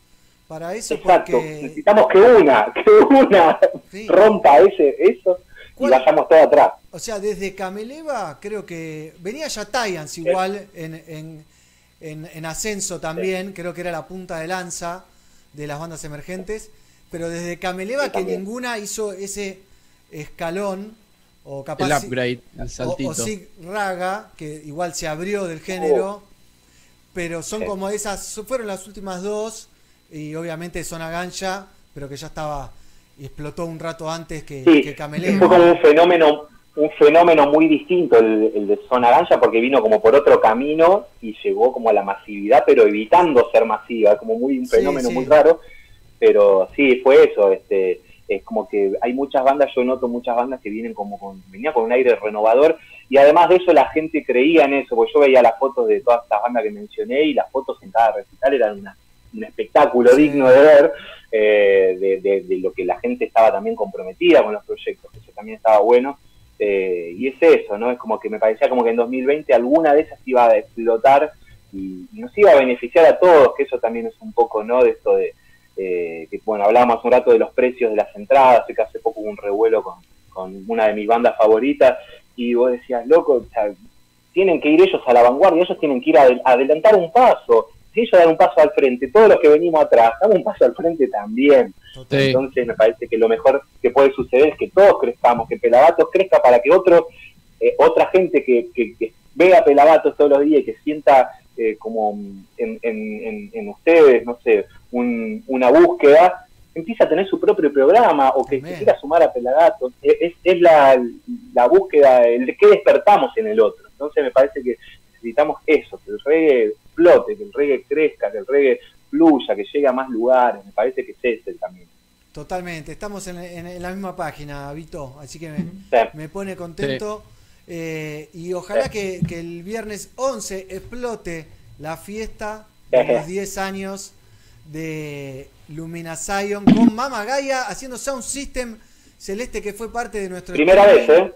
Para eso exacto. porque Necesitamos que una, que una rompa ese, eso y ¿Cuál- vayamos todos atrás. O sea, desde Cameleva creo que venía ya Tayans igual en, en, en, en ascenso también, creo que era la punta de lanza de las bandas emergentes, pero desde Cameleva que ninguna hizo ese escalón o capaz El upgrade, el o, saltito. o Sig Raga, que igual se abrió del género, pero son Sí. como esas, fueron las últimas dos, y obviamente Zona Gancha, pero que ya estaba y explotó un rato antes que, que Cameleva. fue como un fenómeno un fenómeno muy distinto el, el de Zona Gancha porque vino como por otro camino y llegó como a la masividad pero evitando ser masiva como muy un fenómeno sí. muy raro pero sí fue eso este es como que hay muchas bandas yo noto muchas bandas que vienen como con venía con un aire renovador y además de eso la gente creía en eso porque yo veía las fotos de todas estas bandas que mencioné y las fotos en cada recital eran una- un espectáculo Sí. digno de ver eh, de, de- de lo que la gente estaba también comprometida con los proyectos, que eso también estaba bueno. Eh, y es eso, ¿no? Es como que me parecía como que en 2020 alguna de esas iba a explotar y, nos iba a beneficiar a todos, que eso también es un poco, ¿no? De esto de, eh, que bueno, hablábamos un rato de los precios de las entradas, sé que hace poco hubo un revuelo con, con una de mis bandas favoritas, y vos decías, loco, tienen que ir ellos a la vanguardia, ellos tienen que ir a adelantar un paso. Si ellos dan un paso al frente, todos los que venimos atrás, damos un paso al frente también. Entonces me parece que lo mejor que puede suceder es que todos crezcamos, que Pelagatos crezca para que otros, eh, otra gente que, que- que vea Pelagatos todos los días y que sienta eh, como en, en- en- ustedes, no sé, un- una búsqueda, empieza a tener su propio programa o que se quiera sumar a Pelagatos. Es, es- es la, la búsqueda, el de qué despertamos en el otro. Entonces me parece que necesitamos eso, que el reggae explote, que el reggae crezca, que el reggae fluya, que llegue a más lugares. Me parece que ese es el camino. Totalmente, estamos en, en- en la misma página, Vito, así que me, Sí. me pone contento. Eh, y ojalá que, que el viernes 11 explote la fiesta de los 10 años de Lumina Zion con Mama Gaia haciendo Sound System Celeste, que fue parte de nuestro. Primera vez, ¿eh?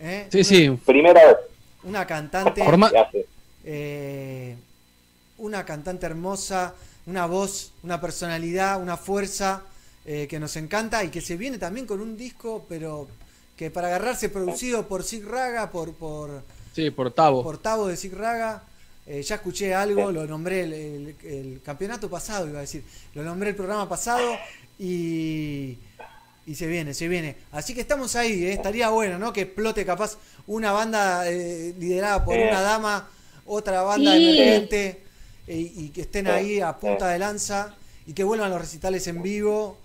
¿Eh? Sí, sí. Primera vez. Una cantante. Eh, una cantante hermosa, una voz, una personalidad, una fuerza eh, que nos encanta y que se viene también con un disco, pero que para agarrarse producido por Sig Raga, por, por, Sí, por Tavo. por Tavo de Sig Raga. Eh, ya escuché algo, lo nombré el, el- el campeonato pasado, iba a decir. Lo nombré el programa pasado y, y se viene, se viene. Así que estamos ahí, eh, estaría bueno, ¿no? Que explote capaz una banda eh, liderada por Eh. una dama, otra banda Sí. emergente eh, y que estén ahí a punta de lanza y que vuelvan los recitales en vivo.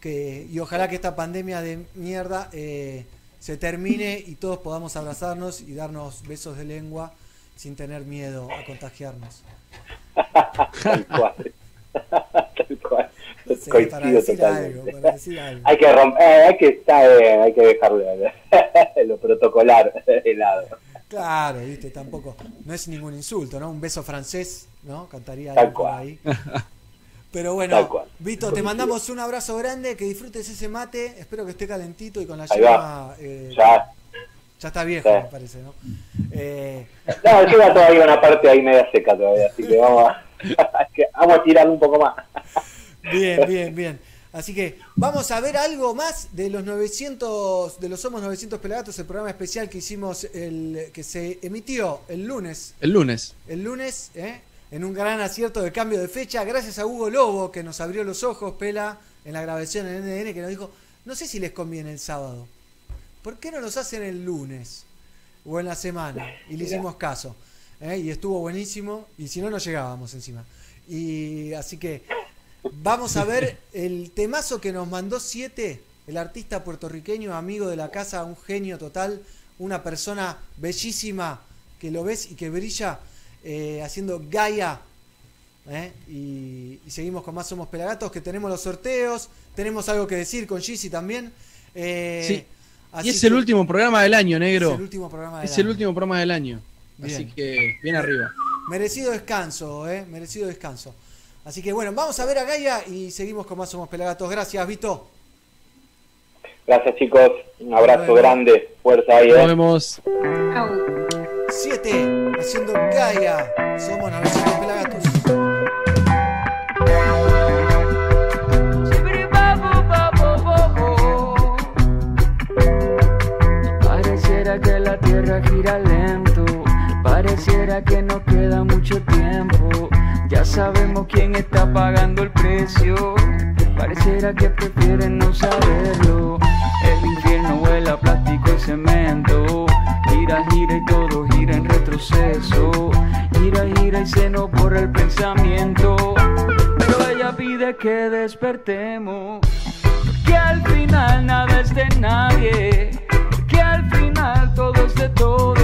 Que, y ojalá que esta pandemia de mierda eh, se termine y todos podamos abrazarnos y darnos besos de lengua sin tener miedo a contagiarnos. Tal cual. Tal cual. Sí, Coincido para decir totalmente. algo, para decir algo. Hay que romper, eh, hay que estar, eh, hay que dejarlo lo protocolar de lado. Claro, viste, tampoco. No es ningún insulto, ¿no? Un beso francés, ¿no? Cantaría Tal cual. ahí. Pero bueno. Vito, te mandamos un abrazo grande, que disfrutes ese mate, espero que esté calentito y con la llama. eh, Ya. ya está viejo, Sí. me parece, ¿no? Eh, No, llega todavía una parte ahí media seca todavía, así que vamos a, vamos a tirar un poco más. Bien, bien, bien. Así que vamos a ver algo más de los 900, de los Somos 900 Pelagatos, el programa especial que hicimos, el que se emitió el lunes. El lunes. El lunes, ¿eh? en un gran acierto de cambio de fecha, gracias a Hugo Lobo que nos abrió los ojos, Pela, en la grabación en NDN, que nos dijo, no sé si les conviene el sábado. ¿Por qué no los hacen el lunes? O en la semana. Y le hicimos caso. ¿eh? Y estuvo buenísimo. Y si no, no llegábamos encima. Y así que vamos a ver el temazo que nos mandó 7, el artista puertorriqueño, amigo de la casa, un genio total, una persona bellísima que lo ves y que brilla eh, haciendo Gaia. ¿eh? Y, y seguimos con más Somos Pelagatos, que tenemos los sorteos, tenemos algo que decir con Gizzy también. eh, Sí. así Y es el último programa del año, negro. Es el último programa del Es el año. último programa del año. Bien. Así que bien arriba. Merecido descanso, ¿eh? Merecido descanso. Así que bueno, vamos a ver a Gaia y seguimos con más Somos Pelagatos. Gracias, Vito. Gracias chicos, un abrazo grande, fuerza ahí. Nos ¿eh? vemos. 7, haciendo Gaia. Somos 900 Pelagatos. Pareciera que la tierra gira lento, pareciera que no queda mucho tiempo. Ya sabemos quién está pagando el precio, pareciera que prefieren no saberlo. El infierno huele a plástico y cemento, gira, gira y todo gira en retroceso. Gira, gira y se nos borra el pensamiento, pero ella pide que despertemos. Que al final nada es de nadie, que al final todo es de todos,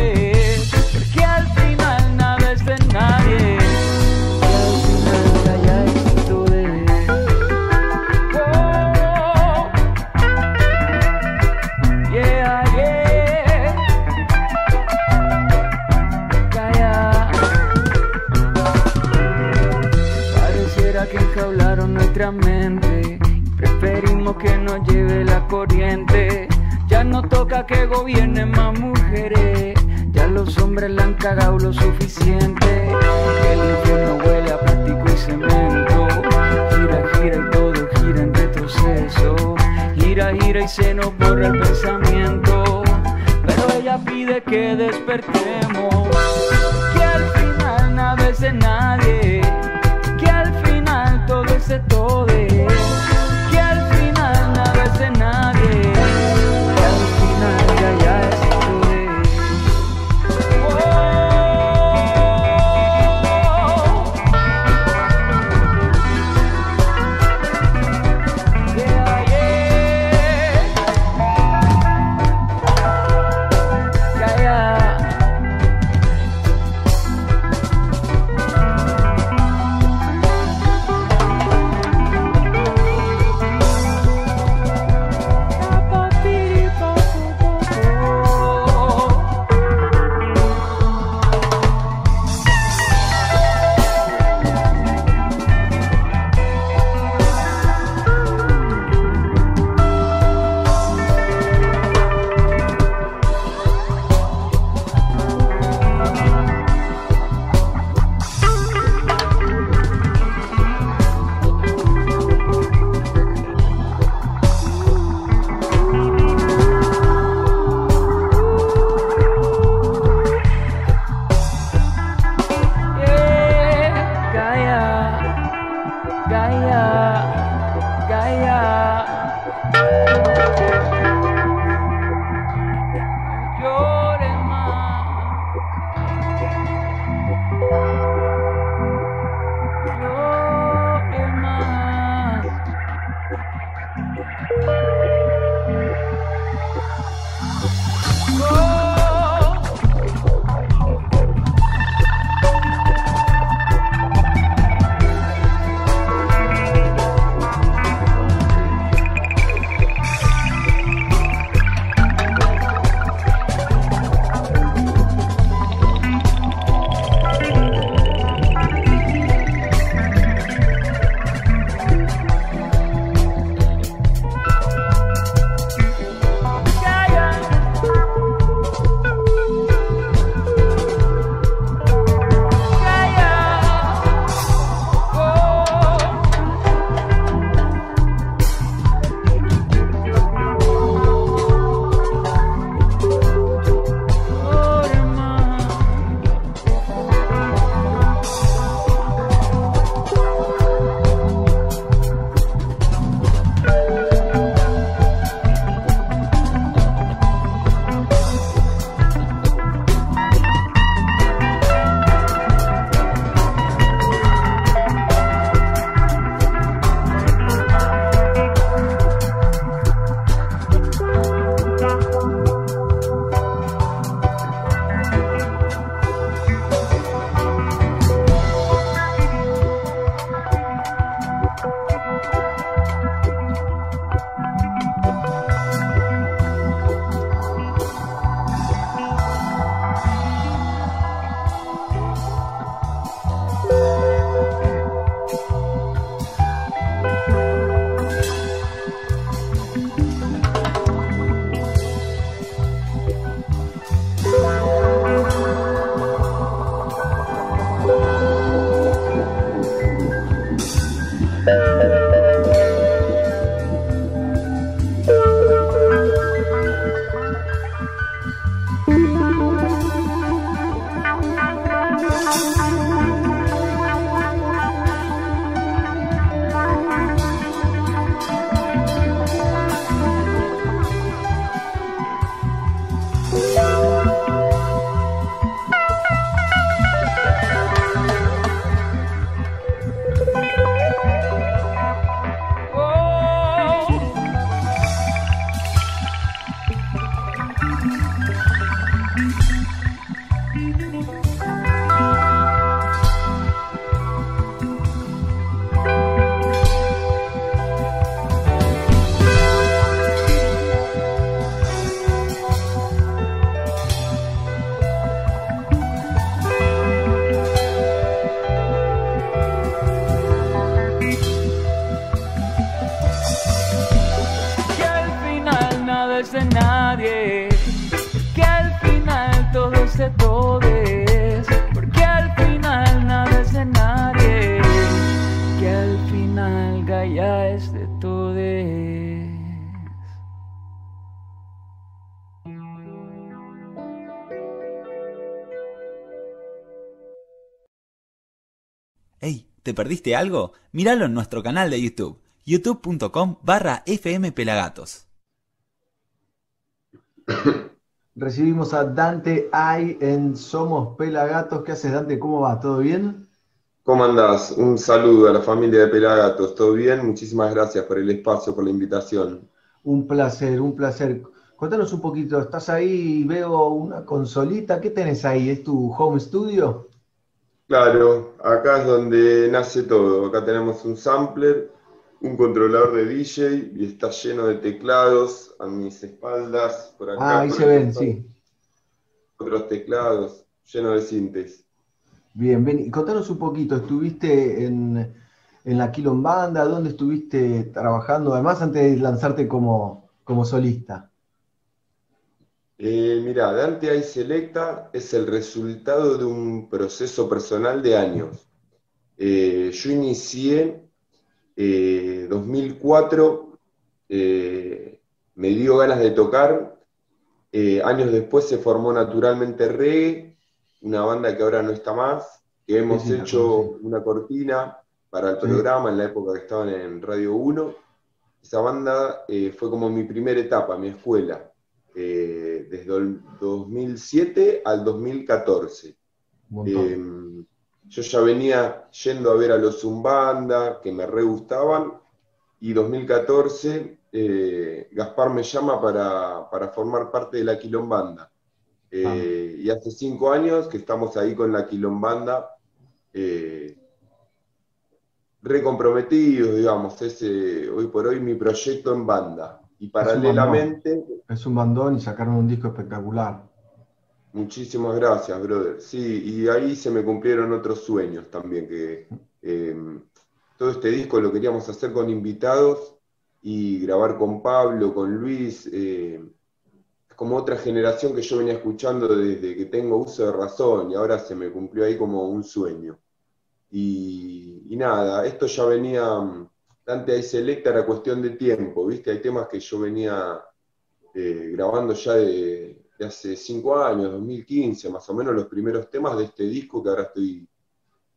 Que nos lleve la corriente. Ya no toca que gobiernen más mujeres. Ya los hombres la han cagado lo suficiente. El infierno huele a plástico y cemento. Gira, gira y todo gira en retroceso. Gira, gira y se nos borra el pensamiento. ella pide que despertemos. Que al final nada es nadie, que al final todo es de todos. ¿Te perdiste algo? Míralo en nuestro canal de YouTube, youtube.com barra fmpelagatos. Recibimos a Dante Ay en Somos Pelagatos. ¿Qué haces, Dante? ¿Cómo va? ¿Todo bien? ¿Cómo andás? Un saludo a la familia de Pelagatos. ¿Todo bien? Muchísimas gracias por el espacio, por la invitación. Un placer, un placer. Contanos un poquito, estás ahí y veo una consolita. ¿Qué tenés ahí? ¿Es tu home studio? Claro, acá es donde nace todo. Acá tenemos un sampler, un controlador de DJ y está lleno de teclados a mis espaldas, por acá. Ah, ahí por se ven, sí. Otros teclados, lleno de sintes. Bien, bien. Y contanos un poquito, ¿estuviste en, en la Quilombanda? ¿Dónde estuviste trabajando? Además, antes de lanzarte como, como solista. Eh, mira, Dante Ay Selecta es el resultado de un proceso personal de años. Eh, yo inicié eh, 2004, eh, me dio ganas de tocar. Eh, años después se formó naturalmente Reggae, una banda que ahora no está más, que hemos Sí, sí, la hecho una cortina para el programa en la época que estaban en Radio 1. Esa banda fue como mi primera etapa, mi escuela, eh, desde el 2007 al 2014. Un montón. Eh, yo ya venía yendo a ver a los Zumbanda, que me re gustaban, y 2014 eh, Gaspar me llama para, para formar parte de la Quilombanda. Eh, Y hace cinco años que estamos ahí con la Quilombanda, recomprometidos, digamos, es eh, hoy por hoy mi proyecto en banda. Y paralelamente, Es un bandón y sacaron un disco espectacular. Muchísimas gracias, brother. Sí, y ahí se me cumplieron otros sueños también, que eh, todo este disco lo queríamos hacer con invitados y grabar con Pablo, con Luis, eh, es como otra generación que yo venía escuchando desde que tengo uso de razón y ahora se me cumplió ahí como un sueño. Y, y nada, esto ya venía, mm, Dante ahí Selecta era cuestión de tiempo, ¿viste? Hay temas que yo venía eh, grabando ya de, de hace cinco años, 2015, más o menos los primeros temas de este disco que ahora estoy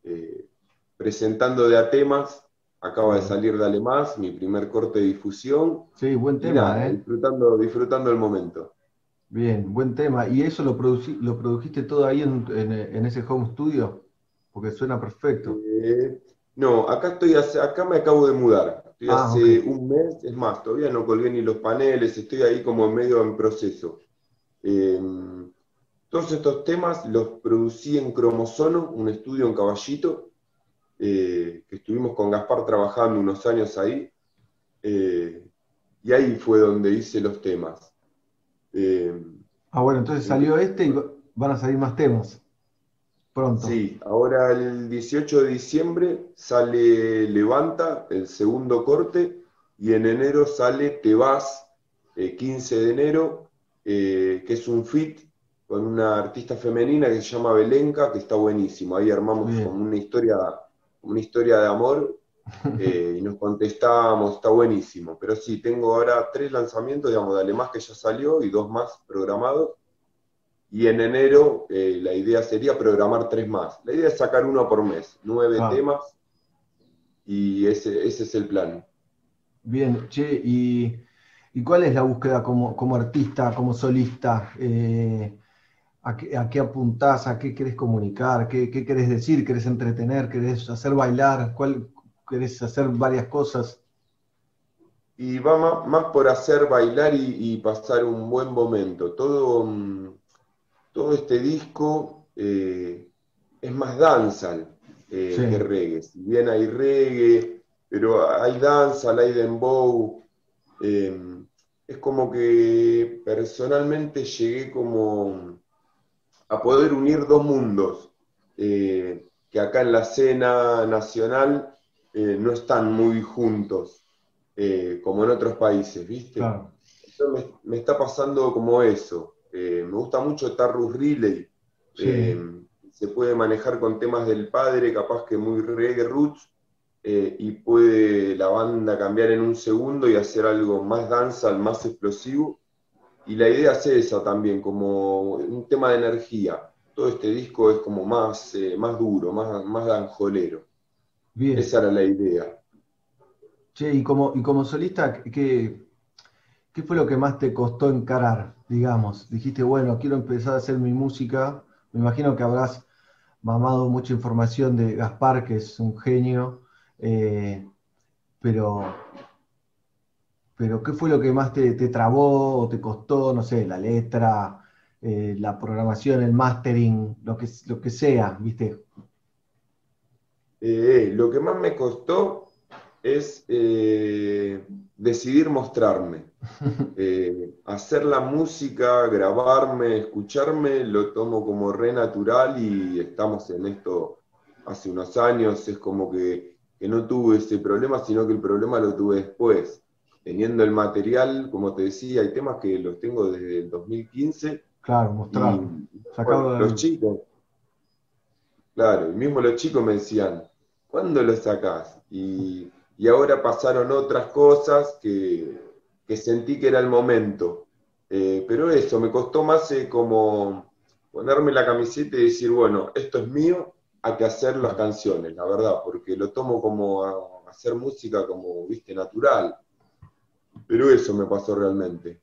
eh, presentando de a temas. Acaba de salir Dale Más, mi primer corte de difusión. Sí, buen tema, nada, ¿eh? disfrutando, disfrutando el momento. Bien, buen tema. ¿Y eso lo, produjiste todo ahí en, en- en ese home studio? Porque suena perfecto. Eh, no, acá estoy, hace- acá me acabo de mudar. Estoy Ah, hace un mes, es más, todavía no colgué ni los paneles, estoy ahí como medio en proceso. Eh, todos estos temas los producí en Cromosono, un estudio en Caballito, eh, que estuvimos con Gaspar trabajando unos años ahí, eh, y ahí fue donde hice los temas. Eh, Ah, bueno, entonces salió este y va- van a salir más temas. Pronto. Sí, ahora el 18 de diciembre sale Levanta, el segundo corte, y en enero sale Te vas, eh, 15 de enero, eh, que es un fit con una artista femenina que se llama Belenka, que está buenísimo. Ahí armamos Bien. como una historia, una historia de amor eh, y nos contestábamos, está buenísimo. Pero sí, tengo ahora tres lanzamientos, digamos, Dale Más que ya salió y dos más programados. Y en enero eh, la idea sería programar tres más. La idea es sacar uno por mes, nueve Ah. temas, y ese, ese es el plan. Bien, che, ¿y, y cuál es la búsqueda como, como artista, como solista? Eh, ¿a qué, a qué apuntás? ¿A qué querés comunicar? ¿Qué, qué querés decir? ¿Querés entretener? ¿Querés hacer bailar? ¿Cuál, ¿Querés hacer varias cosas? Y va más, por hacer bailar y, y pasar un buen momento. Todo, mm, todo este disco eh, es más dancehall eh, Sí. que reggae. Si bien hay reggae, pero hay dancehall, hay dembow. eh, es como que personalmente llegué como a poder unir dos mundos eh, que acá en la escena nacional no están muy juntos, como en otros países, ¿viste? Claro. Entonces me, me está pasando como eso. Eh, me gusta mucho Tarrus Riley. Sí. Eh, se puede manejar con temas del padre, capaz que muy reggae roots, eh, y puede la banda cambiar en un segundo y hacer algo más dancehall, más explosivo. Y la idea es esa también, como un tema de energía. Todo este disco es como más, más duro, más, más danjolero. Bien. Esa era la idea. Che, y como, y como solista, ¿qué, ¿qué fue lo que más te costó encarar, digamos? Dijiste, bueno, quiero empezar a hacer mi música. Me imagino que habrás mamado mucha información de Gaspar, que es un genio, eh, pero, pero ¿qué fue lo que más te, te trabó o te costó? No sé, la letra, eh, la programación, el mastering, lo que, lo que sea, ¿viste? Eh, lo que más me costó es decidir mostrarme. Eh, hacer la música, grabarme, escucharme, lo tomo como re natural y estamos en esto hace unos años. Es como que, que no tuve ese problema, sino que el problema lo tuve después. Teniendo el material, como te decía, hay temas que los tengo desde el 2015. Claro, mostrar. Bueno, los chicos, claro, y mismo los chicos me decían, ¿cuándo lo sacás? Y y ahora pasaron otras cosas que, que sentí que era el momento. Eh, pero eso, me costó más eh, como ponerme la camiseta y decir, bueno, esto es mío, a que hacer las canciones, la verdad, porque lo tomo como a hacer música como, viste, natural. Pero eso me pasó realmente.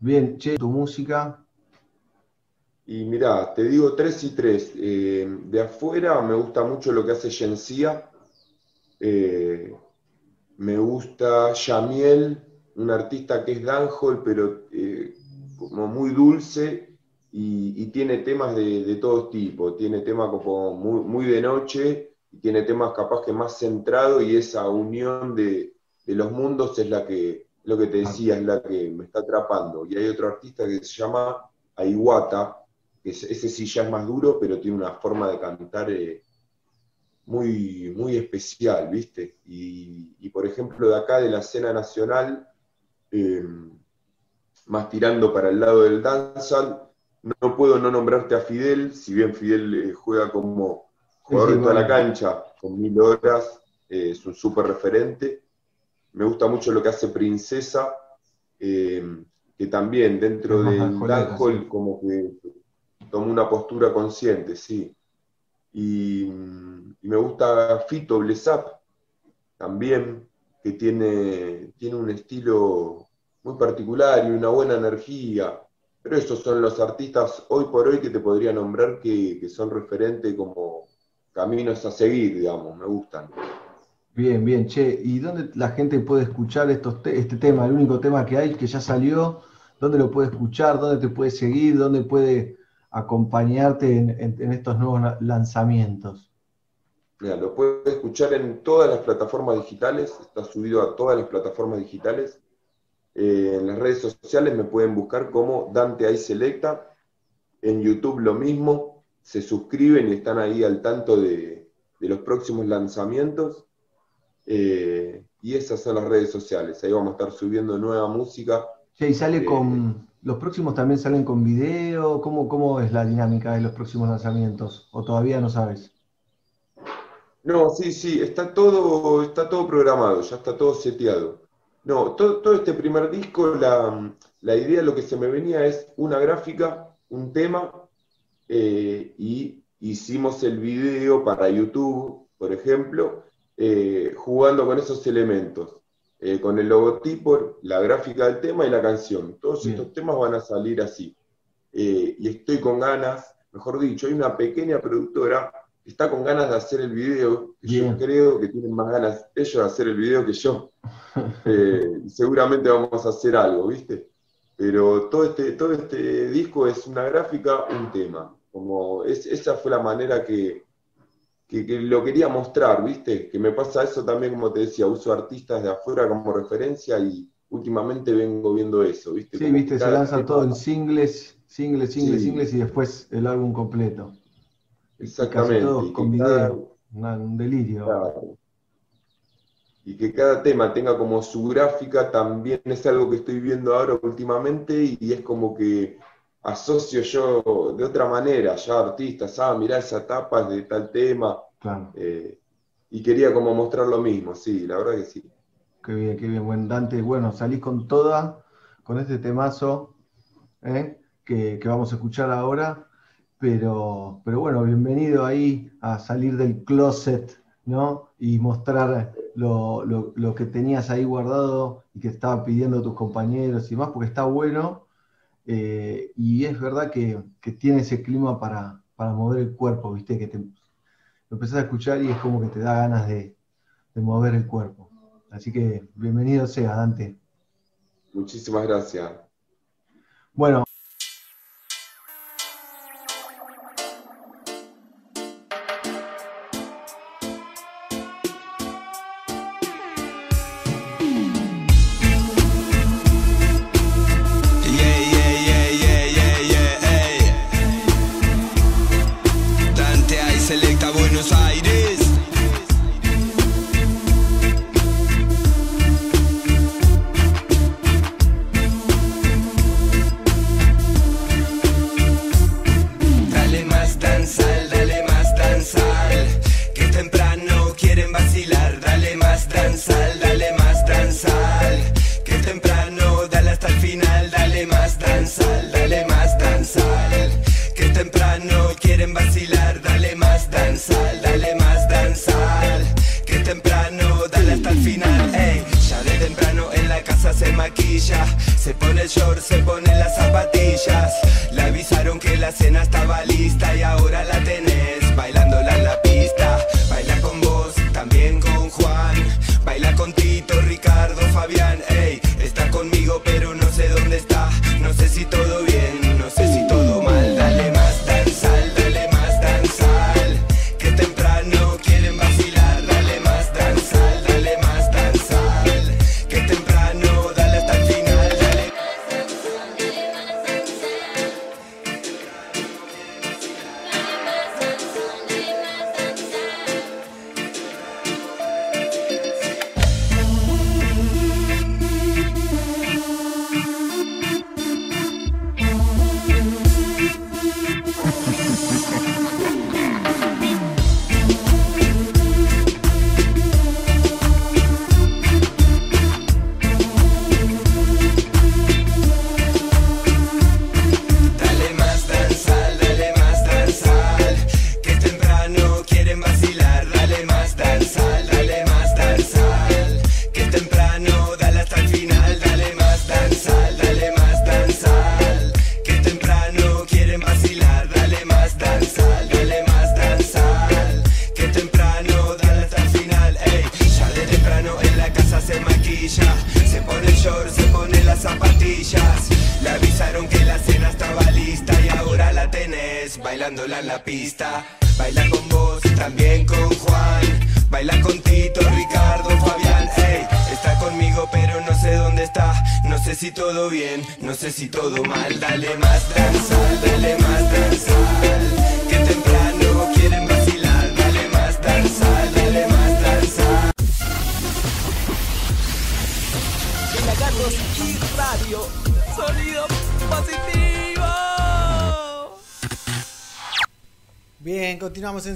Bien, che, tu música. Y mirá, te digo tres y tres. Eh, de afuera me gusta mucho lo que hace Gencia. Eh, me gusta Yamiel, un artista que es dancehall, pero eh, como muy dulce y, tiene temas de, todo tipo. Tiene temas como muy, de noche y tiene temas capaz que más centrado y esa unión de, los mundos es la que, lo que te decía, es la que me está atrapando. Y hay otro artista que se llama Aiwata, que ese sí ya es más duro, pero tiene una forma de cantar eh, muy, muy especial, ¿viste? Y, por ejemplo, de acá de la escena nacional, eh, más tirando para el lado del dancehall, no puedo no nombrarte a Fidel, si bien Fidel eh, juega como jugador de toda la cancha, con mil horas, eh, es un súper referente. Me gusta mucho lo que hace Princesa, que también dentro del dancehall como que toma una postura consciente, sí. Y, me gusta Fito Blesap también, que tiene, tiene un estilo muy particular y una buena energía. Pero esos son los artistas hoy por hoy que te podría nombrar que, son referentes como caminos a seguir, digamos, me gustan. Bien, bien, che, ¿y dónde la gente puede escuchar estos este tema, el único tema que hay, que ya salió? ¿Dónde lo puede escuchar? ¿Dónde te puede seguir? ¿Dónde puede acompañarte en, estos nuevos lanzamientos? Mira, lo puedes escuchar en todas las plataformas digitales, está subido a todas las plataformas digitales. Eh, en las redes sociales me pueden buscar como Dante Selecta, en YouTube lo mismo, se suscriben y están ahí al tanto de, los próximos lanzamientos. Eh, y esas son las redes sociales, ahí vamos a estar subiendo nueva música. Sí, y sale eh, con, ¿Los próximos también salen con video? ¿Cómo, ¿Cómo es la dinámica de los próximos lanzamientos? ¿O todavía no sabes? No, sí, sí, está todo, está todo programado, ya está todo seteado. No, todo, este primer disco, la, idea, lo que se me venía es una gráfica, un tema, eh, y hicimos el video para YouTube, por ejemplo, eh, jugando con esos elementos. Eh, con el logotipo, la gráfica del tema y la canción. Todos estos temas van a salir así. Eh, y estoy con ganas, mejor dicho, hay una pequeña productora que está con ganas de hacer el video, que yo creo que tienen más ganas ellos de hacer el video que yo. Eh, seguramente vamos a hacer algo, ¿viste? Pero todo este, todo este disco es una gráfica, un tema. Como es, esa fue la manera que, que, lo quería mostrar, ¿viste? Que me pasa eso también, como te decía, uso artistas de afuera como referencia y últimamente vengo viendo eso, ¿viste? Sí, viste, se lanza todo en singles, singles, singles, singles y después el álbum completo. Exactamente. Y con video, un delirio. Y que cada tema tenga como su gráfica también es algo que estoy viendo ahora últimamente y es como que asocio yo de otra manera ya artistas, ah, mirá esa tapa es de tal tema. Eh, y quería como mostrar lo mismo, sí, la verdad que sí. Qué bien, qué bien, buen Dante. Bueno, salís con toda, con este temazo ¿eh? que, vamos a escuchar ahora. Pero, pero bueno, bienvenido ahí a salir del closet ¿no? Y mostrar lo, lo- lo que tenías ahí guardado y que estaban pidiendo tus compañeros y más, porque está bueno. Eh, y es verdad que, que tiene ese clima para, para mover el cuerpo, ¿viste? Que te, lo empezás a escuchar y es como que te da ganas de, de mover el cuerpo. Así que bienvenido sea, Dante. Muchísimas gracias. Bueno,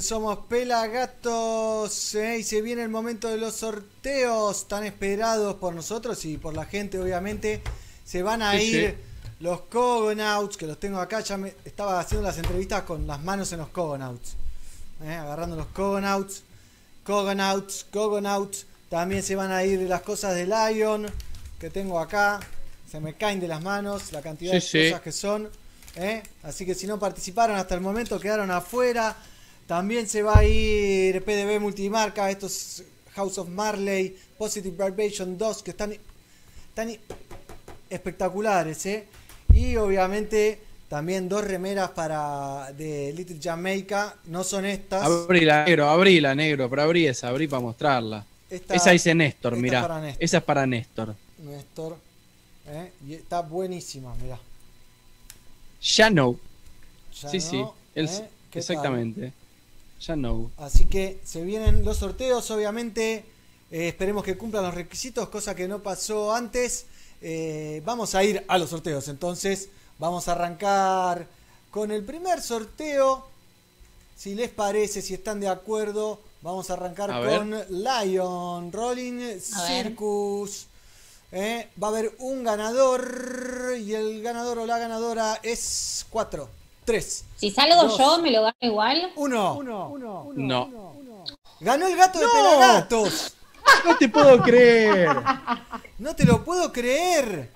Somos Pelagatos ¿eh? y se viene el momento de los sorteos tan esperados por nosotros y por la gente, obviamente. Se van a Sí, ir sí. los Cogonauts, que los tengo acá. Ya me estaba haciendo las entrevistas con las manos en los Cogonauts, ¿eh? agarrando los Cogonauts, Cogonauts, Cogonauts. También se van a ir las cosas de Lion que tengo acá. Se me caen de las manos la cantidad Sí, de cosas que son. ¿eh? Así que si no participaron hasta el momento, quedaron afuera. También se va a ir PDB Multimarca, estos House of Marley, Positive Vibration 2, que están, están espectaculares. ¿eh? Y obviamente también dos remeras para de Little Jamaica. No son estas. Abrila, negro, abrila, negro, pero abrí esa, abrí para mostrarla. Esta- esa dice Néstor, mirá. Néstor. Esa es para Néstor. Néstor. ¿eh? Y está buenísima, mirá. Ya no. Ya sí, sí. ¿eh? ¿Qué exactamente. Ya no. Así que se vienen los sorteos, obviamente. eh, esperemos que cumplan los requisitos, cosa que no pasó antes. Eh, vamos a ir a los sorteos, entonces vamos a arrancar con el primer sorteo. Si les parece, si están de acuerdo, vamos a arrancar A ver. con Lion Rolling Circus. Eh, va a haber un ganador y el ganador o la ganadora es 4, 3. Si salgo yo, me lo gano igual. Uno. No. Ganó el gato de No. Pelagatos. No te puedo creer. No te lo puedo creer.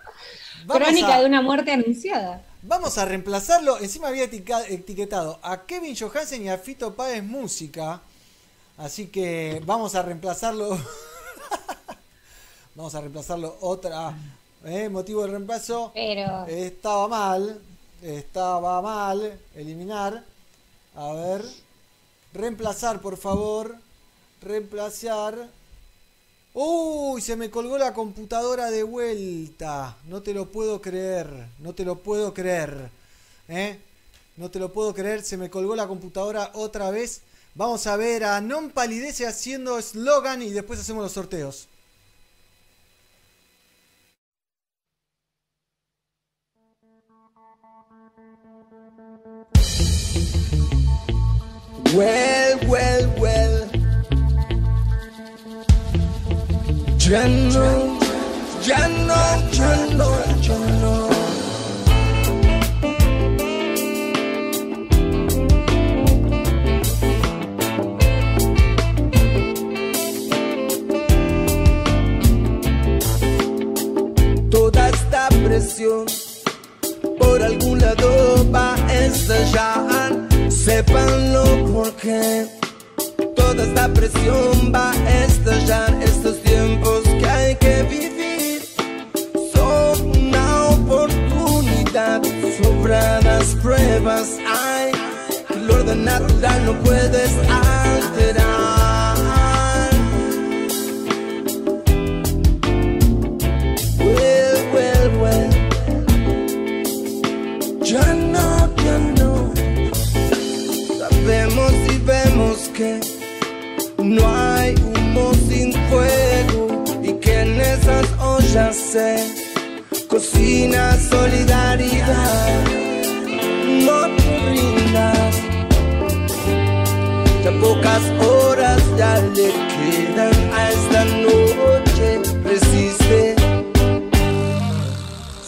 Vamos Crónica a- de una muerte anunciada. Vamos a reemplazarlo. Encima había etiquetado a Kevin Johansen y a Fito Páez Música. Así que vamos a reemplazarlo. vamos a reemplazarlo otra. ¿eh? Motivo de reemplazo. Pero. Estaba mal. Estaba mal. Eliminar. A ver. Reemplazar, por favor. Reemplazar. Uy, se me colgó la computadora de vuelta. No te lo puedo creer. No te lo puedo creer. ¿Eh? No te lo puedo creer. Se me colgó la computadora otra vez. Vamos a ver a Non Palidece haciendo eslogan y después hacemos los sorteos. Well, well, well. Ya no, ya no. Toda esta presión por algún lado va a estallar. Sépanlo porque toda esta presión va a estallar. Estos tiempos que hay que vivir son una oportunidad. Sobradas pruebas hay el orden natural no puedes alterar. Cocina solidaridad. No te rindas, ya pocas horas ya le quedan a esta noche. Resiste,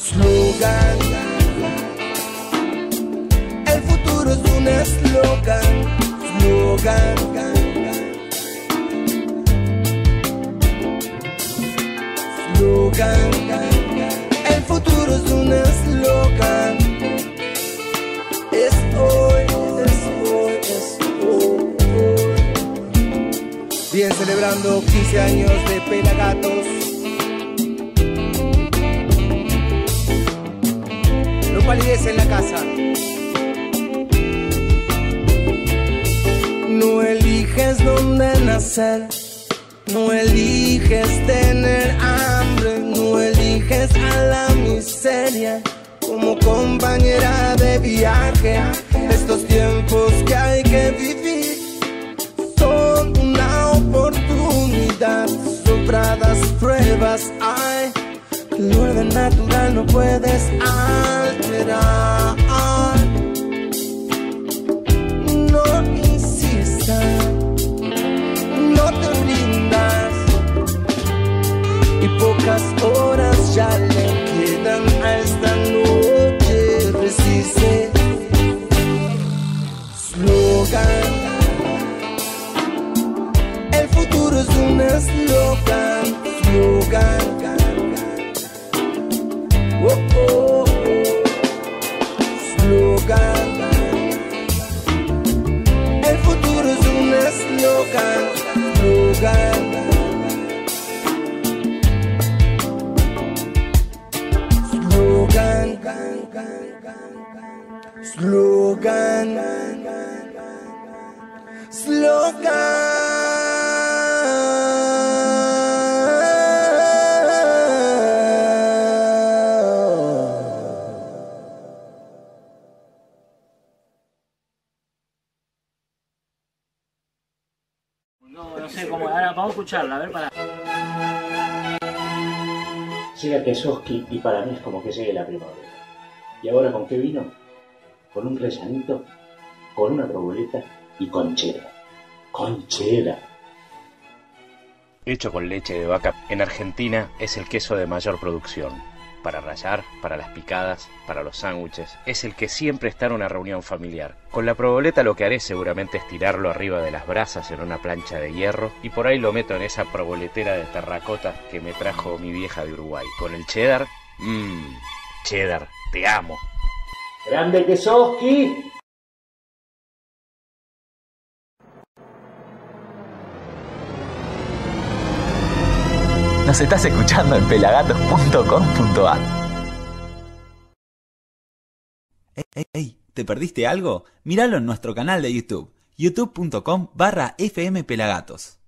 slogan. El futuro es un eslogan, slogan. Slogan. El futuro es un eslogan. Es hoy, es hoy. Bien celebrando 15 años de Pelagatos. No palidece en la casa. No eliges dónde nacer, no eliges tener hambre, no eliges a la miseria como compañera de viaje. Estos tiempos que hay que vivir son una oportunidad, sobradas pruebas hay. El orden natural no puedes alterar. Escucharla, a ver para. Llega Kesoski y para mí es como que llegue la primavera. ¿Y ahora con qué vino? Con un rellanito, con una proboleta y con cheddar. Con cheddar. Hecho con leche de vaca, en Argentina es el queso de mayor producción. para rayar, para las picadas, para los sándwiches. Es el que siempre está en una reunión familiar. Con la proboleta lo que haré seguramente es tirarlo arriba de las brasas en una plancha de hierro y por ahí lo meto en esa proboletera de terracota que me trajo mi vieja de Uruguay. Con el cheddar, mmm, cheddar, te amo. Grande que sos, Ki. Nos estás escuchando en pelagatos.com.ar. Ey, ey, ey, ¿te perdiste algo? Míralo en nuestro canal de YouTube, youtube.com barra fmpelagatos.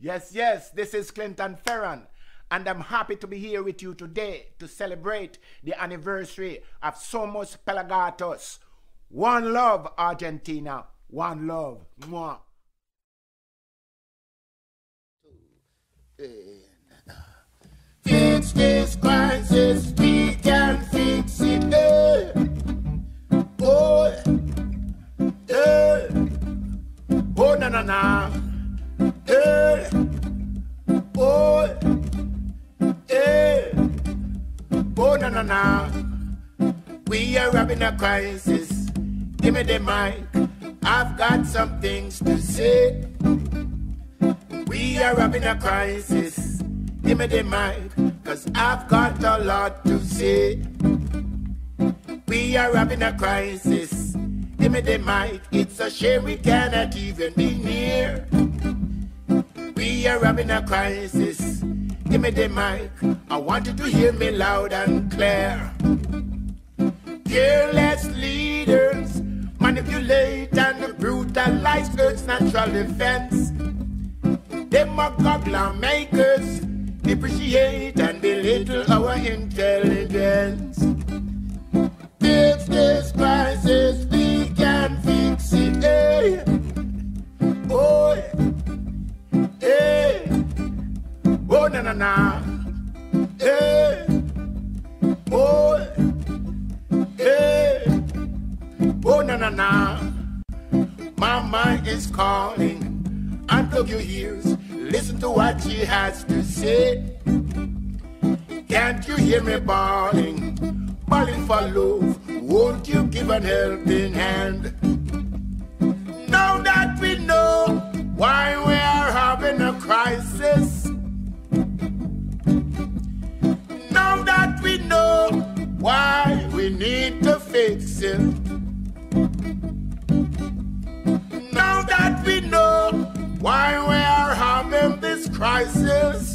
Yes, yes, this is Clinton Ferron, and I'm happy to be here with you today to celebrate the anniversary of Somos Pelagatos. One love, Argentina. One love. Mwah. Fix this crisis, we can fix it. eh. Oh, eh. oh, na na na. Eh. Oh, eh. Oh, na na na. We are having a crisis. Give me the mic. I've got some things to say. We are having a crisis. Give me the mic, cause I've got a lot to say. We are having a crisis. Give me the mic. It's a shame we cannot even be near. We are having a crisis. Give me the mic. I want you to hear me loud and clear. Careless leaders manipulate and brutalize Earth's natural defense. Demagogue lawmakers depreciate and belittle our intelligence. Fix this crisis, we can fix it. Hey. Oh, hey. Oh, na na na. Hey. Oh, hey. Oh, na na na. Mama is calling. Unplug your ears. Listen to what she has to say. Can't you hear me bawling? Bawling for love. Won't you give an helping hand? Now that we know why we are having a crisis. Now that we know why we need to fix it. Now that we why we are having this crisis.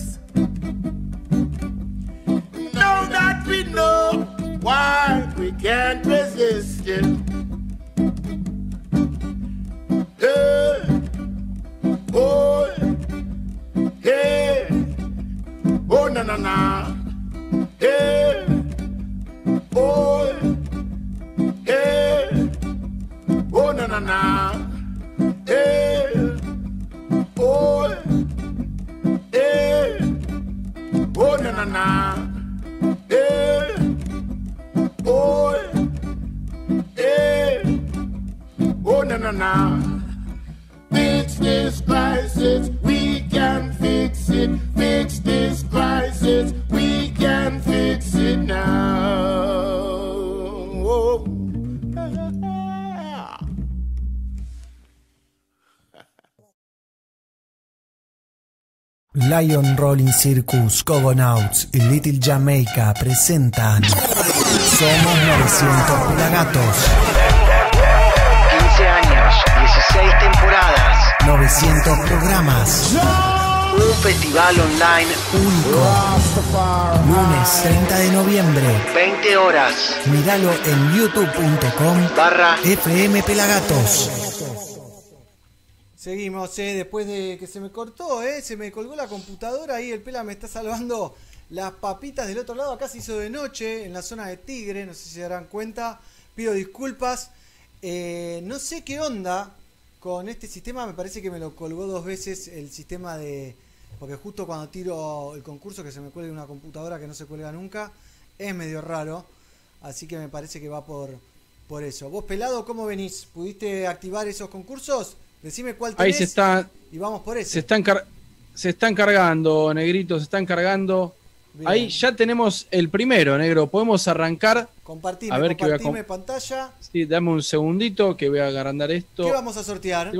Lion Rolling Circus, Cogonauts y Little Jamaica presentan Somos 900 Pelagatos. 15 años, 16 temporadas. 900 programas. Un festival online único. Lunes 30 de noviembre. 20 horas. Míralo en youtube.com barra FM Pelagatos. Seguimos, eh, después de que se me cortó, eh, se me colgó la computadora ahí, el pela me está salvando las papitas del otro lado, acá se hizo de noche, en la zona de Tigre, no sé si se darán cuenta, pido disculpas, Eh, no sé qué onda con este sistema, me parece que me lo colgó dos veces el sistema de... Porque justo cuando tiro el concurso que se me cuelga una computadora que no se cuelga nunca, es medio raro, así que me parece que va por, por eso. Vos pelado, ¿cómo venís? ¿Pudiste activar esos concursos? Decime cuál tenés Ahí se está. y vamos por eso. Se están, se están cargando, negritos, se están cargando. Ahí ya tenemos el primero, negro. Podemos arrancar. Compartime, A ver qué voy a com- compartime pantalla. Sí, dame un segundito que voy a agrandar esto. ¿Qué vamos a sortear?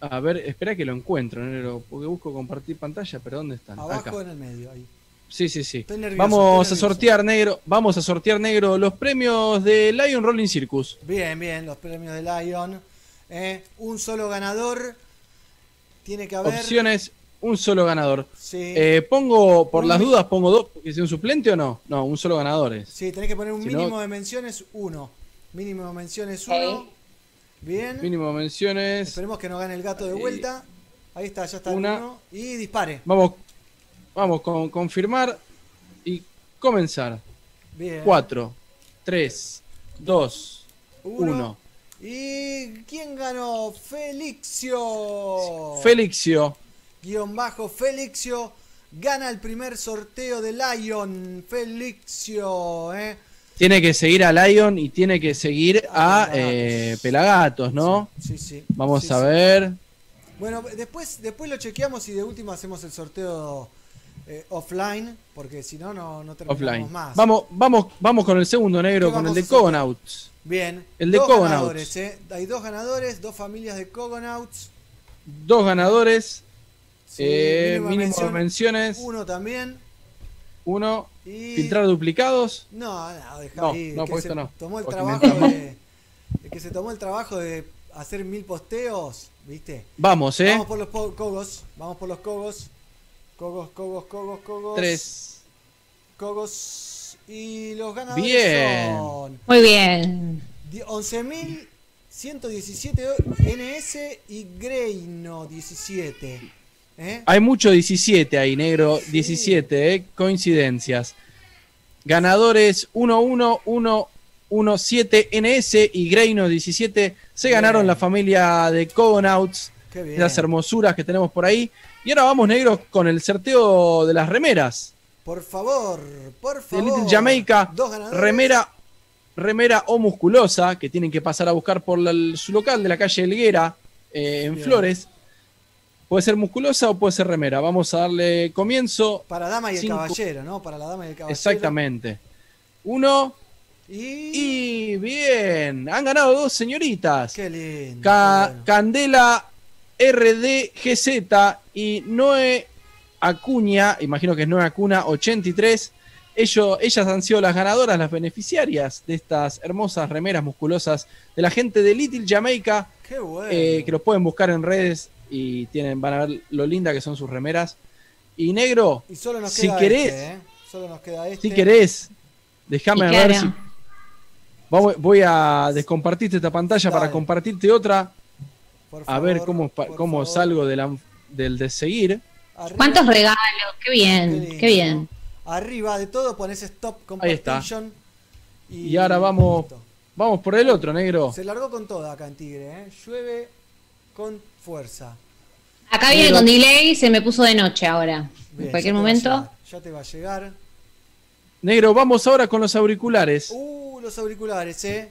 A ver, espera que lo encuentro, negro, porque busco compartir pantalla, pero ¿dónde están? Abajo Acá. en el medio, ahí. Sí, sí, sí. Estoy nervioso, Vamos a sortear, negro. Vamos a sortear, negro, los premios de Lion Rolling Circus. Bien, bien, los premios de Lion. ¿Eh? Un solo ganador. Tiene que haber. Opciones, un solo ganador. Sí. Eh, pongo, por Un las dudas, pongo dos porque sea un suplente o no. No, un solo ganador es. Sí, tenés que poner un Si no- mínimo de menciones, uno. Mínimo de menciones, uno. Bien. Mínimo menciones. Esperemos que no gane el gato de vuelta. Ahí está, ya está el Una. uno. Y dispare. Vamos, vamos con confirmar y comenzar. Bien. 4, 3, 2, Uno. 1. ¿Y quién ganó? Felixio. Felixio. Guión bajo Felixio. Gana el primer sorteo de Lion. Felixio, ¿eh? Tiene que seguir a Lion y tiene que seguir a eh, Pelagatos, ¿no? Sí, sí. Vamos Sí, a sí. ver. Bueno, después, después lo chequeamos y de última hacemos el sorteo eh, offline, porque si no, no, no terminamos Offline. más. Vamos, vamos, vamos con el segundo negro, ¿Qué con el de? Cogonauts. Bien. El de Cogonauts. ¿eh? Hay dos ganadores, dos familias de Cogonauts. Dos ganadores. Sí, eh, mínimo mención, menciones. Uno también. Uno. Y- Filtrar duplicados. No, no, deja No, ahí. no, por esto no. Tomó el Porque trabajo de, el que se tomó el trabajo de hacer mil posteos, ¿viste? Vamos, ¿eh? Vamos por los cogos, vamos por los cogos. Cogos, cogos, cogos, cogos. Tres. Cogos. Y los ganadores Bien. son Muy bien. di- 11.117 NS y Greino 17. ¿eh? Hay mucho 17 ahí, negro. 17, ¿eh? Coincidencias. Ganadores 11117 NS y Greino 17 se ganaron la familia de Cogonauts. Qué bien. Las hermosuras que tenemos por ahí. Y ahora vamos, negros, con el sorteo de las remeras. Por favor, por favor. Little Jamaica, Dos ganadores. remera, remera o musculosa, que tienen que pasar a buscar por la- su local de la calle Helguera, eh, en Bien. Flores. Puede ser musculosa o puede ser remera. Vamos a darle comienzo. Para dama y el caballero, ¿no? Para la dama y el caballero. Exactamente. Uno. Y... Y bien, han ganado dos señoritas. Qué lindo. Ca- qué bueno. Candela RDGZ y Noé Acuña, imagino que es Noé Acuna 83. Ellos, ellas han sido las ganadoras, las beneficiarias de estas hermosas remeras musculosas de la gente de Little Jamaica, Qué bueno. eh, que los pueden buscar en redes y tienen, van a ver lo linda que son sus remeras. Y negro, y solo nos si queda querés, este, ¿eh? Solo nos queda este. si querés, déjame ver si. Voy a descompartirte esta pantalla para compartirte otra. Por a ver cómo, cómo favor. salgo de la- del de seguir. Arriba- ¿Cuántos regalos? Qué bien, qué bien. Arriba de todo pones stop Ahí está. compartition. Y ahora vamos, vamos por el otro, negro. Se largó con toda acá en Tigre, ¿eh? Llueve con fuerza. Acá viene Negro. con delay, se me puso de noche ahora. Bien, en cualquier momento. llegar, Ya te va a llegar. Negro, vamos ahora con los auriculares. Uh, los auriculares, ¿eh?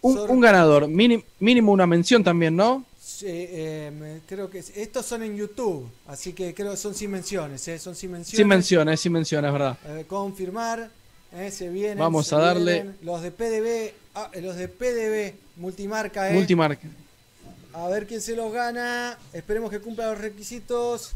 Un, Sor- un ganador, mini- mínimo una mención también, ¿no? Eh, me- creo que es- estos son en YouTube, así que creo que son sin menciones, ¿eh? Son sin menciones. Sin menciones, sin menciones, ¿verdad? Eh, confirmar, ¿eh? se vienen. Vamos se a darle- vienen. Los de PDB, ah, los de PDB, multimarca, ¿eh? Multimarca. A ver quién se los gana. Esperemos que cumpla los requisitos.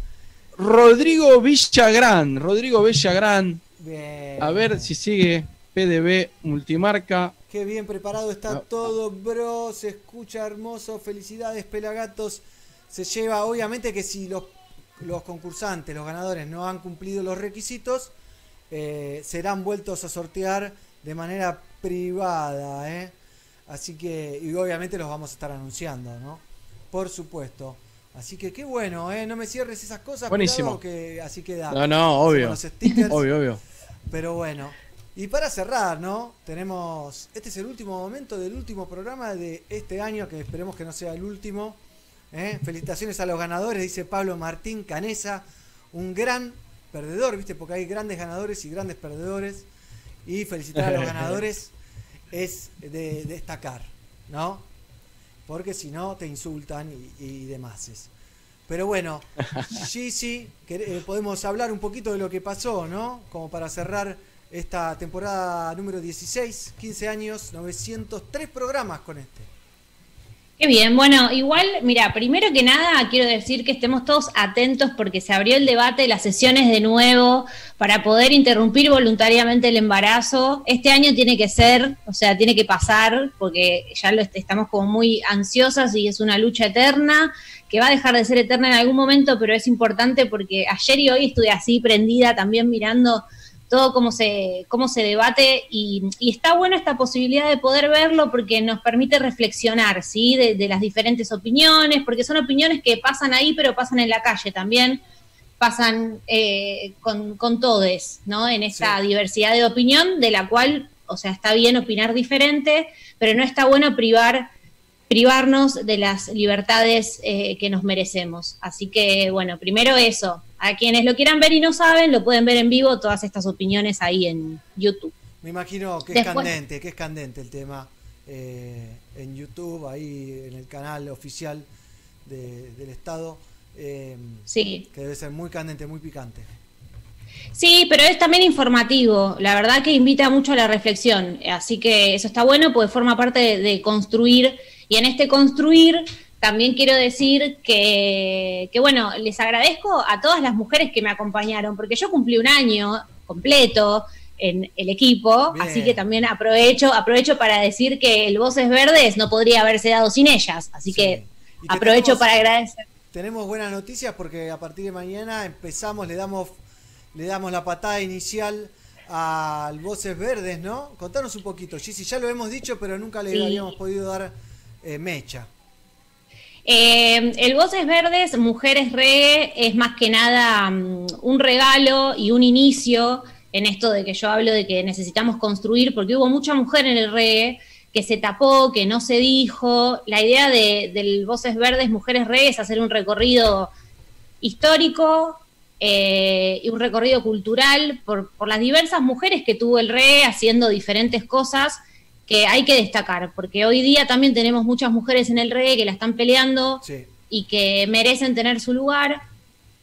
Rodrigo Villagrán. Rodrigo Villagrán. Bien. A ver si sigue PDB Multimarca. Qué bien preparado está todo, bro. Se escucha hermoso. Felicidades, Pelagatos. Se lleva, obviamente que si los, los concursantes, los ganadores, no han cumplido los requisitos, eh, serán vueltos a sortear de manera privada. ¿eh? Así que, y obviamente los vamos a estar anunciando, ¿no? Por supuesto. Así que qué bueno, ¿eh? No me cierres esas cosas. Buenísimo. pelado, que así queda. No, no, obvio. los stickers. Obvio, obvio. Pero bueno. Y para cerrar, ¿no? Tenemos. Este es el último momento del último programa de este año, que esperemos que no sea el último. ¿eh? Felicitaciones a los ganadores, dice Pablo Martín Canesa. Un gran perdedor, ¿viste? Porque hay grandes ganadores y grandes perdedores. Y felicitar a los ganadores es de destacar, ¿no? Porque si no te insultan y, y demás. Pero bueno, sí, sí, que, eh, podemos hablar un poquito de lo que pasó, ¿no? Como para cerrar esta temporada número 16, 15 años, 903 programas con este. Qué bien, bueno, igual, mira, primero que nada quiero decir que estemos todos atentos porque se abrió el debate, las sesiones de nuevo, para poder interrumpir voluntariamente el embarazo. Este año tiene que ser, o sea, tiene que pasar, porque ya lo est- estamos como muy ansiosas y es una lucha eterna, que va a dejar de ser eterna en algún momento, pero es importante porque ayer y hoy estuve así prendida también mirando todo cómo se, cómo se debate y, y está bueno esta posibilidad de poder verlo porque nos permite reflexionar, ¿sí? De, de las diferentes opiniones, porque son opiniones que pasan ahí, pero pasan en la calle también, pasan eh, con, con todes, ¿no? En esta diversidad de opinión, de la cual, o sea, está bien opinar diferente, pero no está bueno privar privarnos de las libertades eh, que nos merecemos. Así que, bueno, primero eso. A quienes lo quieran ver y no saben, lo pueden ver en vivo, todas estas opiniones ahí en YouTube. Me imagino que es candente, que es candente el tema eh, en YouTube, ahí en el canal oficial de- del Estado. eh, Sí. Que debe ser muy candente, muy picante. Sí, pero es también informativo. La verdad que invita mucho a la reflexión. Así que eso está bueno porque forma parte de, de construir. Y en este construir también quiero decir que, que, bueno, les agradezco a todas las mujeres que me acompañaron, porque yo cumplí un año completo en el equipo, Bien. así que también aprovecho, aprovecho para decir que el Voces Verdes no podría haberse dado sin ellas. Así que aprovecho tenemos- para agradecer. Tenemos buenas noticias porque a partir de mañana empezamos, le damos, le damos la patada inicial al Voces Verdes, ¿no? Contanos un poquito, Gigi, ya lo hemos dicho, pero nunca le Sí. habíamos podido dar eh, mecha. Eh, el Voces Verdes, Mujeres Reggae, es más que nada mm, un regalo y un inicio en esto de que yo hablo de que necesitamos construir, porque hubo mucha mujer en el reggae que se tapó, que no se dijo. La idea de, del Voces Verdes, Mujeres Reggae es hacer un recorrido histórico eh, y un recorrido cultural por, las diversas mujeres que tuvo el reggae haciendo diferentes cosas que hay que destacar, porque hoy día también tenemos muchas mujeres en el reggae que la están peleando y que merecen tener su lugar.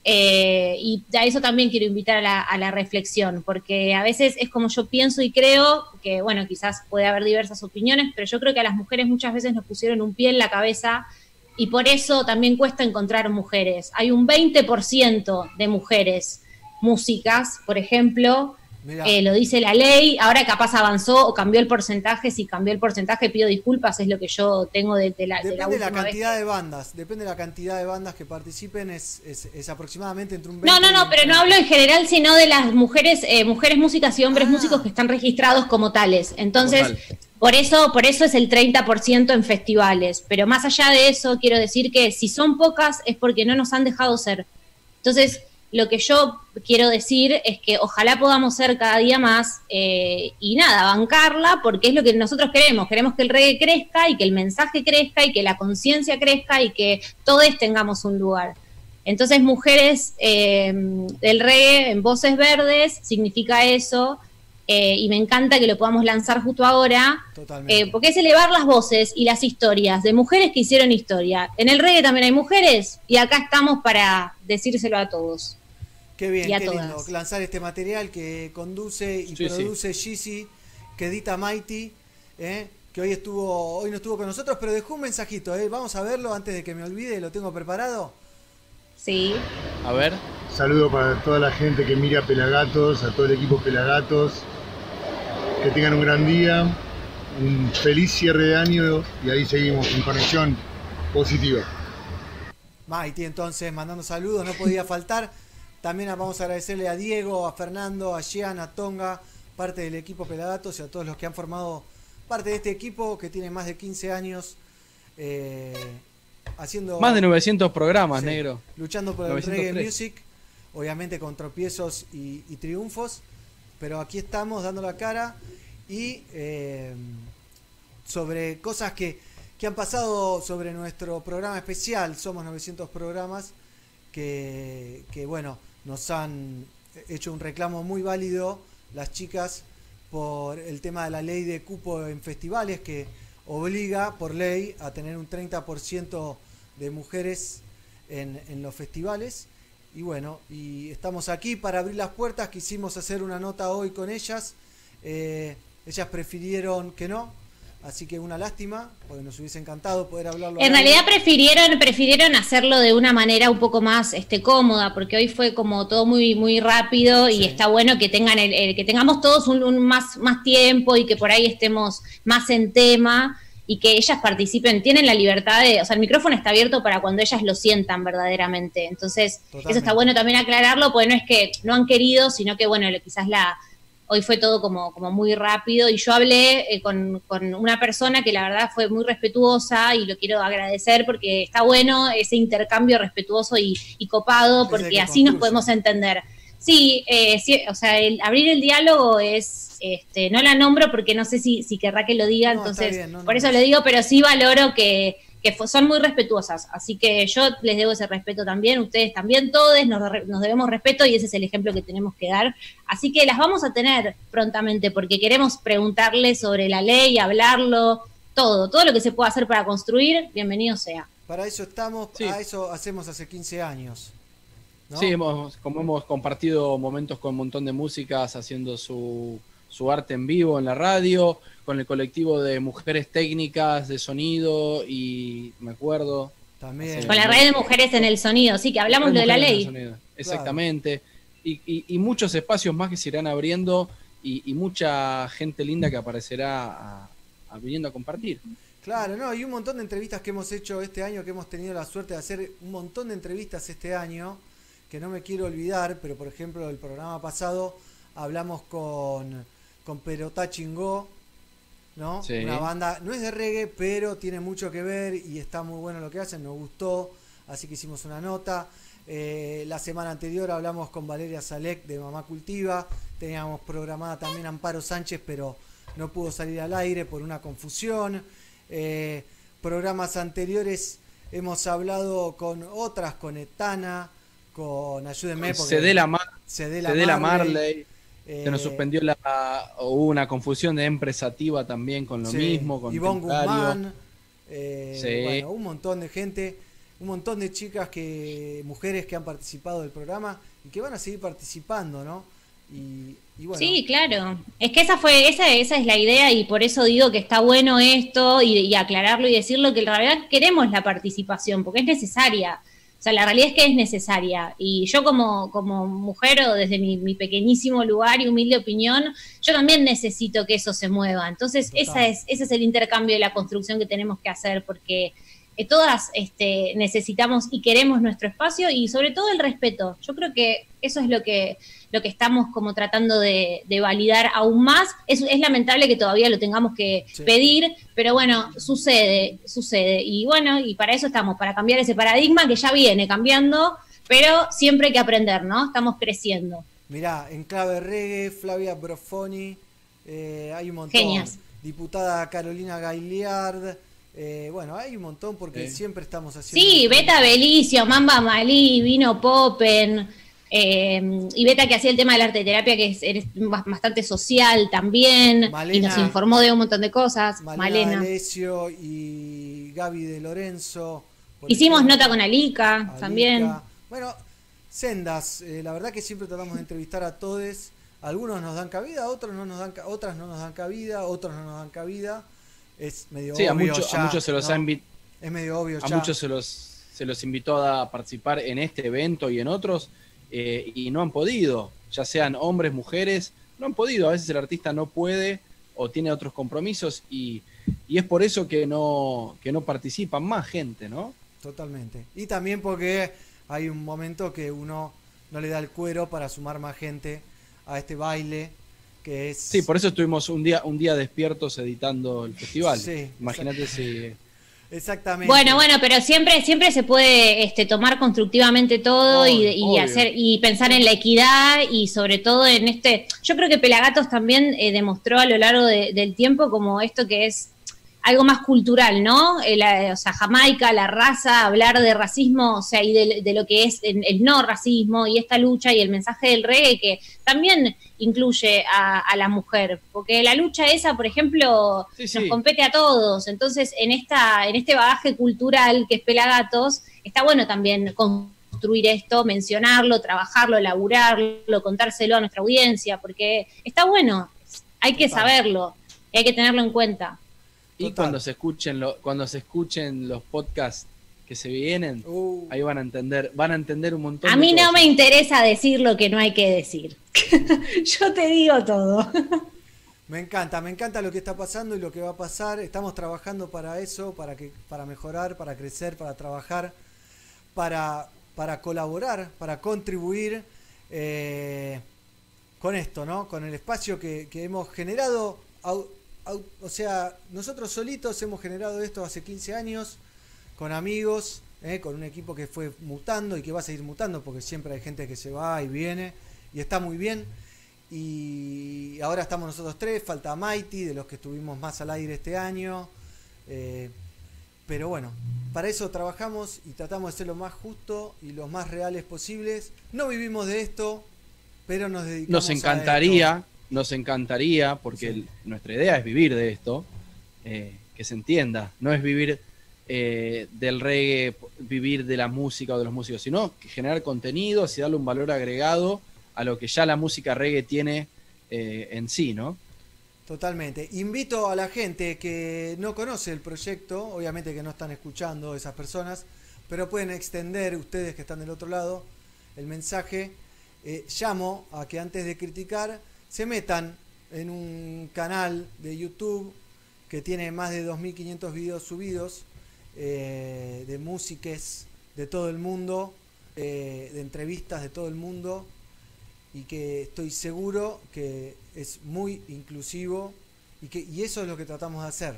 eh, y a eso también quiero invitar a la, a la reflexión, porque a veces es como yo pienso y creo, que bueno, quizás puede haber diversas opiniones, pero yo creo que a las mujeres muchas veces nos pusieron un pie en la cabeza y por eso también cuesta encontrar mujeres. Hay un 20% de mujeres músicas, por ejemplo. Eh, lo dice la ley, ahora capaz avanzó o cambió el porcentaje, si cambió el porcentaje pido disculpas, es lo que yo tengo de, de la, de la Depende de la vez cantidad de bandas, depende de la cantidad de bandas que participen, es, es, es aproximadamente entre un 20 No, no, no, pero no 30. hablo en general, sino de las mujeres, eh, mujeres músicas y hombres músicos que están registrados como tales. Entonces, Total. por eso, por eso es el 30% en festivales. Pero más allá de eso, quiero decir que si son pocas es porque no nos han dejado ser. Entonces, lo que yo quiero decir es que ojalá podamos ser cada día más eh, y nada, bancarla, porque es lo que nosotros queremos. Queremos que el reggae crezca y que el mensaje crezca y que la conciencia crezca y que todos tengamos un lugar. Entonces, mujeres eh, del reggae en voces verdes significa eso. eh, y me encanta que lo podamos lanzar justo ahora, eh, porque es elevar las voces y las historias de mujeres que hicieron historia. En el reggae también hay mujeres y acá estamos para decírselo a todos. Qué bien, y a qué todas. lindo lanzar este material que conduce y Sí, produce Gigi, que edita Mighty, ¿eh? que hoy estuvo, hoy no estuvo con nosotros, pero dejó un mensajito, ¿eh? vamos a verlo antes de que me olvide, lo tengo preparado. Sí. A ver. Saludo para toda la gente que mira Pelagatos, a todo el equipo Pelagatos. Que tengan un gran día, un feliz cierre de año y ahí seguimos en conexión positiva. Mighty entonces mandando saludos, no podía faltar. También vamos a agradecerle a Diego, a Fernando, a Jean, a Tonga, parte del equipo Pelagatos y a todos los que han formado parte de este equipo que tiene más de 15 años eh, haciendo... Más de 900 programas, Sí, negro. Luchando por el 903. reggae music, obviamente con tropiezos y, y triunfos, pero aquí estamos dando la cara y eh, sobre cosas que, que han pasado sobre nuestro programa especial, somos 900 programas, que, que bueno, nos han hecho un reclamo muy válido las chicas por el tema de la ley de cupo en festivales que obliga por ley a tener un 30% de mujeres en, en los festivales. Y bueno, y estamos aquí para abrir las puertas. Quisimos hacer una nota hoy con ellas. Eh, ellas prefirieron que no. Así que una lástima, porque nos hubiese encantado poder hablarlo. En realidad prefirieron, prefirieron hacerlo de una manera un poco más este, cómoda, porque hoy fue como todo muy, muy rápido y está bueno que tengan el, el- que tengamos todos un, un más, más tiempo y que por ahí estemos más en tema y que ellas participen, tienen la libertad de, o sea, el micrófono está abierto para cuando ellas lo sientan verdaderamente. Entonces, eso está bueno también aclararlo, porque no es que no han querido, sino que bueno, quizás la hoy fue todo como, como muy rápido y yo hablé eh, con, con una persona que la verdad fue muy respetuosa y lo quiero agradecer porque está bueno ese intercambio respetuoso y, y copado porque que así nos podemos entender. Sí, eh, sí, o sea, el abrir el diálogo es, este, no la nombro porque no sé si, si querrá que lo diga, No, entonces bien, no, por no. eso le digo, pero sí valoro que, que son muy respetuosas, así que yo les debo ese respeto también, ustedes también, todos nos, debemos respeto y ese es el ejemplo que tenemos que dar. Así que las vamos a tener prontamente porque queremos preguntarles sobre la ley, hablarlo, todo, todo lo que se pueda hacer para construir, bienvenido sea. Para eso estamos, a eso hacemos hace 15 años. ¿no? Sí, hemos, como hemos compartido momentos con un montón de músicas haciendo su, su arte en vivo en la radio, con el colectivo de mujeres técnicas de sonido y me acuerdo. También. Con la red de mujeres en el sonido, sí, que hablamos lo de la ley. Exactamente. Y, y- y muchos espacios más que se irán abriendo y, y mucha gente linda que aparecerá a- a viniendo a compartir. Claro, no, y un montón de entrevistas que hemos hecho este año, que hemos tenido la suerte de hacer un montón de entrevistas este año, que no me quiero olvidar, pero por ejemplo el programa pasado hablamos con, con Perotá Chingó, ¿no? Sí. Una banda, no es de reggae, pero tiene mucho que ver y está muy bueno lo que hacen, nos gustó, así que hicimos una nota. Eh, la semana anterior hablamos con Valeria Salek de Mamá Cultiva, teníamos programada también Amparo Sánchez, pero no pudo salir al aire por una confusión. Eh, programas anteriores hemos hablado con otras, con Etana, con Ayúdenme. porque- Cedela, Mar Cedela Cedela Marley, Marley. Se nos eh, suspendió la. Hubo una confusión de empresativa también con lo Sí, mismo. Con Ivonne. Guzmán, eh, Sí. bueno, un montón de gente, un montón de chicas que, mujeres que han participado del programa y que van a seguir participando, ¿no? Y, y bueno, Sí, claro. Es que esa fue, esa, esa es la idea y por eso digo que está bueno esto y, y aclararlo y decirlo que en realidad queremos la participación porque es necesaria. O sea, la realidad es que es necesaria. Y yo como, como mujer o desde mi, mi pequeñísimo lugar y humilde opinión, yo también necesito que eso se mueva. Entonces, esa es, ese es el intercambio de la construcción que tenemos que hacer porque eh, todas este, necesitamos y queremos nuestro espacio y sobre todo el respeto. Yo creo que eso es lo que, lo que estamos como tratando de, de validar aún más. Es, es lamentable que todavía lo tengamos que pedir, pero bueno, sucede, sucede. Y bueno, y para eso estamos, para cambiar ese paradigma que ya viene cambiando, pero siempre hay que aprender, ¿no? Estamos creciendo. mirá, en clave reggae, Flavia Brofoni, eh, hay un montón. Genias. Diputada Carolina Gailiard, eh, bueno, hay un montón porque Eh. siempre estamos haciendo... Sí, Beta Belicio, Mamba Malí, Vino Popen, eh, y Beta que hacía el tema de la arte terapia, que es, es bastante social también, y Malena. nos informó de un montón de cosas. Malena Malena. Y Gaby de Lorenzo. Hicimos ejemplo. nota con Alica, Alica. también. Bueno, sendas, eh, la verdad que siempre tratamos de entrevistar a todos. Algunos nos dan cabida, otros no nos dan, otras no nos dan cabida, otros no nos dan cabida. Es medio Sí, a, obvio a ya, muchos se los ¿no? ha invi- Es medio obvio a ya. muchos se los, se los invitó a participar en este evento y en otros eh, y no han podido, ya sean hombres, mujeres, no han podido. A veces el artista no puede o tiene otros compromisos y, y es por eso que no, que no participan más gente, ¿no? Totalmente. Y también porque hay un momento que uno no le da el cuero para sumar más gente a este baile, que es... Sí, por eso estuvimos un día, un día despiertos editando el festival. Sí, Imagínate si... Exactamente. Bueno, bueno, pero siempre, siempre se puede este, tomar constructivamente todo y, y obvio. hacer y pensar en la equidad y sobre todo en este. Yo creo que Pelagatos también eh, demostró a lo largo de- del tiempo como esto que es algo más cultural, ¿no? Eh, la- o sea, Jamaica, la raza, hablar de racismo, o sea, y de, de lo que es el, el no racismo y esta lucha y el mensaje del reggae que también incluye a, a la mujer, porque la lucha esa, por ejemplo, nos sí. compete a todos. Entonces, en esta, en este bagaje cultural que es Pelagatos, está bueno también construir esto, mencionarlo, trabajarlo, elaborarlo, contárselo a nuestra audiencia, porque está bueno, hay que saberlo, hay que tenerlo en cuenta. Y cuando se escuchen lo- cuando se escuchen los podcasts que se vienen, ahí van a entender, van a entender un montón A de mí no cosas. me interesa decir lo que no hay que decir. Yo te digo todo. Me encanta, me encanta lo que está pasando y lo que va a pasar. Estamos trabajando para eso, para que, para mejorar, para crecer, para trabajar, para, para colaborar, para contribuir eh, con esto, ¿no? Con el espacio que, que hemos generado. au- o sea, nosotros solitos hemos generado esto hace 15 años, con amigos, eh, con un equipo que fue mutando y que va a seguir mutando, porque siempre hay gente que se va y viene, y está muy bien. Y ahora estamos nosotros tres, falta Mighty, de los que estuvimos más al aire este año. Eh, pero bueno, para eso trabajamos y tratamos de ser lo más justo y lo más reales posibles. No vivimos de esto, pero nos dedicamos Nos a encantaría, nos encantaría, porque el- nuestra idea es vivir de esto, eh, que se entienda, no es vivir eh, del reggae, vivir de la música o de los músicos, sino generar contenidos y darle un valor agregado a lo que ya la música reggae tiene eh, en sí, ¿no? Totalmente. Invito a la gente que no conoce el proyecto, obviamente que no están escuchando esas personas, pero pueden extender ustedes que están del otro lado el mensaje. Eh, llamo a que antes de criticar se metan en un canal de YouTube que tiene más de 2.500 videos subidos eh, de músiques de todo el mundo, eh, de entrevistas de todo el mundo y que estoy seguro que es muy inclusivo y que y eso es lo que tratamos de hacer.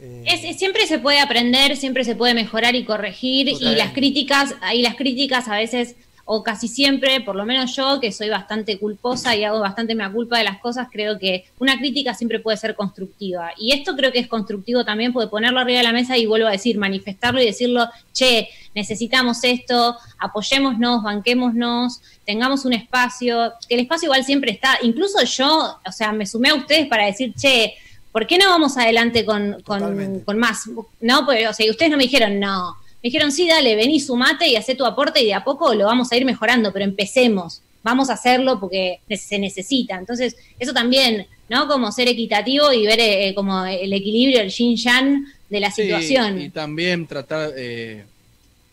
Eh, Es- es- siempre se puede aprender, siempre se puede mejorar y corregir y las críticas, y las críticas a veces o casi siempre, por lo menos yo que soy bastante culposa y hago bastante mea culpa de las cosas, creo que una crítica siempre puede ser constructiva. Y esto creo que es constructivo también, puede ponerlo arriba de la mesa y vuelvo a decir, manifestarlo y decirlo, che, necesitamos esto, apoyémonos, banquémonos, tengamos un espacio, que el espacio igual siempre está, incluso yo, o sea, me sumé a ustedes para decir, che, ¿por qué no vamos adelante con, con, con más? No, pues, o sea, ustedes no me dijeron, no. Me dijeron, sí, dale, vení, sumate y hacé tu aporte y de a poco lo vamos a ir mejorando, pero empecemos, vamos a hacerlo porque se necesita. Entonces, eso también, ¿no? Como ser equitativo y ver eh, como el equilibrio, el yin-yang de la Sí, situación. y también tratar, eh,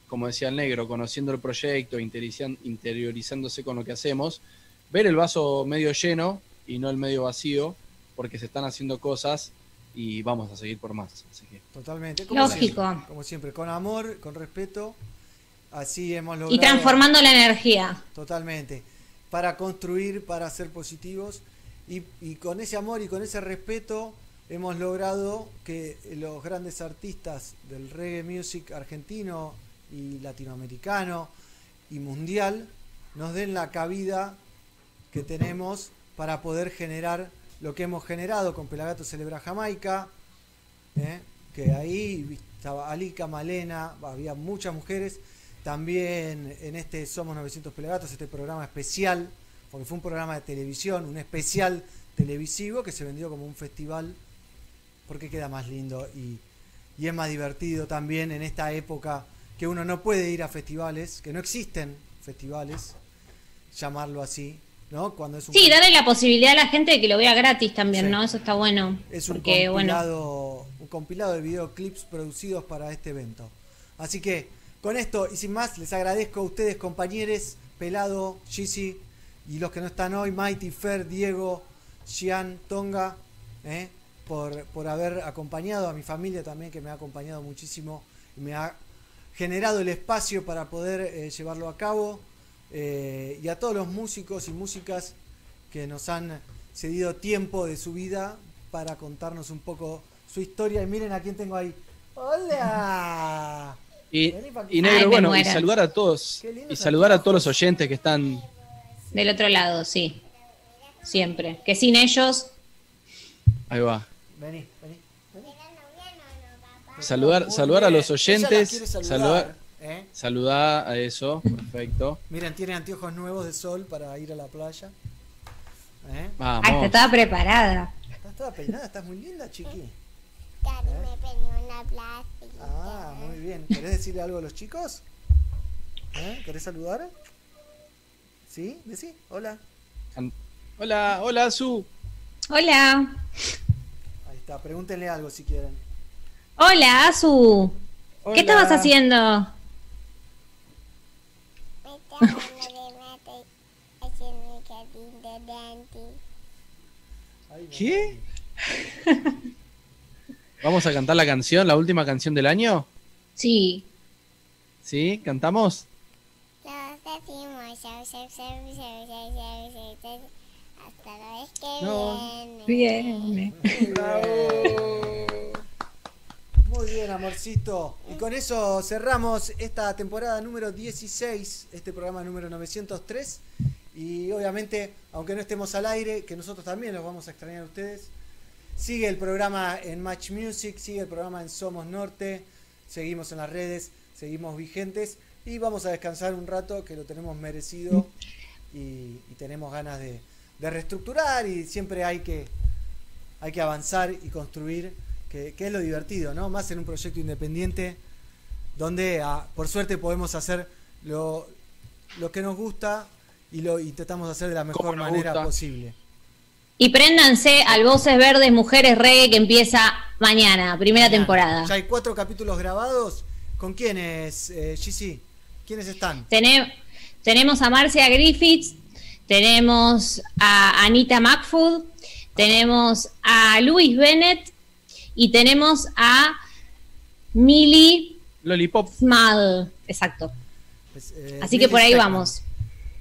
como decía el negro, conociendo el proyecto, interiorizándose con lo que hacemos, ver el vaso medio lleno y no el medio vacío, porque se están haciendo cosas y vamos a seguir por más. Así que Totalmente. Lógico. Siempre, como siempre, con amor, con respeto. Así hemos logrado. Y transformando la energía. Totalmente. Para construir, para ser positivos. Y, y con ese amor y con ese respeto hemos logrado que los grandes artistas del reggae music argentino y latinoamericano y mundial nos den la cabida que tenemos para poder generar lo que hemos generado con Pelagato Celebra Jamaica, ¿eh? que ahí estaba Alica, Malena, había muchas mujeres. También en este Somos 900 Pelagatos, este programa especial, porque fue un programa de televisión, un especial televisivo que se vendió como un festival, porque queda más lindo y, y es más divertido también en esta época que uno no puede ir a festivales, que no existen festivales, llamarlo así, ¿no? Cuando es un Sí, darle la posibilidad a la gente de que lo vea gratis también, Sí. ¿no? Eso está bueno. Es un porque, bueno, compilado, un compilado de videoclips producidos para este evento. Así que con esto y sin más, les agradezco a ustedes, compañeros, Pelado, Gizzy y los que no están hoy, Mighty, Fer, Diego, Gian, Tonga, ¿eh? por, por haber acompañado a mi familia también, que me ha acompañado muchísimo y me ha generado el espacio para poder eh, llevarlo a cabo. Eh, y a todos los músicos y músicas que nos han cedido tiempo de su vida para contarnos un poco su historia. Y miren a quién tengo ahí. ¡Hola! Y, negro, Ay, bueno, y saludar a todos, y saludar a todos los oyentes que están del otro lado, sí. Siempre. Que sin ellos, Ahí va. Vení, vení. Saludar, saludar a los oyentes. Saludar, ¿eh? saludar a eso, perfecto. Miren, tiene anteojos nuevos de sol para ir a la playa. ¿Eh? ah, Vamos. está toda preparada. Estás toda peinada, estás muy linda, chiqui. Daddy me peinó una Ah, muy bien. ¿Querés decirle algo a los chicos? ¿Eh? ¿Querés saludar? ¿Sí? Decí, hola. Hola, hola, Su. Hola. Ahí está, pregúntenle algo si quieren. Hola, Azu. Hola. ¿Qué estabas haciendo? ¿Qué? ¿Vamos a cantar la canción, la última canción del año? Sí. ¿Sí? ¿Cantamos? Hasta la vez que No. viene. Bien, amorcito. Y con eso cerramos esta temporada número 16, este programa número 903. Y obviamente, aunque no estemos al aire, que nosotros también los vamos a extrañar a ustedes, sigue el programa en Match Music, sigue el programa en Somos Norte, seguimos en las redes, seguimos vigentes y vamos a descansar un rato que lo tenemos merecido y, y tenemos ganas de, de reestructurar y siempre hay que, hay que avanzar y construir, que, que es lo divertido, ¿no? Más en un proyecto independiente donde ah, por suerte podemos hacer lo, lo que nos gusta y lo intentamos hacer de la mejor manera gusta. posible. Y préndanse al Voces Verdes Mujeres Reggae que empieza mañana, primera Mañana. temporada. Ya hay cuatro capítulos grabados. ¿Con quiénes, eh, GC? ¿Quiénes están? Tene- tenemos a Marcia Griffiths, tenemos a Anita McFood, tenemos a Louis Bennett y tenemos a Millie Lollipop. Small. Exacto. Eh, Así que por ahí vamos.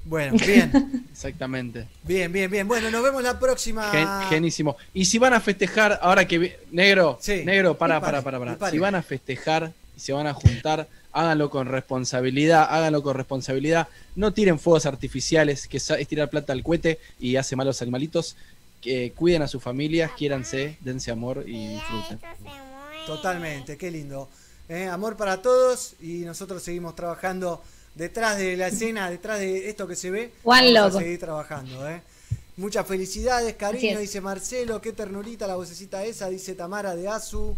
Bueno, bien. Exactamente. bien, bien, bien. Bueno, nos vemos la próxima. Gen- genísimo. Y si van a festejar, ahora que... Negro, negro, para, para, para, para. Si van a festejar y se van a juntar, háganlo con responsabilidad, háganlo con responsabilidad. No tiren fuegos artificiales, que es tirar plata al cohete y hace mal a los animalitos. Que cuiden a sus familias, quiéranse, dense amor y disfruten. Totalmente, qué lindo. Eh, amor para todos y nosotros seguimos trabajando detrás de la escena, detrás de esto que se ve. One vamos a seguir trabajando. Eh. Muchas felicidades, cariño, dice Marcelo. Qué ternurita la vocecita esa, dice Tamara de Azu.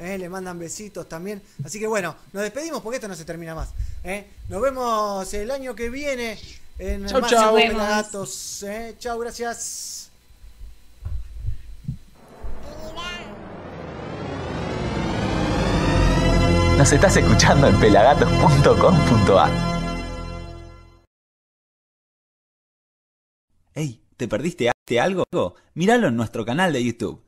Eh, le mandan besitos también. Así que bueno, nos despedimos porque esto no se termina más. eh. Nos vemos el año que viene en Chau, más chau. Pelagatos, eh. Chau, gracias. Nos estás escuchando en pelagatos.com.ar. Hey, ¿te perdiste algo? Míralo en nuestro canal de YouTube,